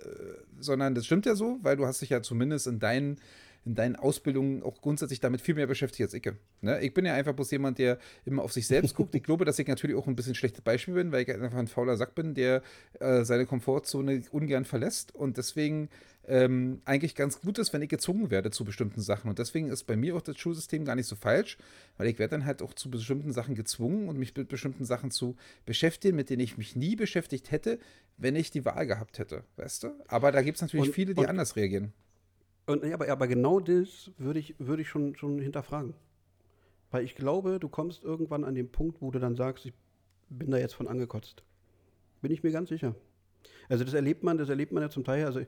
sondern das stimmt ja so, weil du hast dich ja zumindest in deinen in deinen Ausbildungen auch grundsätzlich damit viel mehr beschäftigt als ich. Ne? Ich bin ja einfach bloß jemand, der immer auf sich selbst guckt. Ich glaube, dass ich natürlich auch ein bisschen schlechtes Beispiel bin, weil ich einfach ein fauler Sack bin, der äh, seine Komfortzone ungern verlässt und deswegen ähm, eigentlich ganz gut ist, wenn ich gezwungen werde zu bestimmten Sachen. Und deswegen ist bei mir auch das Schulsystem gar nicht so falsch, weil ich werde dann halt auch zu bestimmten Sachen gezwungen und mich mit bestimmten Sachen zu beschäftigen, mit denen ich mich nie beschäftigt hätte, wenn ich die Wahl gehabt hätte, weißt du? Aber da gibt es natürlich und, viele, die anders reagieren. Und, ja, aber, aber genau das würde ich, würd ich schon, schon hinterfragen. Weil ich glaube, du kommst irgendwann an den Punkt, wo du dann sagst, ich bin da jetzt von angekotzt. Bin ich mir ganz sicher. Also das erlebt man, das erlebt man ja zum Teil. Also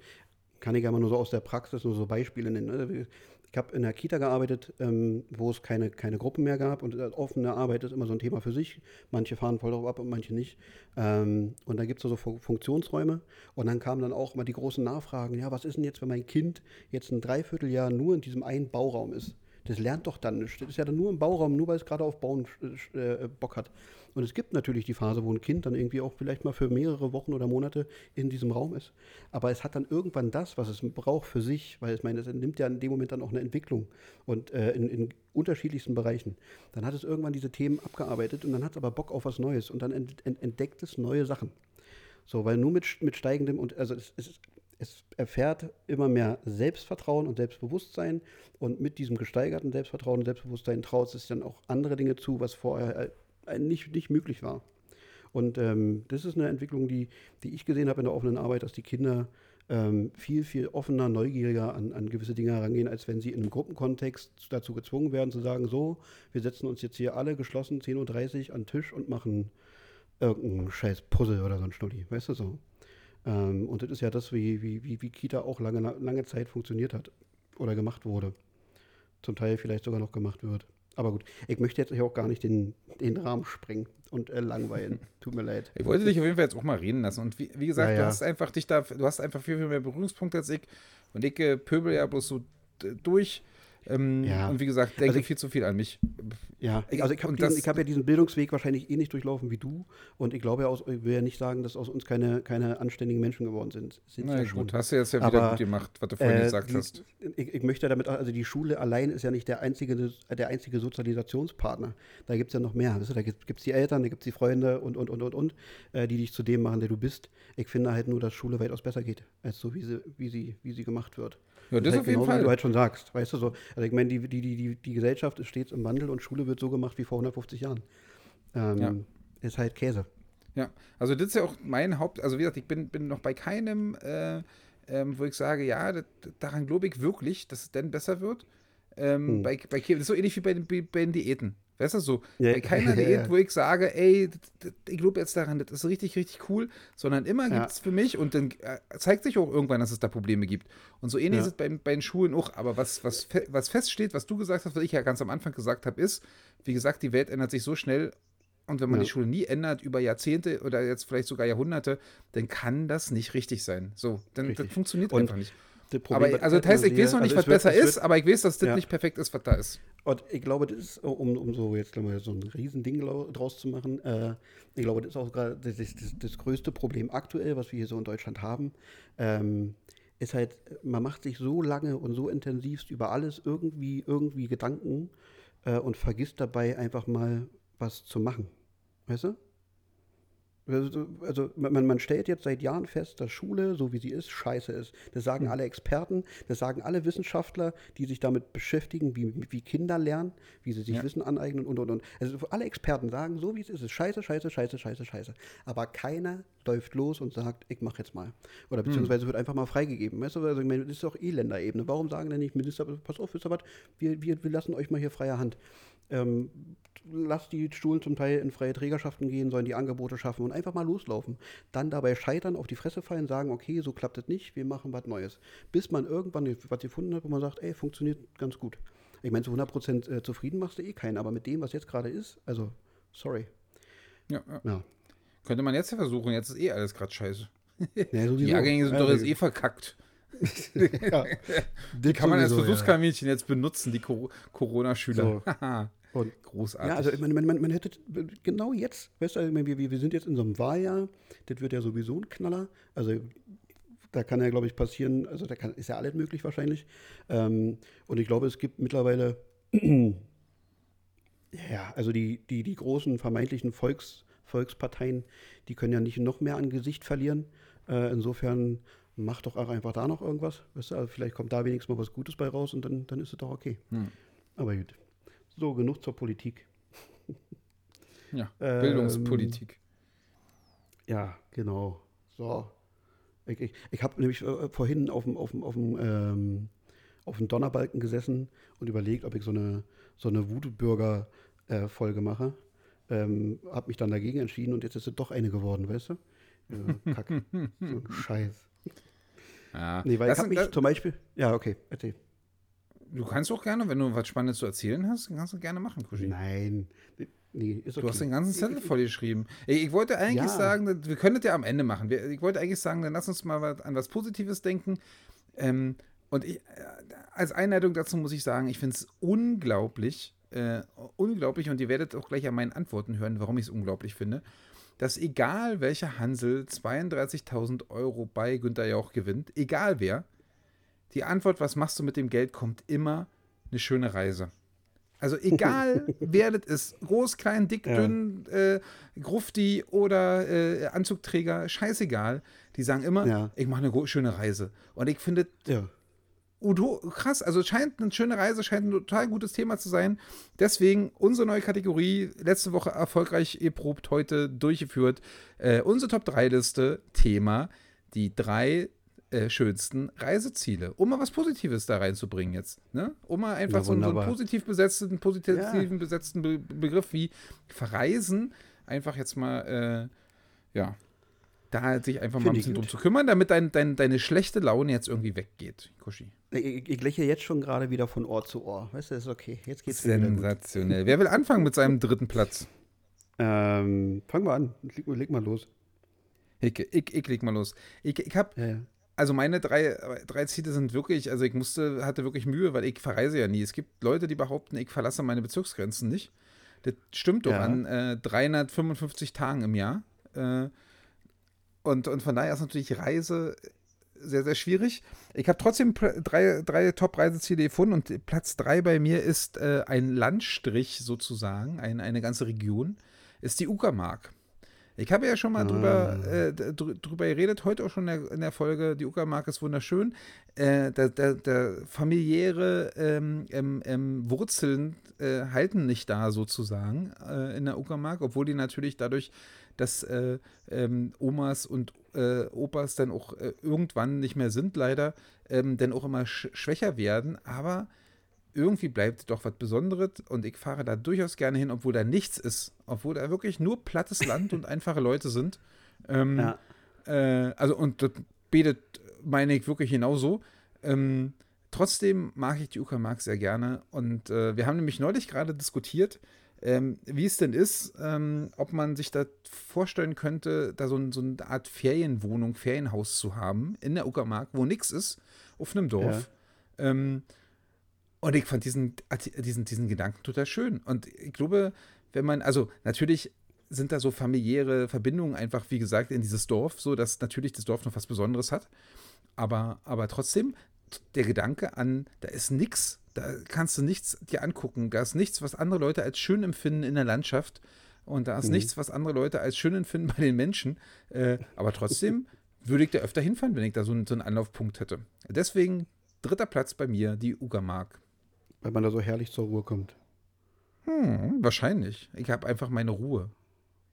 kann ich ja mal nur so aus der Praxis nur so Beispiele nennen. Ne? Ich habe in der Kita gearbeitet, ähm, wo es keine, keine Gruppen mehr gab und offene Arbeit ist immer so ein Thema für sich. Manche fahren voll drauf ab und manche nicht. Ähm, und da gibt es so Funktionsräume und dann kamen dann auch mal die großen Nachfragen, ja, was ist denn jetzt, wenn mein Kind jetzt ein Dreivierteljahr nur in diesem einen Bauraum ist? Das lernt doch dann nicht. Das ist ja dann nur im Bauraum, nur weil es gerade auf Bauen äh, Bock hat. Und es gibt natürlich die Phase, wo ein Kind dann irgendwie auch vielleicht mal für mehrere Wochen oder Monate in diesem Raum ist. Aber es hat dann irgendwann das, was es braucht für sich, weil ich meine, es nimmt ja in dem Moment dann auch eine Entwicklung und äh, in, in, unterschiedlichsten Bereichen. Dann hat es irgendwann diese Themen abgearbeitet und dann hat es aber Bock auf was Neues und dann ent, ent, entdeckt es neue Sachen. So, weil nur mit, mit steigendem und also es, es, es erfährt immer mehr Selbstvertrauen und Selbstbewusstsein und mit diesem gesteigerten Selbstvertrauen und Selbstbewusstsein traut es dann auch andere Dinge zu, was vorher nicht, nicht möglich war. Und ähm, das ist eine Entwicklung, die, die ich gesehen habe in der offenen Arbeit, dass die Kinder ähm, viel, viel offener, neugieriger an, an gewisse Dinge herangehen, als wenn sie in einem Gruppenkontext dazu gezwungen werden, zu sagen, so, wir setzen uns jetzt hier alle geschlossen 10.30 Uhr an den Tisch und machen irgendeinen scheiß Puzzle oder so ein Schnulli, weißt du so. Ähm, und das ist ja das, wie, wie, wie, wie Kita auch lange, lange Zeit funktioniert hat oder gemacht wurde. Zum Teil vielleicht sogar noch gemacht wird. Aber gut, ich möchte jetzt auch gar nicht den, den Rahmen sprengen und äh, langweilen. *laughs* Tut mir leid. Ich wollte dich auf jeden Fall jetzt auch mal reden lassen. Und wie, wie gesagt, ja, ja. du hast einfach dich da, du hast einfach viel, viel mehr Berührungspunkte als ich. Und ich äh, pöbel ja bloß so durch. Ähm, ja. Und wie gesagt, denke also ich, viel zu viel an mich. Ja, ich, also ich habe hab ja diesen Bildungsweg wahrscheinlich eh nicht durchlaufen wie du. Und ich glaube ja, aus, ich will ja nicht sagen, dass aus uns keine, keine anständigen Menschen geworden sind. sind Na ja gut, schon. hast du jetzt ja wieder Aber, gut gemacht, was du vorhin äh, gesagt die, hast. Ich, ich, möchte damit, also die Schule allein ist ja nicht der einzige, der einzige Sozialisationspartner. Da gibt es ja noch mehr. Weißt du, da gibt es die Eltern, da gibt es die Freunde und, und, und, und, und, äh, die dich zu dem machen, der du bist. Ich finde halt nur, dass Schule weitaus besser geht, als so, wie sie, wie sie, wie sie gemacht wird. Ja, das, das auf jeden genau, Fall. Wie du halt schon sagst, weißt du so. Also ich meine, die, die, die, die Gesellschaft ist stets im Wandel und Schule wird so gemacht wie vor 150 Jahren. Ähm, ja. Ist halt Käse. Ja, also das ist ja auch mein Haupt, also wie gesagt, ich bin, bin noch bei keinem, äh, ähm, wo ich sage, ja, das, daran glaube ich wirklich, dass es denn besser wird. Ähm, hm. bei, bei, das ist so ähnlich wie bei den, bei den Diäten. Weißt du, so yeah. bei keiner *laughs* Diät, wo ich sage, ey, ich glaube jetzt daran, das ist richtig, richtig cool, sondern immer ja. gibt es für mich und dann äh, zeigt sich auch irgendwann, dass es da Probleme gibt. Und so ähnlich ja. ist es bei, bei den Schulen auch. Aber was, was, was feststeht, was du gesagt hast, was ich ja ganz am Anfang gesagt habe, ist, wie gesagt, die Welt ändert sich so schnell und wenn man ja. die Schule nie ändert über Jahrzehnte oder jetzt vielleicht sogar Jahrhunderte, dann kann das nicht richtig sein. So, dann das funktioniert und einfach nicht. Problem, aber, also das heißt, ich weiß noch nicht, also was besser wird, ist, aber ich weiß, dass das ja. nicht perfekt ist, was da ist. Und ich glaube, das ist, um, um so jetzt mal so ein Riesending draus zu machen, äh, ich glaube, das ist auch gerade das, das, das, größte Problem aktuell, was wir hier so in Deutschland haben, ähm, ist halt, man macht sich so lange und so intensivst über alles irgendwie, irgendwie Gedanken äh, und vergisst dabei einfach mal was zu machen. Weißt du? Also, man, man, stellt jetzt seit Jahren fest, dass Schule, so wie sie ist, scheiße ist. Das sagen mhm. alle Experten, das sagen alle Wissenschaftler, die sich damit beschäftigen, wie, wie Kinder lernen, wie sie sich ja. Wissen aneignen und und und. Also alle Experten sagen, so wie es ist, ist scheiße, scheiße, scheiße, scheiße, scheiße. Aber keiner läuft los und sagt, ich mache jetzt mal. Oder hm. beziehungsweise wird einfach mal freigegeben. Weißt du, also das ist doch eh Länderebene. Warum sagen denn nicht Minister, pass auf, wisst ihr was, wir, wir, wir lassen euch mal hier freie Hand. Ähm, lasst die Schulen zum Teil in freie Trägerschaften gehen, sollen die Angebote schaffen und einfach mal loslaufen. Dann dabei scheitern, auf die Fresse fallen, sagen, okay, so klappt es nicht, wir machen was Neues. Bis man irgendwann was gefunden hat, wo man sagt, ey, funktioniert ganz gut. Ich meine, zu 100% äh, zufrieden machst du eh keinen, aber mit dem, was jetzt gerade ist, also, sorry. Ja, ja. ja. Könnte man jetzt ja versuchen, jetzt ist eh alles gerade scheiße. Ja, die Jahrgänge sind ja, doch jetzt eh verkackt. *laughs* ja, die kann man als Versuchskaninchen jetzt benutzen, die Corona-Schüler. So. *laughs* Und, Großartig. Ja, also man, man, man hätte genau jetzt, weißt du, wir, wir sind jetzt in so einem Wahljahr, das wird ja sowieso ein Knaller. Also da kann ja, glaube ich, passieren, also da kann, ist ja alles möglich wahrscheinlich. Ähm, und ich glaube, es gibt mittlerweile, *clears throat* ja, also die, die, die großen vermeintlichen Volks, Volksparteien, die können ja nicht noch mehr an Gesicht verlieren. Äh, insofern mach doch auch einfach da noch irgendwas. Weißt du, also vielleicht kommt da wenigstens mal was Gutes bei raus und dann, dann ist es doch okay. Hm. Aber gut. So, genug zur Politik. *laughs* Ja, ähm, Bildungspolitik. Ja, genau. So. Ich, ich, ich habe nämlich äh, vorhin auf dem, auf dem, auf dem, ähm, auf dem Donnerbalken gesessen und überlegt, ob ich so eine, so eine Voodoo-Bürger-Folge äh, mache. Ähm, hab mich dann dagegen entschieden und jetzt ist es doch eine geworden, weißt du? Ja, Kacke. *laughs* so ein Scheiß. Ja. Nee, weil das ich hab mich zum Beispiel. Ja, okay, erzähl. Du kannst auch gerne, wenn du was Spannendes zu erzählen hast, kannst du gerne machen, Kushi. Nein. Nee, okay. Du hast den ganzen Zettel vollgeschrieben. Ich, ich wollte eigentlich ja. sagen, wir können das ja am Ende machen. Ich wollte eigentlich sagen, dann lass uns mal an was Positives denken. Ähm, und ich, äh, als Einleitung dazu muss ich sagen, ich finde es unglaublich, äh, unglaublich, und ihr werdet auch gleich an meinen Antworten hören, warum ich es unglaublich finde, dass egal welcher Hansel 32.000 Euro bei Günter Jauch gewinnt, egal wer, die Antwort, was machst du mit dem Geld, kommt immer eine schöne Reise. Also egal, wer das ist, groß, klein, dick, ja. dünn, äh, Grufti oder äh, Anzugträger, scheißegal. Die sagen immer, ja. ich mache eine schöne Reise. Und ich finde, ja. Udo, krass, also scheint eine schöne Reise, scheint ein total gutes Thema zu sein. Deswegen unsere neue Kategorie, letzte Woche erfolgreich erprobt, heute durchgeführt. Äh, unsere Top-3-Liste, Thema, die drei äh, schönsten Reiseziele. Um mal was Positives da reinzubringen jetzt. Ne? Um mal einfach ja, so, so, einen positiv besetzten, positiv ja. besetzten Be Begriff wie Verreisen einfach jetzt mal, äh, ja, da sich einfach Find mal ein bisschen drum zu kümmern, damit dein, dein, deine schlechte Laune jetzt irgendwie weggeht, Kushi. Ich, ich lächle jetzt schon gerade wieder von Ohr zu Ohr. Weißt du, ist okay. Jetzt geht's Sensationell. Wer will anfangen mit seinem dritten Platz? Ähm, fang mal an. Leg, leg mal los. Ich, ich, ich leg mal los. Ich, ich habe ja, ja also meine drei, drei Ziele sind wirklich, also ich musste, hatte wirklich Mühe, weil ich verreise ja nie. Es gibt Leute, die behaupten, ich verlasse meine Bezirksgrenzen nicht. Das stimmt doch ja. an äh, 355 Tagen im Jahr. Äh, und, und von daher ist natürlich Reise sehr, sehr schwierig. Ich habe trotzdem drei, drei Top-Reiseziele gefunden und Platz drei bei mir ist äh, ein Landstrich sozusagen, ein, eine ganze Region, ist die Uckermark. Ich habe ja schon mal drüber, ah. äh, drüber geredet, heute auch schon in der, in der Folge, die Uckermark ist wunderschön. Äh, der, der, der, familiäre ähm, ähm, ähm, Wurzeln äh, halten nicht da sozusagen äh, in der Uckermark, obwohl die natürlich dadurch, dass äh, ähm, Omas und äh, Opas dann auch irgendwann nicht mehr sind, leider, ähm, dann auch immer sch schwächer werden. Aber irgendwie bleibt doch was Besonderes und ich fahre da durchaus gerne hin, obwohl da nichts ist, obwohl da wirklich nur plattes Land und einfache Leute sind. Ähm, ja. äh, also, und das betet, meine ich wirklich genauso. Ähm, trotzdem mag ich die Uckermark sehr gerne und äh, wir haben nämlich neulich gerade diskutiert, ähm, wie es denn ist, ähm, ob man sich da vorstellen könnte, da so, so, eine Art Ferienwohnung, Ferienhaus zu haben in der Uckermark, wo nichts ist, auf einem Dorf. Ja. Und ich fand diesen, diesen, diesen Gedanken total schön. Und ich glaube, wenn man, also natürlich sind da so familiäre Verbindungen einfach, wie gesagt, in dieses Dorf, so dass natürlich das Dorf noch was Besonderes hat. Aber, aber trotzdem, der Gedanke an, da ist nichts, da kannst du nichts dir angucken, da ist nichts, was andere Leute als schön empfinden in der Landschaft. Und da ist mhm. nichts, was andere Leute als schön empfinden bei den Menschen. Äh, aber trotzdem *laughs* würde ich da öfter hinfahren, wenn ich da so, so einen Anlaufpunkt hätte. Deswegen dritter Platz bei mir, die Ugermark. Weil man da so herrlich zur Ruhe kommt. Hm, wahrscheinlich. Ich habe einfach meine Ruhe.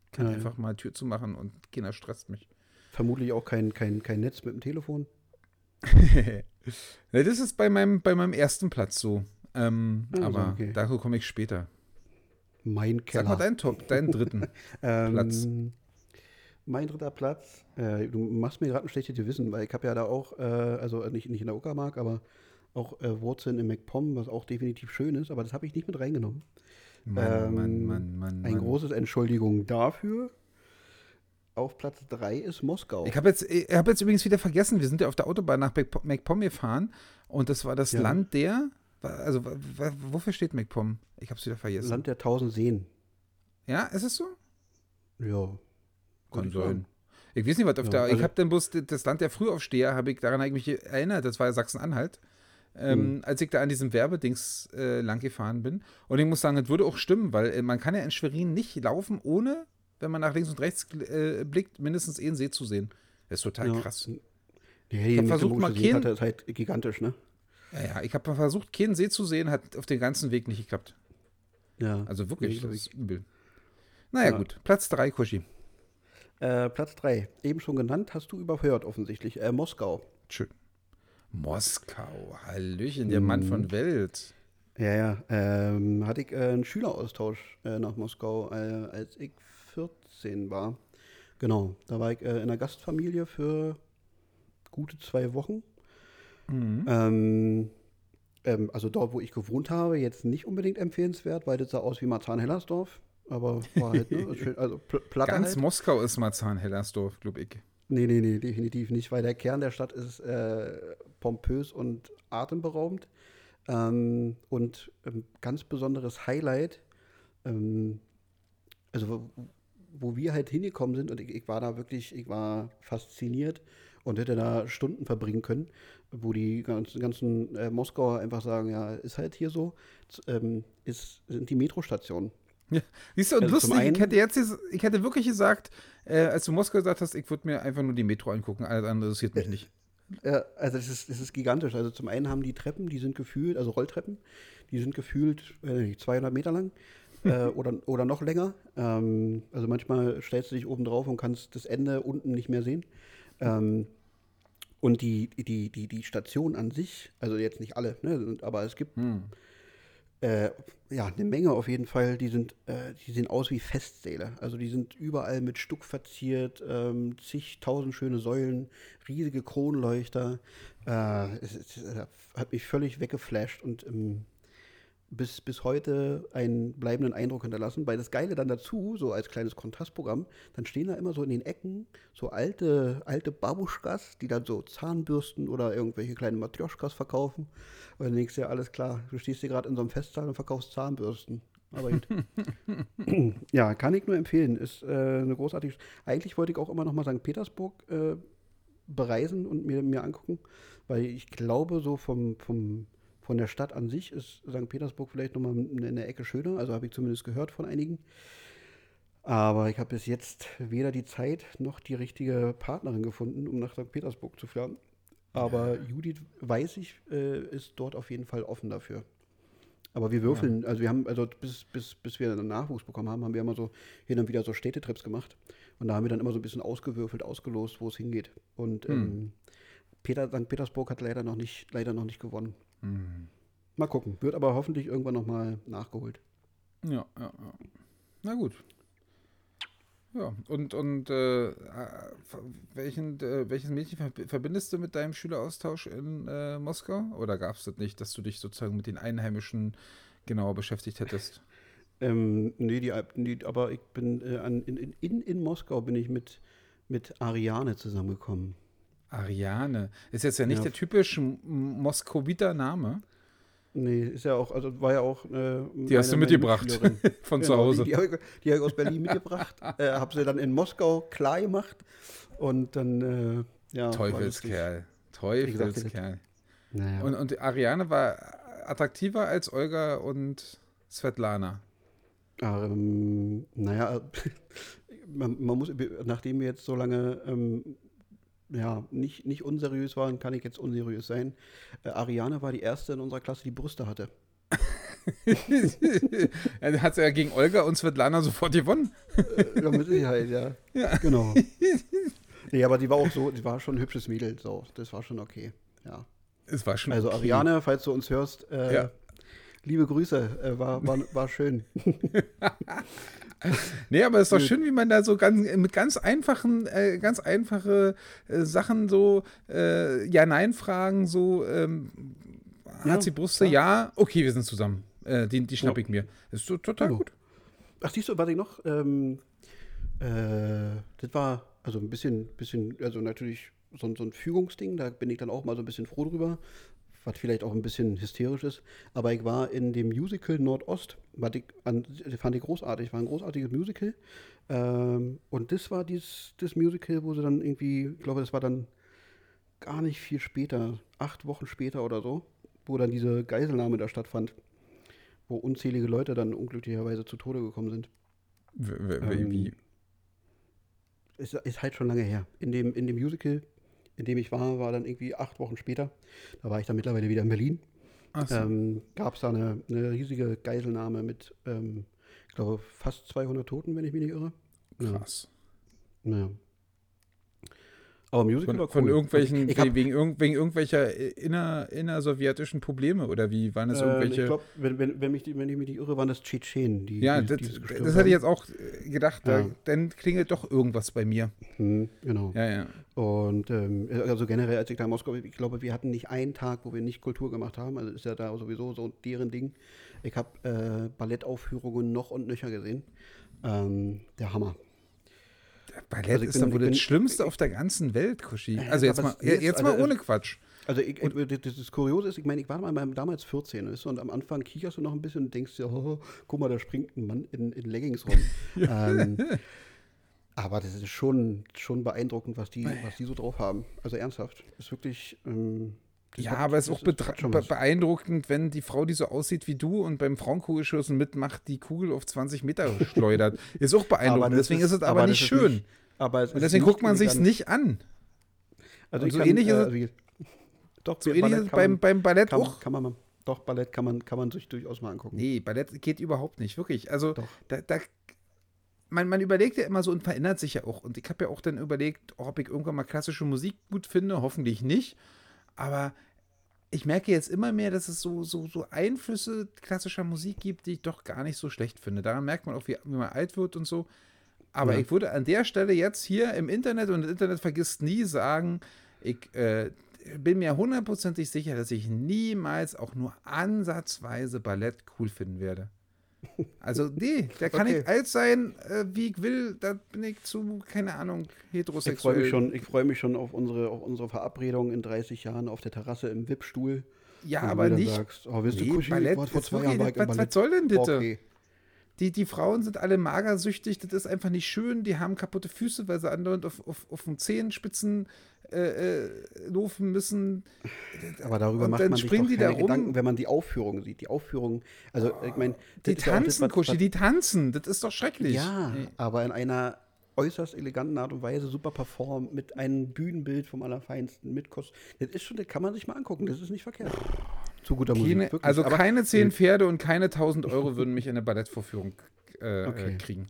Ich kann ja, einfach mal Tür zu machen und keiner stresst mich. Vermutlich auch kein, kein, kein Netz mit dem Telefon. *laughs* das ist bei meinem, bei meinem ersten Platz so. Ähm, also, aber okay. dazu komme ich später. Mein Keller. Sag mal deinen Top, deinen dritten *laughs* ähm, Platz. Mein dritter Platz, äh, du machst mir gerade ein schlechtes Gewissen, weil ich habe ja da auch, äh, also nicht, nicht in der Uckermark, aber auch äh, Wurzeln im MacPom, was auch definitiv schön ist, aber das habe ich nicht mit reingenommen. Mann, ähm, Mann, Mann, Mann, Ein großes Entschuldigung dafür. Auf Platz 3 ist Moskau. Ich habe jetzt, hab jetzt übrigens wieder vergessen, wir sind ja auf der Autobahn nach MacPom gefahren und das war das ja. Land der, also wofür steht MacPom? Ich habe es wieder vergessen. Land der tausend Seen. Ja, ist es so? Ja. Kann sein. Ich weiß nicht, was auf ja, der. Also ich habe dann bloß das Land der Frühaufsteher, habe ich daran eigentlich erinnert, das war ja Sachsen-Anhalt ähm, mhm. als ich da an diesem Werbedings äh, lang gefahren bin. Und ich muss sagen, das würde auch stimmen, weil äh, man kann ja in Schwerin nicht laufen, ohne, wenn man nach links und rechts äh, blickt, mindestens einen See zu sehen. Das ist total ja. krass. Ja, ich habe versucht, mal keinen, ist halt gigantisch, ne? Ja, ja, ich habe versucht, keinen See zu sehen, hat auf dem ganzen Weg nicht geklappt. Ja. Also wirklich, das ist übel. Naja, ja. gut. Platz 3, Kushi. Äh, Platz 3, eben schon genannt, hast du überhört offensichtlich. Äh, Moskau. Schön. Moskau, Hallöchen, der mhm. Mann von Welt. Ja, ja. Ähm, hatte ich äh, einen Schüleraustausch äh, nach Moskau, äh, als ich 14 war. Genau, da war ich äh, in einer Gastfamilie für gute zwei Wochen. Mhm. Ähm, ähm, also dort, wo ich gewohnt habe, jetzt nicht unbedingt empfehlenswert, weil das sah aus wie Marzahn-Hellersdorf. Aber war halt, ne, *laughs* schön, also Platte Ganz halt. Moskau ist Marzahn-Hellersdorf, glaube ich. Nee, nee, nee, definitiv nicht, weil der Kern der Stadt ist äh, pompös und atemberaubend. Ähm, und ähm, ganz besonderes Highlight, ähm, also wo, wo, wir halt hingekommen sind, und ich, ich, war da wirklich, ich war fasziniert und hätte da Stunden verbringen können, wo die ganzen, ganzen äh, Moskauer einfach sagen, ja, ist halt hier so, ähm, ist, sind die Metrostationen. Ja, *laughs* siehst du, und also lustig, einen, ich hätte jetzt, ich hätte wirklich gesagt, äh, als du Moskau gesagt hast, ich würde mir einfach nur die Metro angucken, alles andere interessiert mich nicht. Ja, also das ist, das ist gigantisch. Also zum einen haben die Treppen, die sind gefühlt, also Rolltreppen, die sind gefühlt äh, 200 Meter lang äh, *laughs* oder, oder noch länger. Ähm, also manchmal stellst du dich oben drauf und kannst das Ende unten nicht mehr sehen. Ähm, und die, die, die, die Station an sich, also jetzt nicht alle, ne, aber es gibt hm. Äh, ja eine Menge auf jeden Fall, die sind, äh, die sehen aus wie Festsäle. Also die sind überall mit Stuck verziert, ähm, zigtausend schöne Säulen, riesige Kronleuchter. Äh, es, es, es, hat mich völlig weggeflasht und ähm, bis, bis heute einen bleibenden Eindruck hinterlassen. Weil das Geile dann dazu, so als kleines Kontrastprogramm, dann stehen da immer so in den Ecken so alte, alte Babuschkas, die dann so Zahnbürsten oder irgendwelche kleinen Matrioschkas verkaufen. Und dann denkst du ja, alles klar, du stehst hier gerade in so einem Festsaal und verkaufst Zahnbürsten. Aber gut. *laughs* ja, kann ich nur empfehlen. Ist äh, eine großartige. Eigentlich wollte ich auch immer noch mal St. Petersburg äh, bereisen und mir, mir angucken, weil ich glaube, so vom, vom von der Stadt an sich ist St. Petersburg vielleicht nochmal in der Ecke schöner, also habe ich zumindest gehört von einigen. Aber ich habe bis jetzt weder die Zeit noch die richtige Partnerin gefunden, um nach St. Petersburg zu fahren. Aber. Judith, weiß ich, äh, ist dort auf jeden Fall offen dafür. Aber wir würfeln, ja. also wir haben, also bis, bis, bis wir einen Nachwuchs bekommen haben, haben wir immer so hin und wieder so Städtetrips gemacht. Und da haben wir dann immer so ein bisschen ausgewürfelt, ausgelost, wo es hingeht. Und hm. ähm, Peter, St. Petersburg hat leider noch nicht, leider noch nicht gewonnen. Mhm. Mal gucken. Wird aber hoffentlich irgendwann nochmal nachgeholt. Ja, ja, ja. Na gut. Ja, und, und äh, welchen, äh, welches Mädchen verbindest du mit deinem Schüleraustausch in äh, Moskau? Oder gab es das nicht, dass du dich sozusagen mit den Einheimischen genauer beschäftigt hättest? *laughs* ähm, nee, die, die, aber ich bin äh, an, in, in, in Moskau bin ich mit, mit Ariane zusammengekommen. Ariane. Ist jetzt ja nicht ja. der typische Moskowiter Name. Nee, ist ja auch, also war ja auch. Äh, die hast du mitgebracht *laughs* von genau, zu Hause. Die, die, habe ich, ich aus Berlin mitgebracht. *laughs* äh, habe sie dann in Moskau klar gemacht und dann, äh, ja. Teufelskerl. Teufelskerl. Naja. Und, und Ariane war attraktiver als Olga und Svetlana. Ähm, naja, *laughs* man, man, muss, nachdem wir jetzt so lange ähm, ja, nicht, nicht unseriös waren, kann ich jetzt unseriös sein. Äh, Ariane war die erste in unserer Klasse, die Brüste hatte. *laughs* hat sie ja gegen Olga und Svetlana sofort gewonnen. Äh, ja, mit Sicherheit, ja. *laughs* ja. Genau. *laughs* Nee, aber die war auch so, die war schon ein hübsches Mädel, so. Das war schon okay, ja. Es war schon Also okay. Ariane, falls du uns hörst, äh, ja. liebe Grüße, äh, war, war, war schön. *laughs* nee, aber es ist doch schön, wie man da so ganz, mit ganz einfachen, äh, ganz einfache äh, Sachen so äh, Ja-Nein-Fragen so ähm, ja, hat sie Brüste? Ja. okay, wir sind zusammen. Äh, die die schnapp ich mir. Das ist so, total gut. Ach, siehst du, was ich noch? Ähm, äh, das war also ein bisschen, bisschen, also natürlich so, so ein Fügungsding, da bin ich dann auch mal so ein bisschen froh drüber was vielleicht auch ein bisschen hysterisch ist. Aber ich war in dem Musical Nordost, was ich an, fand ich großartig, war ein großartiges Musical. Ähm, und das war dieses, das Musical, wo sie dann irgendwie, ich glaube, das war dann gar nicht viel später, acht Wochen später oder so, wo dann diese Geiselnahme da stattfand, wo unzählige Leute dann unglücklicherweise zu Tode gekommen sind. Wie? Ähm, ist, ist halt schon lange her. In dem, in dem Musical in dem ich war, war dann irgendwie acht Wochen später. Da war ich dann mittlerweile wieder in Berlin. So. Ähm, Gab es da eine, eine, riesige Geiselnahme mit, ähm, ich glaube, fast 200 Toten, wenn ich mich nicht irre. Krass. Naja. Aber Musical von, cool. von irgendwelchen, hab, wegen, wegen, wegen, irgendwelcher inner, innersowjetischen Probleme oder wie waren das äh, irgendwelche? Ich glaube, wenn, wenn, wenn, wenn ich mich nicht irre, waren das Tschetschenen, die. Ja, die, das, das, das hatte ich jetzt auch äh, gedacht, ja. da, dann klingelt doch irgendwas bei mir. Hm, genau. Ja, ja. Und ähm, also generell, als ich da in Moskau, ich glaube, wir hatten nicht einen Tag, wo wir nicht Kultur gemacht haben. Also ist ja da sowieso so deren Ding. Ich habe äh, Ballettaufführungen noch und nöcher gesehen. Ähm, der Hammer. Ballett also ist doch wohl das Schlimmste auf der ganzen Welt, Kushi. Also jetzt mal, jetzt, jetzt mal also, ohne Quatsch. Also ich, ich, das Kuriose ist, ich meine, ich war mal damals 14 weißt du, und am Anfang kicherst du noch ein bisschen und denkst dir, oh, guck mal, da springt ein Mann in, in Leggings rum. *laughs* ähm, aber das ist schon, schon beeindruckend, was die, was die so drauf haben. Also ernsthaft. Ist wirklich. Ähm, ja, hat, aber es ist auch be beeindruckend, wenn die Frau, die so aussieht wie du und beim Frauenkugelschießen mitmacht, die Kugel auf 20 Meter *laughs* schleudert. ist auch beeindruckend. deswegen ist, ist es aber, aber nicht schön. Nicht, aber und deswegen guckt man sich nicht an. Also und so kann, ähnlich ist äh, es. Doch, so ähnlich ist es beim, beim Ballett kann, auch. Kann man, doch, Ballett kann man, kann man sich durchaus mal angucken. Nee, Ballett geht überhaupt nicht, wirklich. Also, da, da man, man, überlegt ja immer so und verändert sich ja auch. Und ich habe ja auch dann überlegt, ob ich irgendwann mal klassische Musik gut finde. Hoffentlich nicht. Aber ich merke jetzt immer mehr, dass es so, so, so Einflüsse klassischer Musik gibt, die ich doch gar nicht so schlecht finde. Daran merkt man auch, wie, wie man alt wird und so. Aber ja. ich würde an der Stelle jetzt hier im Internet, und das Internet vergisst nie, sagen, ich äh, bin mir hundertprozentig sicher, dass ich niemals auch nur ansatzweise Ballett cool finden werde. Also, nee, da kann okay. ich alt sein, äh, wie ich will, da bin ich zu, keine Ahnung, heterosexuell. Ich freue mich, freu mich schon auf unsere, auf unsere Verabredung in 30 Jahren auf der Terrasse im Wippstuhl. Ja, aber nicht. Sagst, oh, willst nee, du Kuschel? Ballett, vor zwei Jahren war was, was soll denn bitte? Okay. Die, die Frauen sind alle magersüchtig, das ist einfach nicht schön. Die haben kaputte Füße, weil sie andauernd auf, auf, auf den Zehenspitzen äh, äh, laufen müssen. Aber darüber und macht man sich doch keine da Gedanken, wenn man die Aufführung sieht. Die Aufführung, also oh, ich meine... Die tanzen, das, Kuschi, die tanzen, das ist doch schrecklich. Ja, aber in einer äußerst eleganten Art und Weise super performt, mit einem Bühnenbild vom Allerfeinsten, mit Kost. Das ist schon, das kann man sich mal angucken, das ist nicht verkehrt. Zu guter keine, Musik. Wirklich. Also keine zehn Pferde und keine 1000 Euro würden mich in eine Ballettvorführung äh, okay. kriegen.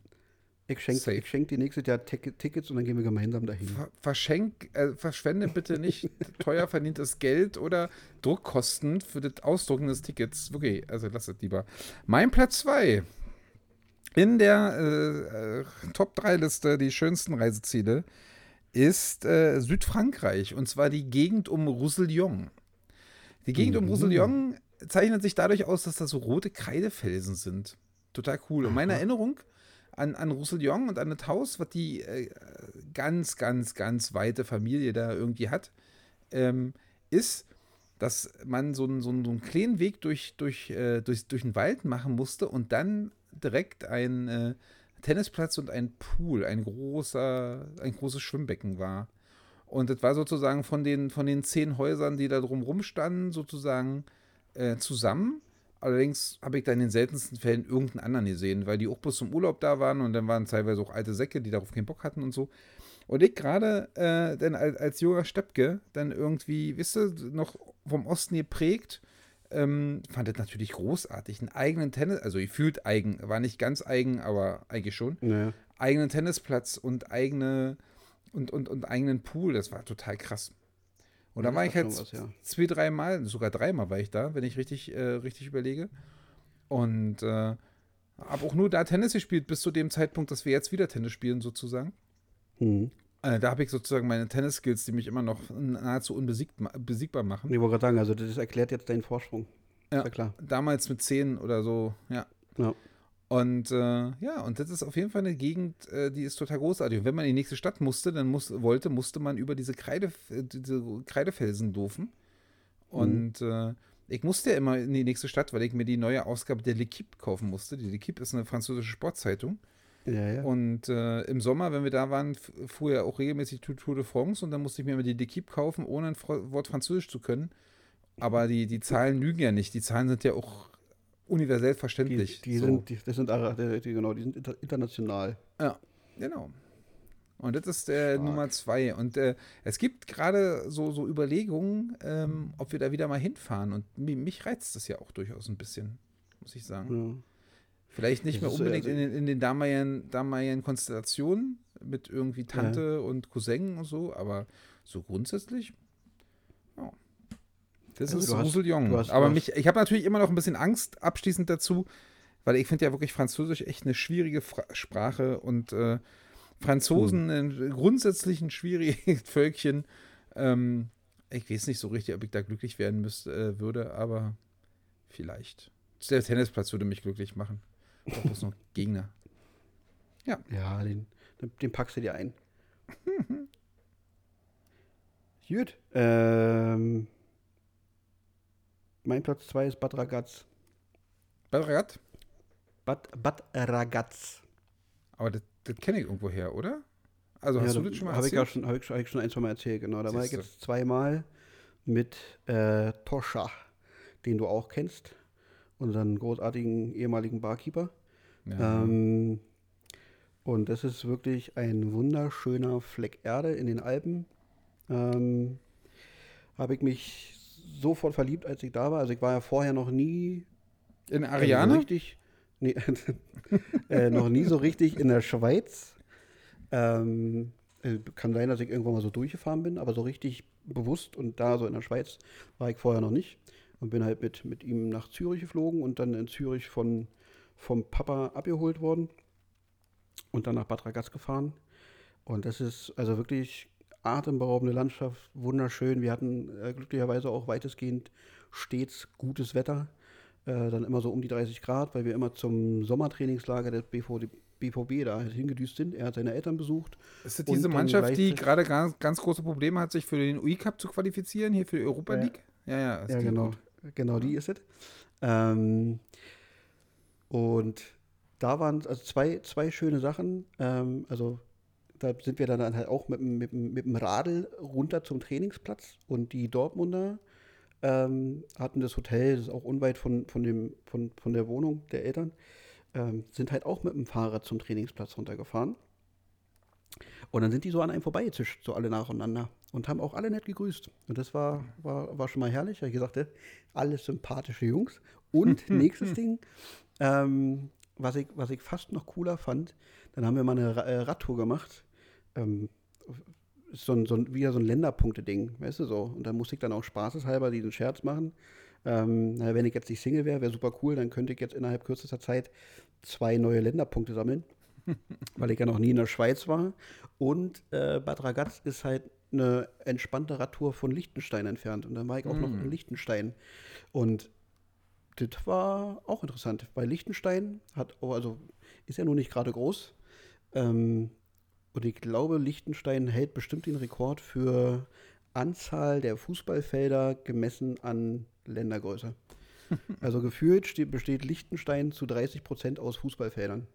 Ich schenke schenk dir nächstes Jahr Tickets und dann gehen wir gemeinsam dahin. Ver verschenk, äh, verschwende bitte nicht *laughs* teuer verdientes Geld oder Druckkosten für das Ausdrucken des Tickets. Okay, also lass es lieber. Mein Platz 2. In der äh, äh Top 3 Liste, die schönsten Reiseziele, ist äh, Südfrankreich und zwar die Gegend um Roussillon. Die Gegend mhm. um Roussillon zeichnet sich dadurch aus, dass da so rote Kreidefelsen sind. Total cool. Und meine Erinnerung an, an Roussillon und an das Haus, was die äh, ganz, ganz, ganz weite Familie da irgendwie hat, ähm, ist, dass man so einen, so einen, so einen kleinen Weg durch, durch, äh, durch, durch den Wald machen musste und dann direkt ein äh, Tennisplatz und ein Pool, ein großer, ein großes Schwimmbecken war. Und das war sozusagen von den, von den zehn Häusern, die da drumrum standen, sozusagen äh, zusammen. Allerdings habe ich da in den seltensten Fällen irgendeinen anderen gesehen, weil die auch bloß zum Urlaub da waren und dann waren teilweise auch alte Säcke, die darauf keinen Bock hatten und so. Und ich gerade äh, dann als, als junger Steppke dann irgendwie, wisst ihr, noch vom Osten geprägt, ähm, fand das natürlich großartig. Einen eigenen Tennis, also ich fühlt eigen, war nicht ganz eigen, aber eigentlich schon. Naja. Eigenen Tennisplatz und eigene und, und, und eigenen Pool, das war total krass. Und da war ich halt was, ja. zwei, dreimal, sogar dreimal war ich da, wenn ich richtig, äh, richtig überlege. Und äh, habe auch nur da Tennis gespielt, bis zu dem Zeitpunkt, dass wir jetzt wieder Tennis spielen, sozusagen. Mhm. Äh, da habe ich sozusagen meine Tennis-Skills, die mich immer noch nahezu unbesiegbar machen. Ich wollte gerade sagen, also das erklärt jetzt deinen Vorsprung. Ja, ja klar. Damals mit zehn oder so, ja. Ja. Und äh, ja, und das ist auf jeden Fall eine Gegend, äh, die ist total großartig. Und wenn man in die nächste Stadt musste, dann muss, wollte, musste man über diese, Kreide, diese Kreidefelsen doofen. Und mhm. äh, ich musste ja immer in die nächste Stadt, weil ich mir die neue Ausgabe der L'Equipe kaufen musste. Die L'Equipe ist eine französische Sportzeitung. Ja, ja. Und äh, im Sommer, wenn wir da waren, fuhr ja auch regelmäßig Tour de France und dann musste ich mir immer die L'Equipe kaufen, ohne ein Wort Französisch zu können. Aber die, die Zahlen lügen ja nicht. Die Zahlen sind ja auch universell verständlich. Die, die so. sind, die, das sind, die, genau, die sind international. Ja, genau. Und das ist der Stark. Nummer zwei. Und äh, es gibt gerade so, so Überlegungen, ähm, ob wir da wieder mal hinfahren. Und mich, mich, reizt das ja auch durchaus ein bisschen, muss ich sagen. Ja. Vielleicht nicht das mehr unbedingt also, in, in, den damaligen, damaligen Konstellationen mit irgendwie Tante ja. und Cousin und so, aber so grundsätzlich. Das also ist Roussillon. Aber mich, ich habe natürlich immer noch ein bisschen Angst abschließend dazu, weil ich finde ja wirklich Französisch echt eine schwierige Fra Sprache und äh, Franzosen hm. grundsätzlich ein schwieriges *laughs* Völkchen. Ähm, ich weiß nicht so richtig, ob ich da glücklich werden müsste, äh, würde, aber vielleicht. Der Tennisplatz würde mich glücklich machen. Da muss noch *laughs* Gegner. Ja. Ja, den, den packst du dir ein. *laughs* Gut. Ähm, mein Platz 2 ist Bad Ragaz. Bad Ragaz? Bad, Bad Ragaz. Aber das, das kenne ich irgendwo her, oder? Also hast ja, du das schon mal erzählt? Habe ich, hab ich, hab ich schon ein, zwei Mal erzählt, genau. Da war ich jetzt zweimal mit äh, Toscha, den du auch kennst. Unseren großartigen ehemaligen Barkeeper. Ja. Ähm, und das ist wirklich ein wunderschöner Fleck Erde in den Alpen. Ähm, Habe ich mich sofort verliebt, als ich da war. Also ich war ja vorher noch nie in Ariane? Äh, richtig, nee, *laughs* äh, noch nie so richtig in der Schweiz. Ähm, äh, kann sein, dass ich irgendwann mal so durchgefahren bin, aber so richtig bewusst und da so in der Schweiz war ich vorher noch nicht. Und bin halt mit, mit ihm nach Zürich geflogen und dann in Zürich von, vom Papa abgeholt worden und dann nach Bad Ragaz gefahren. Und das ist also wirklich atemberaubende Landschaft, wunderschön. Wir hatten äh, glücklicherweise auch weitestgehend stets gutes Wetter. Äh, dann immer so um die 30 Grad, weil wir immer zum Sommertrainingslager des BVD, BVB da hingedüst sind. Er hat seine Eltern besucht. Ist das diese Mannschaft, die gerade ganz, ganz, große Probleme hat, sich für den UI-Cup zu qualifizieren, hier für die Europa League? Ja, ja, ja genau. Gut. Genau, die ist es. Ähm, und da waren also zwei, zwei schöne Sachen. Ähm, also da sind wir dann halt auch mit, mit, mit dem Radl runter zum Trainingsplatz und die Dortmunder ähm, hatten das Hotel, das ist auch unweit von, von, dem, von, von der Wohnung der Eltern, ähm, sind halt auch mit dem Fahrrad zum Trainingsplatz runtergefahren. Und dann sind die so an einem vorbeigezischt, so alle nacheinander. Und haben auch alle nett gegrüßt. Und das war, war, war schon mal herrlich. Ich gesagt, alle sympathische Jungs. Und *laughs* nächstes Ding, ähm, was, ich, was ich fast noch cooler fand, dann haben wir mal eine äh, Radtour gemacht. Ähm, so ein, so ein, wieder so ein Länderpunkte-Ding, weißt du so. Und da musste ich dann auch spaßeshalber diesen Scherz machen. Ähm, wenn ich jetzt nicht Single wäre, wäre super cool, dann könnte ich jetzt innerhalb kürzester Zeit zwei neue Länderpunkte sammeln, *laughs* weil ich ja noch nie in der Schweiz war. Und äh, Bad Ragaz ist halt eine entspannte Radtour von Liechtenstein entfernt. Und dann war ich auch mm. noch in mm. Liechtenstein. Und das war auch interessant, weil Liechtenstein hat, also ist ja nun nicht gerade groß. Ähm, und ich glaube, Liechtenstein hält bestimmt den Rekord für Anzahl der Fußballfelder gemessen an Ländergröße. *laughs* also gefühlt steht, besteht Liechtenstein zu 30 Prozent aus Fußballfeldern.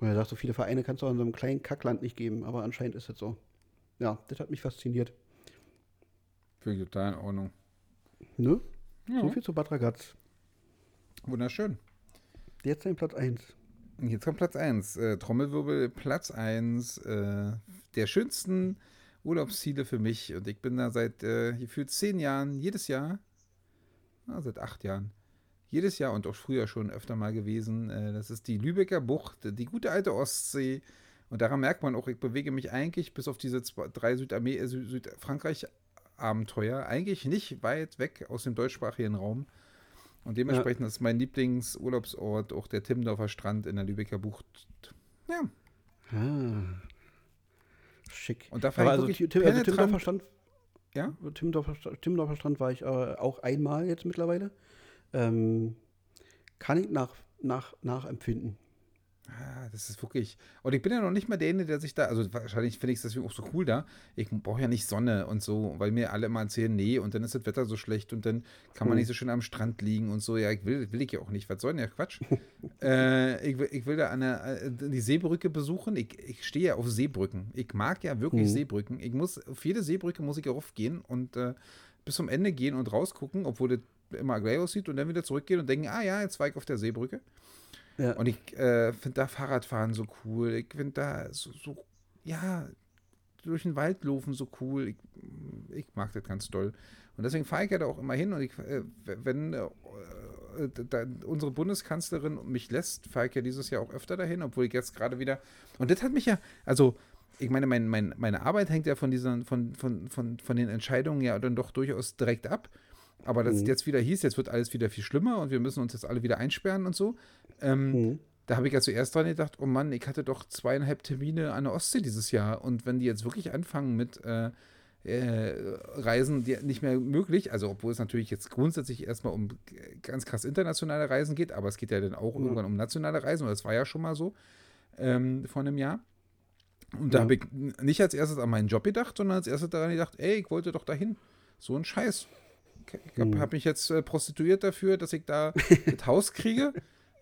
Und er sagt, so viele Vereine kannst du auch in so einem kleinen Kackland nicht geben, aber anscheinend ist es so. Ja, das hat mich fasziniert. Finde ich total in Ordnung. Ne? Ja. So viel zu Bad Ragaz. Wunderschön. Jetzt ein Platz 1. Jetzt kommt Platz 1. Äh, Trommelwirbel, Platz 1 äh, der schönsten Urlaubsziele für mich. Und ich bin da seit äh, gefühlt zehn Jahren, jedes Jahr, na, seit acht Jahren, jedes Jahr und auch früher schon öfter mal gewesen. Äh, das ist die Lübecker Bucht, die gute alte Ostsee. Und daran merkt man auch, ich bewege mich eigentlich bis auf diese zwei, drei Südamer äh, Südfrankreich-Abenteuer eigentlich nicht weit weg aus dem deutschsprachigen Raum. Und dementsprechend ja. ist mein Lieblingsurlaubsort auch der Timmendorfer Strand in der Lübecker Bucht. Ja. Ah. Schick. Und da ich also, wirklich Tim, also Timmendorfer Strand. Ja? Timmendorfer, Timmendorfer Strand war ich äh, auch einmal jetzt mittlerweile. Ähm, kann ich nach, nach, nachempfinden. Ah, das ist wirklich. Und ich bin ja noch nicht mal derjenige, der sich da. Also wahrscheinlich finde ich es deswegen auch so cool da. Ich brauche ja nicht Sonne und so, weil mir alle immer erzählen, nee, und dann ist das Wetter so schlecht und dann kann man hm. nicht so schön am Strand liegen und so. Ja, ich will, will ich ja auch nicht. Was soll denn der Quatsch? *laughs* äh, ich, ich will da eine, äh, die Seebrücke besuchen. Ich, ich stehe ja auf Seebrücken. Ich mag ja wirklich hm. Seebrücken. Ich muss, auf jede Seebrücke muss ich ja raufgehen und äh, bis zum Ende gehen und rausgucken, obwohl das immer gleich aussieht und dann wieder zurückgehen und denken, ah ja, jetzt war ich auf der Seebrücke. Ja. Und ich äh, finde da Fahrradfahren so cool. Ich finde da so, so, ja, durch den Wald laufen so cool. Ich, ich mag das ganz doll. Und deswegen fahre ich ja da auch immer hin. Und ich, äh, wenn äh, da, unsere Bundeskanzlerin mich lässt, fahre ich ja dieses Jahr auch öfter dahin, obwohl ich jetzt gerade wieder. Und das hat mich ja, also ich meine, mein, mein, meine Arbeit hängt ja von, diesen, von, von, von, von den Entscheidungen ja dann doch durchaus direkt ab. Aber das mhm. jetzt wieder hieß, jetzt wird alles wieder viel schlimmer und wir müssen uns jetzt alle wieder einsperren und so. Ähm, mhm. Da habe ich ja zuerst dran gedacht, oh Mann, ich hatte doch zweieinhalb Termine an der Ostsee dieses Jahr. Und wenn die jetzt wirklich anfangen mit äh, äh, Reisen, die nicht mehr möglich, also obwohl es natürlich jetzt grundsätzlich erstmal um ganz krass internationale Reisen geht, aber es geht ja dann auch mhm. irgendwann um nationale Reisen, und das war ja schon mal so ähm, vor einem Jahr. Und da habe ich nicht als erstes an meinen Job gedacht, sondern als erstes daran gedacht, ey, ich wollte doch dahin. So ein Scheiß. Ich habe hab mich jetzt äh, prostituiert dafür, dass ich da *laughs* das Haus kriege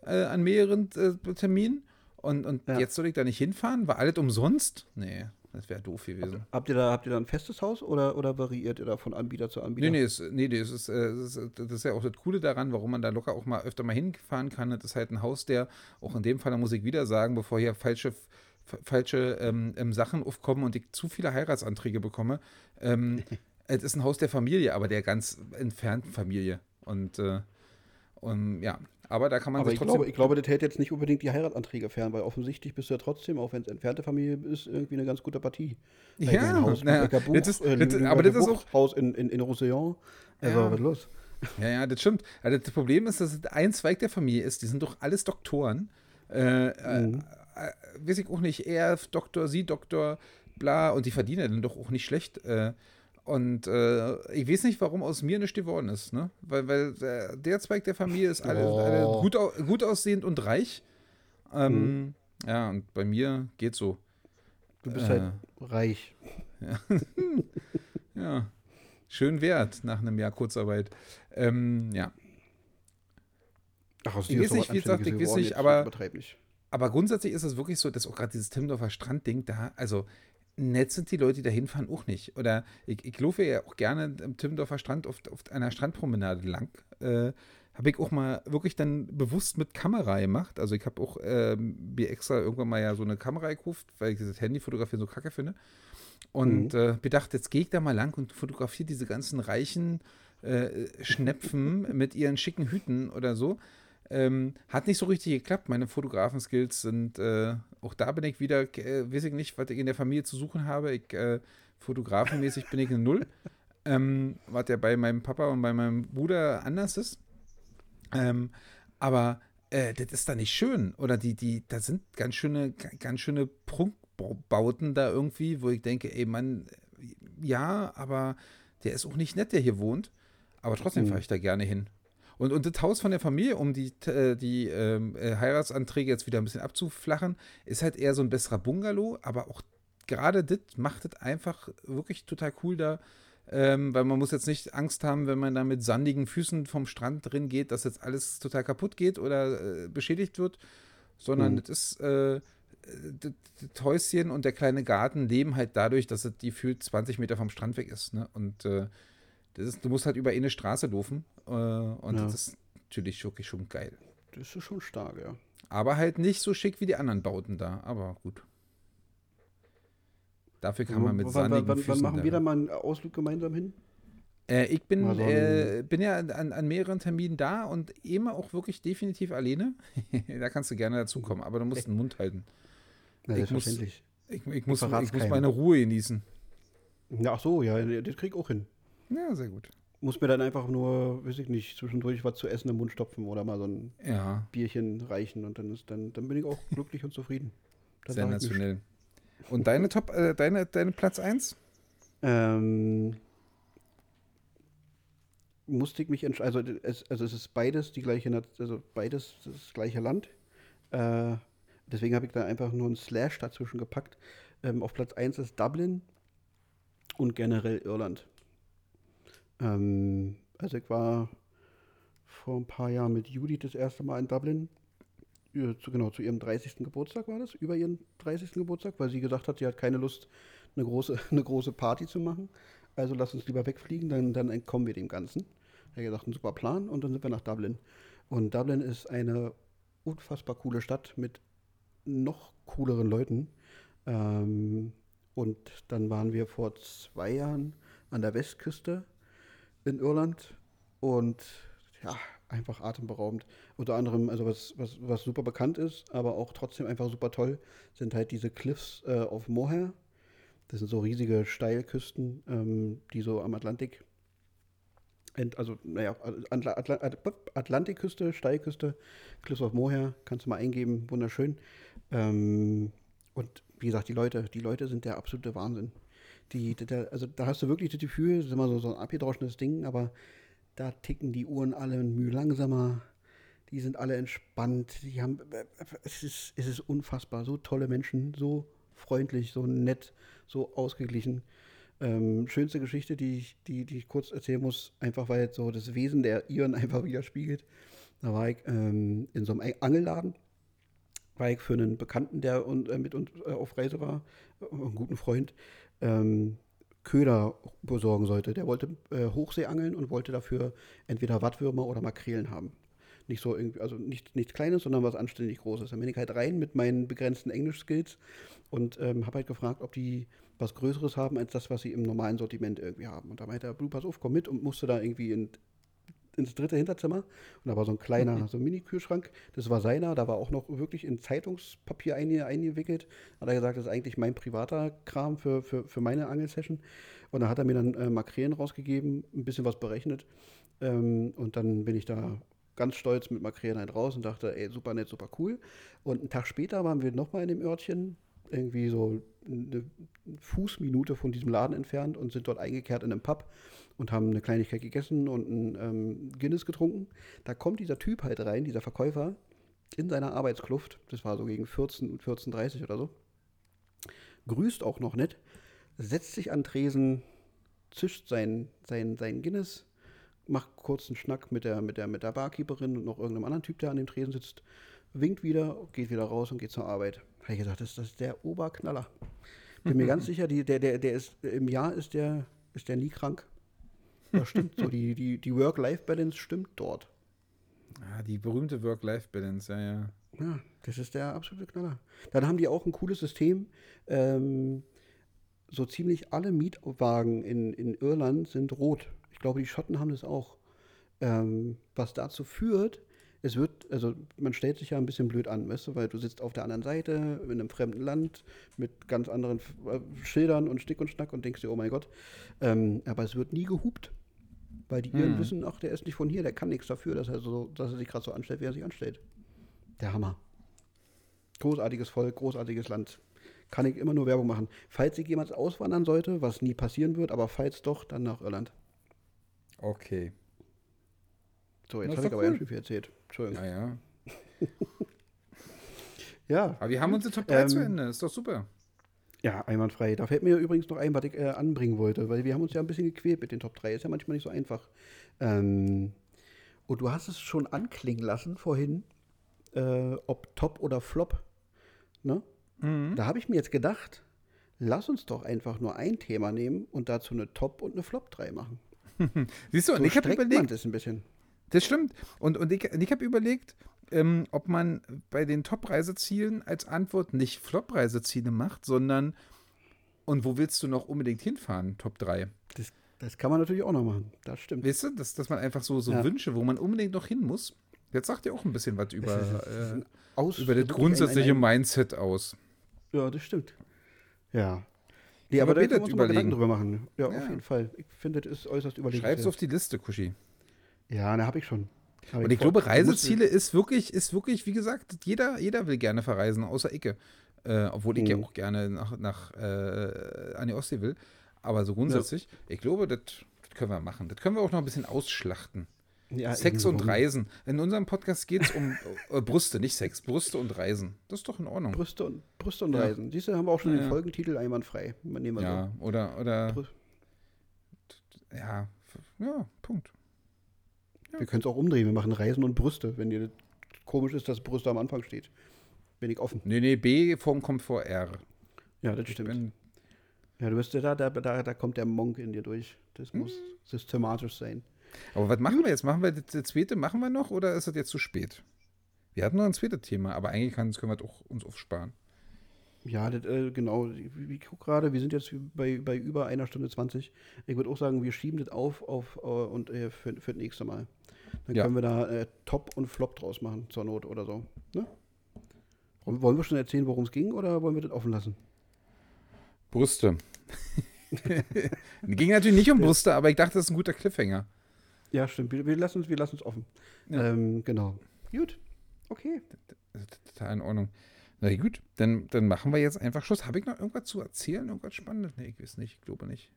äh, an mehreren äh, Terminen. Und, und ja. jetzt soll ich da nicht hinfahren? War alles umsonst? Nee, das wäre doof gewesen. Habt ihr, da, habt ihr da ein festes Haus oder, oder variiert ihr da von Anbieter zu Anbieter? Nee, nee, es, nee, das, ist, äh, das, ist, das ist ja auch das Coole daran, warum man da locker auch mal öfter mal hinfahren kann. Das ist halt ein Haus, der, auch in dem Fall, da muss ich wieder sagen, bevor hier falsche falsche ähm, ähm, Sachen aufkommen und ich zu viele Heiratsanträge bekomme. Ähm, *laughs* es ist ein Haus der Familie, aber der ganz entfernten Familie. Und, äh, und ja, aber da kann man aber sich ich trotzdem. Glaube, ich glaube, das hält jetzt nicht unbedingt die Heiratsanträge fern, weil offensichtlich bist du ja trotzdem, auch wenn es entfernte Familie ist, irgendwie eine ganz gute Partie. Ja, Haus naja, Buch, das ist, äh, das, aber das ist auch. Haus in, in, in Roussillon. Also, ja. was los? Ja, ja, das stimmt. Also das Problem ist, dass es ein Zweig der Familie ist. Die sind doch alles Doktoren. Äh, äh mhm. äh, weiß ich auch nicht, er Doktor, sie Doktor, bla, und die verdienen dann doch auch nicht schlecht. Äh, und äh, ich weiß nicht, warum aus mir nichts geworden ist, ne? Weil, weil der, der Zweig der Familie ist alle, oh. alle gut, gut aussehend und reich. Ähm, mhm. Ja, und bei mir geht so. Du bist halt äh, halt reich. Ja. *laughs* ja. Schön wert nach einem Jahr Kurzarbeit. Ähm, ja. Ach, aus ich weiß nicht, wie gesagt, ich weiß nicht, aber, aber grundsätzlich ist es wirklich so, dass auch gerade dieses Timmendorfer Strandding da, also nett sind die Leute, die da hinfahren, auch nicht. Oder ich, ich laufe ja auch gerne am Timmendorfer Strand auf, auf einer Strandpromenade lang. Äh, habe ich auch mal wirklich dann bewusst mit Kamera gemacht. Also ich habe auch äh, mir extra irgendwann mal ja so eine Kamera gekauft, weil ich das Handyfotografieren so kacke finde. Und mhm. äh, bedacht, jetzt gehe ich da mal lang und fotografiere diese ganzen reichen äh, Schnepfen *laughs* mit ihren schicken Hüten oder so. Ähm, hat nicht so richtig geklappt. Meine Fotografen-Skills sind, äh, auch da bin ich wieder, äh, weiß ich nicht, was ich in der Familie zu suchen habe. Ich, äh, fotografenmäßig bin ich eine Null. *laughs* Ähm, was ja bei meinem Papa und bei meinem Bruder anders ist. Ähm, aber äh, das ist da nicht schön. Oder die, die, da sind ganz schöne, ganz schöne Prunkbauten da irgendwie, wo ich denke, ey Mann, ja, aber der ist auch nicht nett, der hier wohnt. Aber trotzdem mhm. fahre ich da gerne hin. Und, und das Haus von der Familie, um die, äh, die ähm, äh, Heiratsanträge jetzt wieder ein bisschen abzuflachen, ist halt eher so ein besserer Bungalow, aber auch gerade das macht es einfach wirklich total cool da. Ähm, weil man muss jetzt nicht Angst haben, wenn man da mit sandigen Füßen vom Strand drin geht, dass jetzt alles total kaputt geht oder äh, beschädigt wird, sondern mhm. das ist äh, das, das, Häuschen und der kleine Garten leben halt dadurch, dass es die gefühlt 20 Meter vom Strand weg ist. Ne? Und äh, ist, du musst halt über eine Straße laufen äh, und ja. das ist natürlich wirklich schon geil. Das ist schon stark, ja. Aber halt nicht so schick wie die anderen Bauten da, aber gut. Dafür kann man mit sandigen wann, wann machen wir da mal einen Ausflug gemeinsam hin? Äh, ich bin, äh, bin ja an, an, mehreren Terminen da und immer auch wirklich definitiv alleine. *laughs* da kannst du gerne dazukommen, aber du musst den Mund halten. Ja, ich, muss, ich, ich, muss, ich muss meine Ruhe genießen. Ja, ach so, ja, das krieg ich auch hin. Ja, sehr gut. Muss mir dann einfach nur, weiß ich nicht, zwischendurch was zu essen im Mund stopfen oder mal so ein ja. Bierchen reichen und dann ist dann, dann bin ich auch glücklich und zufrieden. Dann Sensationell. Und deine Top, äh, deine, deine Platz 1? Ähm, musste ich mich entscheiden, also es, also es ist beides die gleiche, also beides das gleiche Land. Äh, deswegen habe ich da einfach nur einen Slash dazwischen gepackt. Ähm, auf Platz 1 ist Dublin und generell Irland. Ähm, also ich war vor ein paar Jahren mit Judith das erste Mal in Dublin. Zu, genau, zu ihrem 30. Geburtstag war das, über ihren 30. Geburtstag, weil sie gesagt hat, sie hat keine Lust, eine große, *laughs* eine große Party zu machen. Also lass uns lieber wegfliegen, dann, dann entkommen wir dem Ganzen. Er hat gesagt, ein super Plan und dann sind wir nach Dublin. Und Dublin ist eine unfassbar coole Stadt mit noch cooleren Leuten. Ähm, und dann waren wir vor zwei Jahren an der Westküste in Irland und ja, einfach atemberaubend. Unter anderem, also was, was, was super bekannt ist, aber auch trotzdem einfach super toll, sind halt diese Cliffs äh, auf Moher. Das sind so riesige Steilküsten, ähm, die so am Atlantik, also naja, Atl Atl Atlantikküste, Steilküste, Cliffs of Moher, kannst du mal eingeben, wunderschön. Ähm, und wie gesagt, die Leute, die Leute sind der absolute Wahnsinn. Die, der, also da hast du wirklich das Gefühl, das ist immer so, so ein abgedroschenes Ding, aber da ticken die Uhren alle ein Mühe langsamer. Die sind alle entspannt. Die haben, es ist, es ist unfassbar. So tolle Menschen, so freundlich, so nett, so ausgeglichen. Ähm, schönste Geschichte, die ich, die, die ich kurz erzählen muss, einfach weil so das Wesen der Iren *laughs* einfach widerspiegelt. Da war ich ähm, in so einem Angelladen, war ich für einen Bekannten, der un, äh, mit uns äh, auf Reise war, äh, einen guten Freund, ähm, Köder besorgen sollte. Der wollte äh, Hochseeangeln und wollte dafür entweder Wattwürmer oder Makrelen haben. Nicht so irgendwie, also nicht, nichts Kleines, sondern was anständig Großes. Dann bin ich halt rein mit meinen begrenzten Englisch-Skills und ähm, habe halt gefragt, ob die was Größeres haben als das, was sie im normalen Sortiment irgendwie haben. Und da meinte er, pass auf, komm mit und musste da irgendwie in, ins dritte Hinterzimmer. Und da war so ein kleiner, mhm. so ein Mini-Kühlschrank. Das war seiner. Da war auch noch wirklich in Zeitungspapier eingewickelt. Hat er gesagt, das ist eigentlich mein privater Kram für, für, für meine Angelsession. Und da hat er mir dann äh, Makrelen rausgegeben, ein bisschen was berechnet. Ähm, und dann bin ich da ganz stolz mit Makrelen halt raus und dachte, ey, super nett, super cool. Und einen Tag später waren wir nochmal in dem Örtchen, irgendwie so eine Fußminute von diesem Laden entfernt und sind dort eingekehrt in einem Pub und haben eine Kleinigkeit gegessen und ein ähm, Guinness getrunken. Da kommt dieser Typ halt rein, dieser Verkäufer, in seiner Arbeitskluft. Das war so gegen 14, 14.30 oder so. Grüßt auch noch nett, setzt sich an Tresen, zischt sein, sein, sein Guinness, macht kurz einen Schnack mit der, mit, der, mit der Barkeeperin und noch irgendeinem anderen Typ, der an dem Tresen sitzt, winkt wieder, geht wieder raus und geht zur Arbeit. Habe ich gedacht, das, das ist der Oberknaller. Bin mir *laughs* ganz sicher, die, der, der, der ist, im Jahr ist der, ist der nie krank. Das stimmt so. Die, die, die Work-Life-Balance stimmt dort. Ah, die berühmte Work-Life-Balance, ja, ja. Ja, das ist der absolute Knaller. Dann haben die auch ein cooles System. Ähm, so ziemlich alle Mietwagen in, in Irland sind rot. Ich glaube, die Schotten haben das auch. Ähm, was dazu führt, es wird, also man stellt sich ja ein bisschen blöd an, weißt du, weil du sitzt auf der anderen Seite in einem fremden Land mit ganz anderen äh, Schildern und Stick und Schnack und denkst dir, oh mein Gott. Ähm, aber es wird nie gehupt. Weil die Iren hm. wissen, ach, der ist nicht von hier, der kann nichts dafür, dass er, so, dass er sich gerade so anstellt, wie er sich anstellt. Der Hammer. Großartiges Volk, großartiges Land. Kann ich immer nur Werbung machen. Falls ich jemals auswandern sollte, was nie passieren wird, aber falls doch, dann nach Irland. Okay. So, jetzt habe ich aber cool. ja viel erzählt. Entschuldigung. Ja, ja. *laughs* ja. Aber wir haben unsere Top 3 ähm, zu Ende. Ist doch super. Ja, einwandfrei. Da fällt mir übrigens noch ein, was ich äh, anbringen wollte, weil wir haben uns ja ein bisschen gequält mit den Top 3. Ist ja manchmal nicht so einfach. Ähm, und du hast es schon anklingen lassen vorhin, äh, ob Top oder Flop. Ne? Mhm. Da habe ich mir jetzt gedacht, lass uns doch einfach nur ein Thema nehmen und dazu eine Top und eine Flop 3 machen. *laughs* Siehst du, so und ich habe überlegt. Das ein bisschen. Das stimmt. Und, und ich, ich habe überlegt, ähm, ob man bei den Top-Reisezielen als Antwort nicht Flop-Reiseziele macht, sondern und wo willst du noch unbedingt hinfahren? Top 3. Das, das kann man natürlich auch noch machen. Das stimmt. Weißt du, dass, dass man einfach so, so ja. Wünsche, wo man unbedingt noch hin muss. Jetzt sagt ihr auch ein bisschen was über, äh, aus, über das grundsätzliche ein, ein, Mindset aus. Ja, das stimmt. Ja. Nee, aber, aber da können wir uns mal Gedanken drüber machen. Ja, ja, auf jeden Fall. Ich finde, das ist äußerst überlegt. Schreib's auf die Liste, Kuschi. Ja, da habe ich schon. Hab und ich, ich glaube, Reiseziele ist wirklich, ist wirklich, wie gesagt, jeder, jeder will gerne verreisen, außer Icke. Äh, obwohl ich mhm. ja auch gerne nach, nach äh, an die Ostsee will. Aber so grundsätzlich, ja. ich glaube, das, können wir machen. Das können wir auch noch ein bisschen ausschlachten. Ja, Sex und Reisen. In unserem Podcast geht es um äh, Brüste, nicht Sex. Brüste und Reisen. Das ist doch in Ordnung. Brüste und, Brüste und ja. Reisen. Diese haben wir auch schon den Folgentitel einwandfrei. Ja, so. oder, oder. Brü ja, ja, Punkt. Wir können es auch umdrehen. Wir machen Reisen und Brüste, wenn dir komisch ist, dass Brüste am Anfang steht. Bin ich offen. Nee, nee, B Form kommt vor R. Ja, das stimmt. Ja, du bist ja da, da, da, da kommt der Monk in dir durch. Das hm. muss systematisch sein. Aber was machen wir jetzt? Machen wir das zweite, machen wir noch oder ist das jetzt zu spät? Wir hatten noch ein zweites Thema, aber eigentlich können wir das auch uns aufsparen. Ja, das, äh, genau. Ich, gucke gerade, wir sind jetzt bei, bei über einer Stunde 20. Ich würde auch sagen, wir schieben das auf, auf uh, und äh, für, für das nächste Mal. Dann ja. können wir da äh, Top und Flop draus machen, zur Not oder so. Ne? Wollen wir schon erzählen, worum es ging, oder wollen wir das offen lassen? Brüste. *laughs* ging natürlich nicht um Brüste, aber ich dachte, das ist ein guter Cliffhanger. Ja, stimmt. Wir, wir lassen es offen. Ja. Ähm, genau. Gut. Okay. Total in Ordnung. Na gut, dann, dann machen wir jetzt einfach Schluss. Habe ich noch irgendwas zu erzählen? Irgendwas Spannendes? Nee, ich weiß nicht. Ich glaube nicht.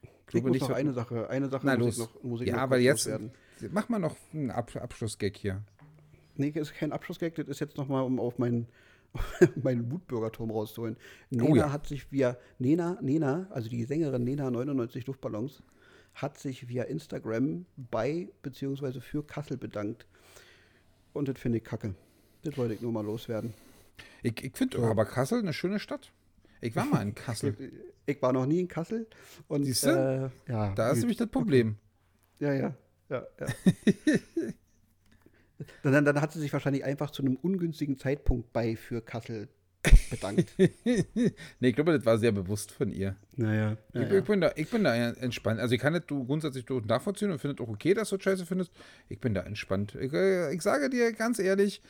Ich glaube ich nicht. Noch eine Sache, eine Sache Na, muss los. ich noch, muss ich ja, aber jetzt werden. mach mal noch einen Ab Abschlussgag hier. Nee, das ist kein Abschlussgag, das ist jetzt nochmal, um auf meinen, *laughs* meinen Wutbürgerturm rauszuholen. Nena oh, ja. hat sich via Nena, Nena, also die Sängerin Nena 99 Luftballons, hat sich via Instagram bei bzw. für Kassel bedankt. Und das finde ich kacke. Das wollte ich nur mal loswerden. Ich, ich finde so. aber Kassel eine schöne Stadt. Ich war mal in Kassel. *laughs* ich war noch nie in Kassel. Und, Siehst du? Äh, ja, da ist nämlich das Problem. Ja, ja. ja, ja. *laughs* dann, dann, hat sie sich wahrscheinlich einfach zu einem ungünstigen Zeitpunkt bei für Kassel bedankt. *laughs* nee, ich glaube, das war sehr bewusst von ihr. Naja. Ja, ich, ich, bin da, ich bin da entspannt. Also ich kann das grundsätzlich nachvollziehen und finde auch okay, dass du scheiße findest. Ich bin da entspannt. Ich, äh, ich sage dir ganz ehrlich,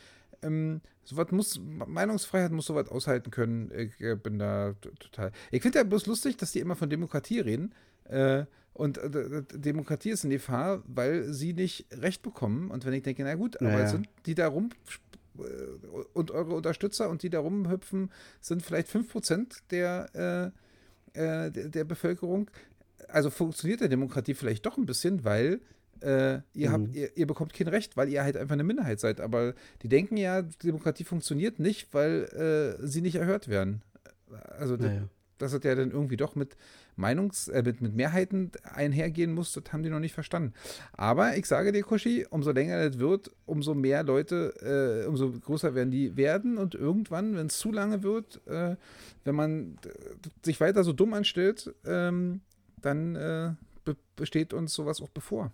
ähm, sowas muss, Meinungsfreiheit muss sowas aushalten können. Ich äh, bin da total. Ich finde ja bloß lustig, dass die immer von Demokratie reden. Äh, und äh, Demokratie ist in Gefahr, weil sie nicht Recht bekommen. Und wenn ich denke, na gut, naja. aber sind die da rum äh, und eure Unterstützer und die da rumhüpfen, sind vielleicht 5% der, äh, äh, der, der Bevölkerung. Also funktioniert der Demokratie vielleicht doch ein bisschen, weil äh, ihr, mhm. habt, ihr, ihr, bekommt kein Recht, weil ihr halt einfach eine Minderheit seid. Aber die denken ja, Demokratie funktioniert nicht, weil äh, sie nicht erhört werden. Also naja. das, hat ja dann irgendwie doch mit Meinungs-, äh, mit, mit Mehrheiten einhergehen muss, das haben die noch nicht verstanden. Aber ich sage dir, Kushi, umso länger das wird, umso mehr Leute, äh, umso größer werden die werden und irgendwann, wenn es zu lange wird, äh, wenn man sich weiter so dumm anstellt, ähm, dann äh, be besteht uns sowas auch bevor.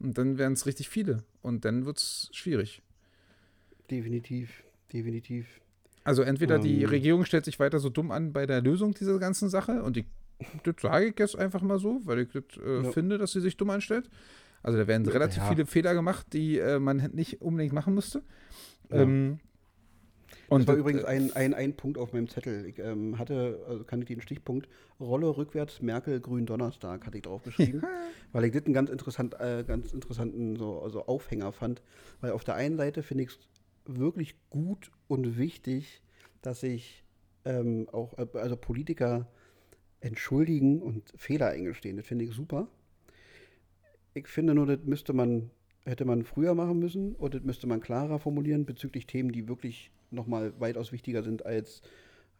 Und dann werden es richtig viele. Und dann wird es schwierig. Definitiv, definitiv. Also entweder um, die ähm. Regierung stellt sich weiter so dumm an bei der Lösung dieser ganzen Sache und ich, das sage ich jetzt einfach mal so, weil ich das, äh, ja. finde, dass sie sich dumm anstellt. Also da werden relativ ja. viele Fehler gemacht, die äh, man nicht unbedingt machen müsste. Ja. Ähm, und das war übrigens ein, ein, ein Punkt auf meinem Zettel. Ich ähm, hatte, also kannte den Stichpunkt Rolle rückwärts, Merkel, Grün Donnerstag, hatte ich drauf geschrieben, weil ich das einen ganz, interessant, äh, ganz interessanten so, also Aufhänger fand. Weil auf der einen Seite finde ich es wirklich gut und wichtig, dass sich ähm, auch äh, also Politiker entschuldigen und Fehler eingestehen. Das finde ich super. Ich finde nur, das müsste man, hätte man früher machen müssen und das müsste man klarer formulieren bezüglich Themen, die wirklich nochmal weitaus wichtiger sind als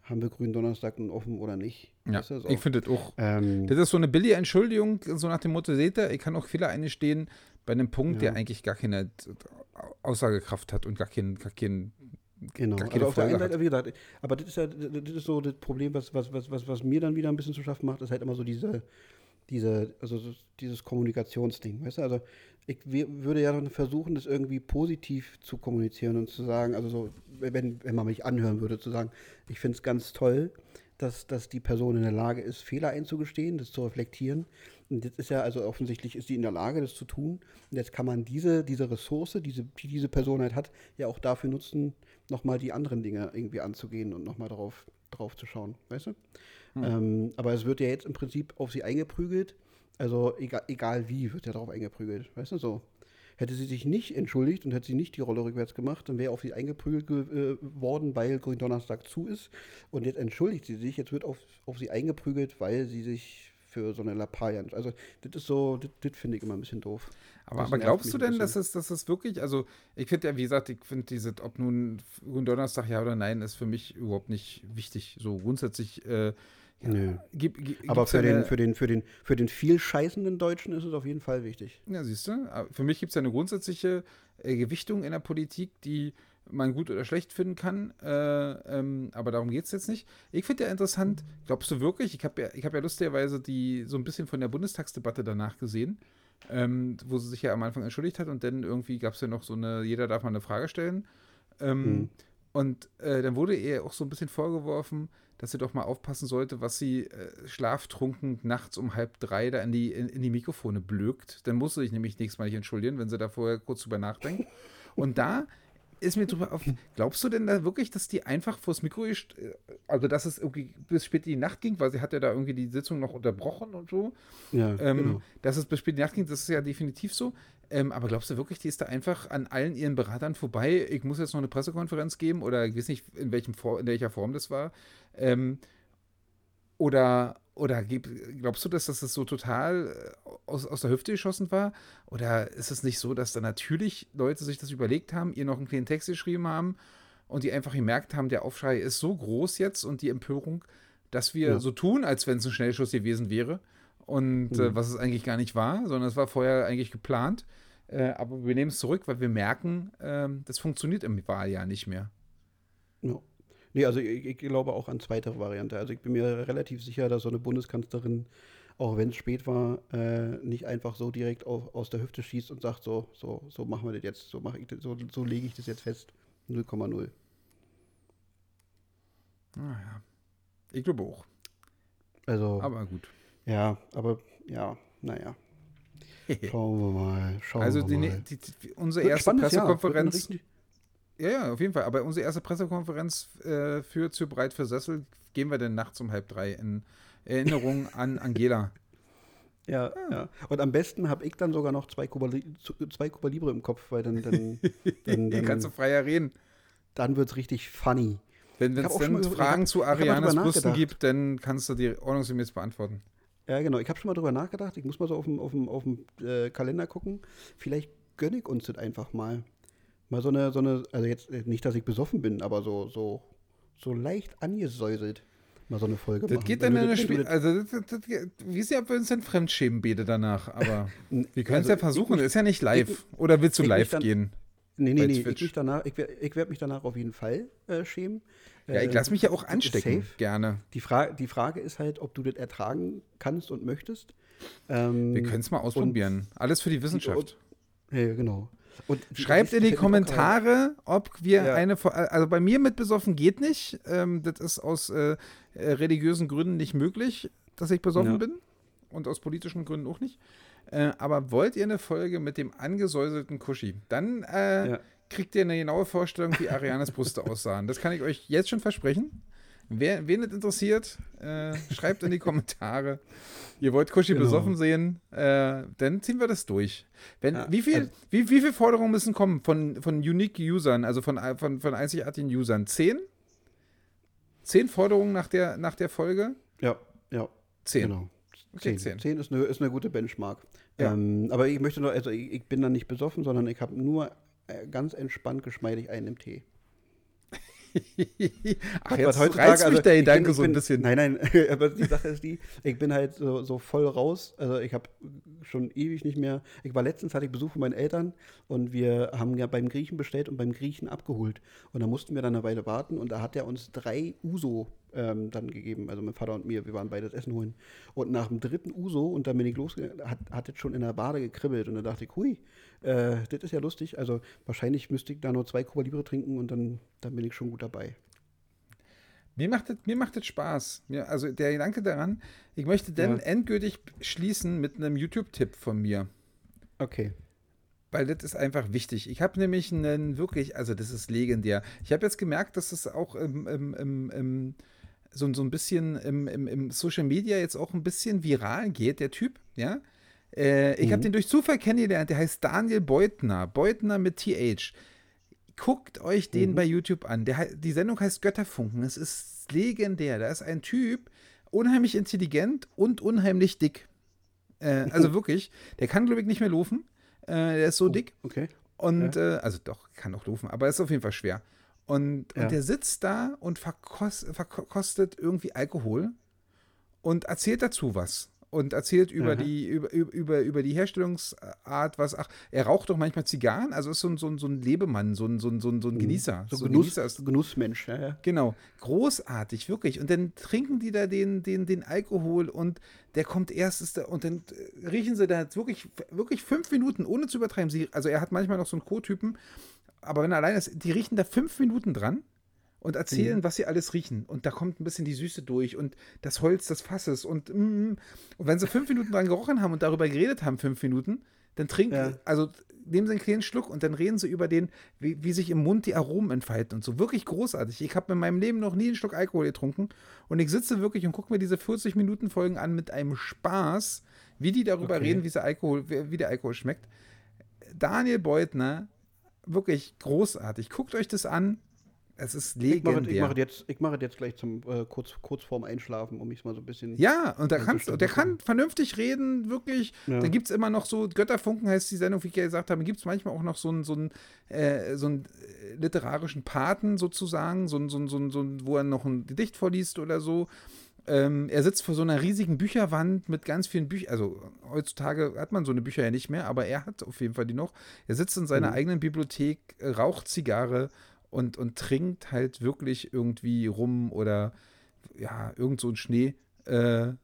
haben wir grünen Donnerstag nun offen oder nicht. Ja, ich finde das auch. Ähm, das ist so eine billige Entschuldigung, so nach dem Motto, seht ihr, ich kann auch Fehler einstehen bei einem Punkt, ja. der eigentlich gar keine Aussagekraft hat und gar keinen, gar keinen Genau, also auf der einen Seite, wie gesagt, aber das ist ja das ist so das Problem, was, was, was, was, was mir dann wieder ein bisschen zu schaffen macht, ist halt immer so diese, diese, also dieses Kommunikationsding, weißt du, also ich würde ja versuchen, das irgendwie positiv zu kommunizieren und zu sagen, also so, wenn, wenn man mich anhören würde, zu sagen, ich finde es ganz toll, dass, dass die Person in der Lage ist, Fehler einzugestehen, das zu reflektieren. Und jetzt ist ja, also offensichtlich ist sie in der Lage, das zu tun. Und jetzt kann man diese, diese Ressource, diese, die diese Person halt hat, ja auch dafür nutzen, nochmal die anderen Dinge irgendwie anzugehen und nochmal drauf, drauf zu schauen, weißt du? Hm. Ähm, aber es wird ja jetzt im Prinzip auf sie eingeprügelt also egal, egal wie, wird er darauf eingeprügelt. Weißt du so? Hätte sie sich nicht entschuldigt und hätte sie nicht die Rolle rückwärts gemacht, dann wäre auf sie eingeprügelt ge äh, worden, weil Gründonnerstag zu ist. Und jetzt entschuldigt sie sich, jetzt wird auf, auf sie eingeprügelt, weil sie sich für so eine Lappalien. Also, das ist so, das, finde ich immer ein bisschen doof. Aber, aber glaubst du denn, dass es, dass es wirklich, also ich finde ja, wie gesagt, ich finde diese, ob nun Donnerstag ja oder nein, ist für mich überhaupt nicht wichtig. So grundsätzlich äh, Nö. Gib, gib, Aber für den, für, den, für, den, für den viel scheißenden Deutschen ist es auf jeden Fall wichtig. Ja, siehst du. Für mich gibt es ja eine grundsätzliche äh, Gewichtung in der Politik, die man gut oder schlecht finden kann. Äh, ähm, aber darum geht es jetzt nicht. Ich finde ja interessant, glaubst du wirklich, ich habe ja, hab ja lustigerweise die so ein bisschen von der Bundestagsdebatte danach gesehen, ähm, wo sie sich ja am Anfang entschuldigt hat und dann irgendwie gab es ja noch so eine, jeder darf mal eine Frage stellen. Ähm, mhm. Und äh, dann wurde ihr auch so ein bisschen vorgeworfen, dass sie doch mal aufpassen sollte, was sie äh, schlaftrunken nachts um halb drei da in die, in, in die Mikrofone blökt. Dann musste ich nämlich nächstes Mal nicht entschuldigen, wenn sie da vorher kurz drüber nachdenkt. Und da ist mir drüber auf. Glaubst du denn da wirklich, dass die einfach vors Mikro, äh, also dass es irgendwie bis spät in die Nacht ging, weil sie hat ja da irgendwie die Sitzung noch unterbrochen und so. Ja, ähm, genau. Dass es bis spät in die Nacht ging, das ist ja definitiv so. Ähm, aber glaubst du wirklich, die ist da einfach an allen ihren Beratern vorbei? Ich muss jetzt noch eine Pressekonferenz geben oder ich weiß nicht, in, welchem in welcher Form das war. Ähm, oder, oder glaubst du, dass das so total äh, aus, aus der Hüfte geschossen war? Oder ist es nicht so, dass da natürlich Leute sich das überlegt haben, ihr noch einen kleinen Text geschrieben haben und die einfach gemerkt haben, der Aufschrei ist so groß jetzt und die Empörung, dass wir ja. so tun, als wenn es ein Schnellschuss gewesen wäre und mhm. äh, was es eigentlich gar nicht war, sondern es war vorher eigentlich geplant. Äh, aber wir nehmen es zurück, weil wir merken, äh, das funktioniert im Wahljahr nicht mehr. Ja. Nee, also ich, ich, glaube auch an zweite Variante. Also ich bin mir relativ sicher, dass so eine Bundeskanzlerin, auch wenn es spät war, äh, nicht einfach so direkt auf, aus der Hüfte schießt und sagt, so, so, so machen wir das jetzt, so mache ich das, so, so lege ich das jetzt fest. 0,0. Naja. Ich glaube auch. Also. Aber gut. Ja, aber ja, naja. *laughs* Schauen wir mal. Schauen also wir mal. Die, die, unsere erste Pressekonferenz. Ja, ja, auf jeden Fall. Aber unsere erste Pressekonferenz äh, für zu breit für Sessel gehen wir denn nachts um halb drei in Erinnerung *laughs* an Angela. Ja, ja, ja. Und am besten habe ich dann sogar noch zwei Kuba, zwei Libre im Kopf, weil dann, dann, *laughs* dann, dann kannst du freier reden. Dann wird es richtig funny. Wenn es dann Fragen zu Arianas Brüsten gibt, dann kannst du die ordnungsgemäß beantworten. Ja, genau. Ich habe schon mal drüber nachgedacht. Ich muss mal so auf dem, auf dem, auf dem äh, Kalender gucken. Vielleicht gönne ich uns das einfach mal. Mal so eine, so eine, also jetzt äh, nicht, dass ich besoffen bin, aber so, so, so leicht angesäuselt mal so eine Folge das machen. Geht dann in eine Spiel also das, das, das, wie sie ab uns sind Fremdschämen bete danach, aber *laughs* wir können es also, ja versuchen, ich, ist ja nicht live. Ich, Oder willst du live dann, gehen? Nee, nee, nee, ich, danach, ich, ich werde mich danach auf jeden Fall äh, schämen. Ja, ich lasse mich ja auch anstecken, gerne. Die, Fra die Frage ist halt, ob du das ertragen kannst und möchtest. Ähm, wir können es mal ausprobieren. Alles für die Wissenschaft. Ja, genau. Und Schreibt in die Kommentare, ob wir ja. eine, also bei mir mit besoffen geht nicht. Ähm, das ist aus äh, äh, religiösen Gründen nicht möglich, dass ich besoffen ja. bin. Und aus politischen Gründen auch nicht. Äh, aber wollt ihr eine Folge mit dem angesäuselten Kuschi? Dann äh, ja. kriegt ihr eine genaue Vorstellung, wie Arianes Brüste *laughs* aussahen. Das kann ich euch jetzt schon versprechen. Wer, wen das interessiert, äh, schreibt in die Kommentare. Ihr wollt Kushi genau. besoffen sehen, äh, dann ziehen wir das durch. Wenn, ja, wie, viel, also, wie, wie viele Forderungen müssen kommen von, von Unique Usern, also von, von, von einzigartigen Usern? Zehn? Zehn Forderungen nach der, nach der Folge? Ja, ja. Zehn. Genau. Okay, zehn. zehn. zehn ist, eine, ist eine gute Benchmark. Ja. Ähm, aber ich möchte nur, also ich, ich bin dann nicht besoffen, sondern ich habe nur äh, ganz entspannt geschmeidig einen im Tee. *laughs* Ach, jetzt heutzutage, also, der Gedanke so ein bisschen. Nein, nein, *laughs* aber die Sache ist die, ich bin halt so, so voll raus. Also ich habe schon ewig nicht mehr. Ich war letztens, hatte ich Besuch von meinen Eltern und wir haben ja beim Griechen bestellt und beim Griechen abgeholt. Und da mussten wir dann eine Weile warten und da hat er uns drei Uso ähm, dann gegeben, also mein Vater und mir, wir waren beide das Essen holen. Und nach dem dritten Uso, und dann bin ich losgegangen, hat, hat es schon in der Bade gekribbelt und da dachte ich, hui, äh, das ist ja lustig. Also wahrscheinlich müsste ich da nur zwei Cuba Libre trinken und dann, dann bin ich schon gut dabei. Mir macht das, mir macht das Spaß. Mir, also der Gedanke daran, ich möchte dann ja. endgültig schließen mit einem YouTube-Tipp von mir. Okay. Weil das ist einfach wichtig. Ich habe nämlich einen wirklich, also das ist legendär. Ich habe jetzt gemerkt, dass es auch im, im, im, im so, so ein bisschen im, im, im, Social Media jetzt auch ein bisschen viral geht, der Typ, ja. Äh, ich mhm. habe den durch Zufall kennengelernt, der heißt Daniel Beutner, Beutner mit TH. Guckt euch den mhm. bei YouTube an. Der, die Sendung heißt Götterfunken. Es ist legendär. Da ist ein Typ, unheimlich intelligent und unheimlich dick. Äh, also wirklich, der kann, glaube ich, nicht mehr laufen. Äh, der ist so oh, dick. Okay. Und, ja. äh, also doch, kann auch laufen, aber ist auf jeden Fall schwer. Und, ja. und der sitzt da und verkost, verkostet irgendwie Alkohol und erzählt dazu was. Und erzählt über die, über, über, über die Herstellungsart, was, ach, er raucht doch manchmal Zigarren, also ist so ein, so ein, so ein Lebemann, so ein, so ein, so ein, mhm. Genießer. So, so Genuss, Genießer ist, Genussmensch, ja, ja. Genau. Großartig, wirklich. Und dann trinken die da den, den, den Alkohol und der kommt erst, ist da, und dann riechen sie da wirklich, wirklich fünf Minuten, ohne zu übertreiben. Sie, also er hat manchmal noch so einen Co-Typen, aber wenn er allein ist, die riechen da fünf Minuten dran und erzählen, mhm. was sie alles riechen. Und da kommt ein bisschen die Süße durch und das Holz des Fasses und, mm, und wenn sie fünf Minuten dran gerochen haben und darüber geredet haben, fünf Minuten, dann trinken, ja. also nehmen sie einen kleinen Schluck und dann reden sie über den, wie, wie sich im Mund die Aromen entfalten und so. Wirklich großartig. Ich habe in meinem Leben noch nie einen Schluck Alkohol getrunken und ich sitze wirklich und gucke mir diese 40 Minuten Folgen an mit einem Spaß, wie die darüber okay. reden, wie, Alkohol, wie der Alkohol schmeckt. Daniel Beutner, wirklich großartig. Guckt euch das an. Es ist legendär. Ich mache, jetzt, ich mache jetzt gleich zum äh, kurz, kurz vorm Einschlafen, um mich mal so ein bisschen. Ja, und da kannst, der kann vernünftig reden, wirklich. Ja. Da gibt es immer noch so, Götterfunken heißt die Sendung, wie ich ja gesagt habe, gibt es manchmal auch noch so einen, so einen, äh, so einen äh, literarischen Paten sozusagen, so einen, so einen, so einen, wo er noch ein Gedicht vorliest oder so. Ähm, er sitzt vor so einer riesigen Bücherwand mit ganz vielen Büchern. Also heutzutage hat man so eine Bücher ja nicht mehr, aber er hat auf jeden Fall die noch. Er sitzt in seiner mhm. eigenen Bibliothek, äh, raucht Zigarre und, und trinkt halt wirklich irgendwie rum oder ja, irgend so ein Schnee. Äh,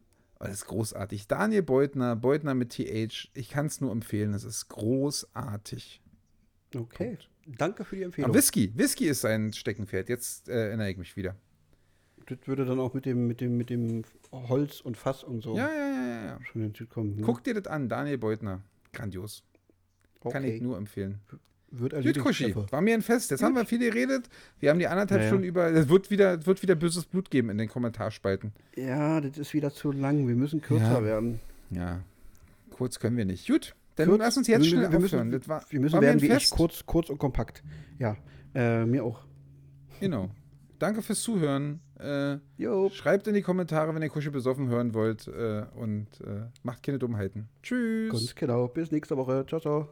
das ist großartig. Daniel Beutner, Beutner mit TH, ich kann es nur empfehlen, es ist großartig. Okay. Punkt. Danke für die Empfehlung. Aber Whisky, Whisky ist sein Steckenpferd. Jetzt äh, erinnere ich mich wieder. Das würde dann auch mit dem, mit dem, mit dem Holz und Fass und so ja, ja, ja, ja. schon hinzukommen. Ne? Guck dir das an, Daniel Beutner. Grandios. Okay. Kann ich nur empfehlen. Wird erledigt. Kuschi, war mir ein Fest. Jetzt Gut. haben wir viel geredet. Wir haben die anderthalb ja, Stunden über. Es wird wieder, wird wieder böses Blut geben in den Kommentarspalten. Ja, das ist wieder zu lang. Wir müssen kürzer ja. werden. Ja, kurz können wir nicht. Gut, dann kurz, lass uns jetzt schnell wir aufhören. Müssen, war, wir müssen werden wie Fest. ich, kurz, kurz und kompakt. Ja, äh, mir auch. Genau. Danke fürs Zuhören. Äh, schreibt in die Kommentare, wenn ihr Kusche besoffen hören wollt. Äh, und äh, macht keine Dummheiten. Tschüss. Ganz genau. Bis nächste Woche. Ciao, ciao.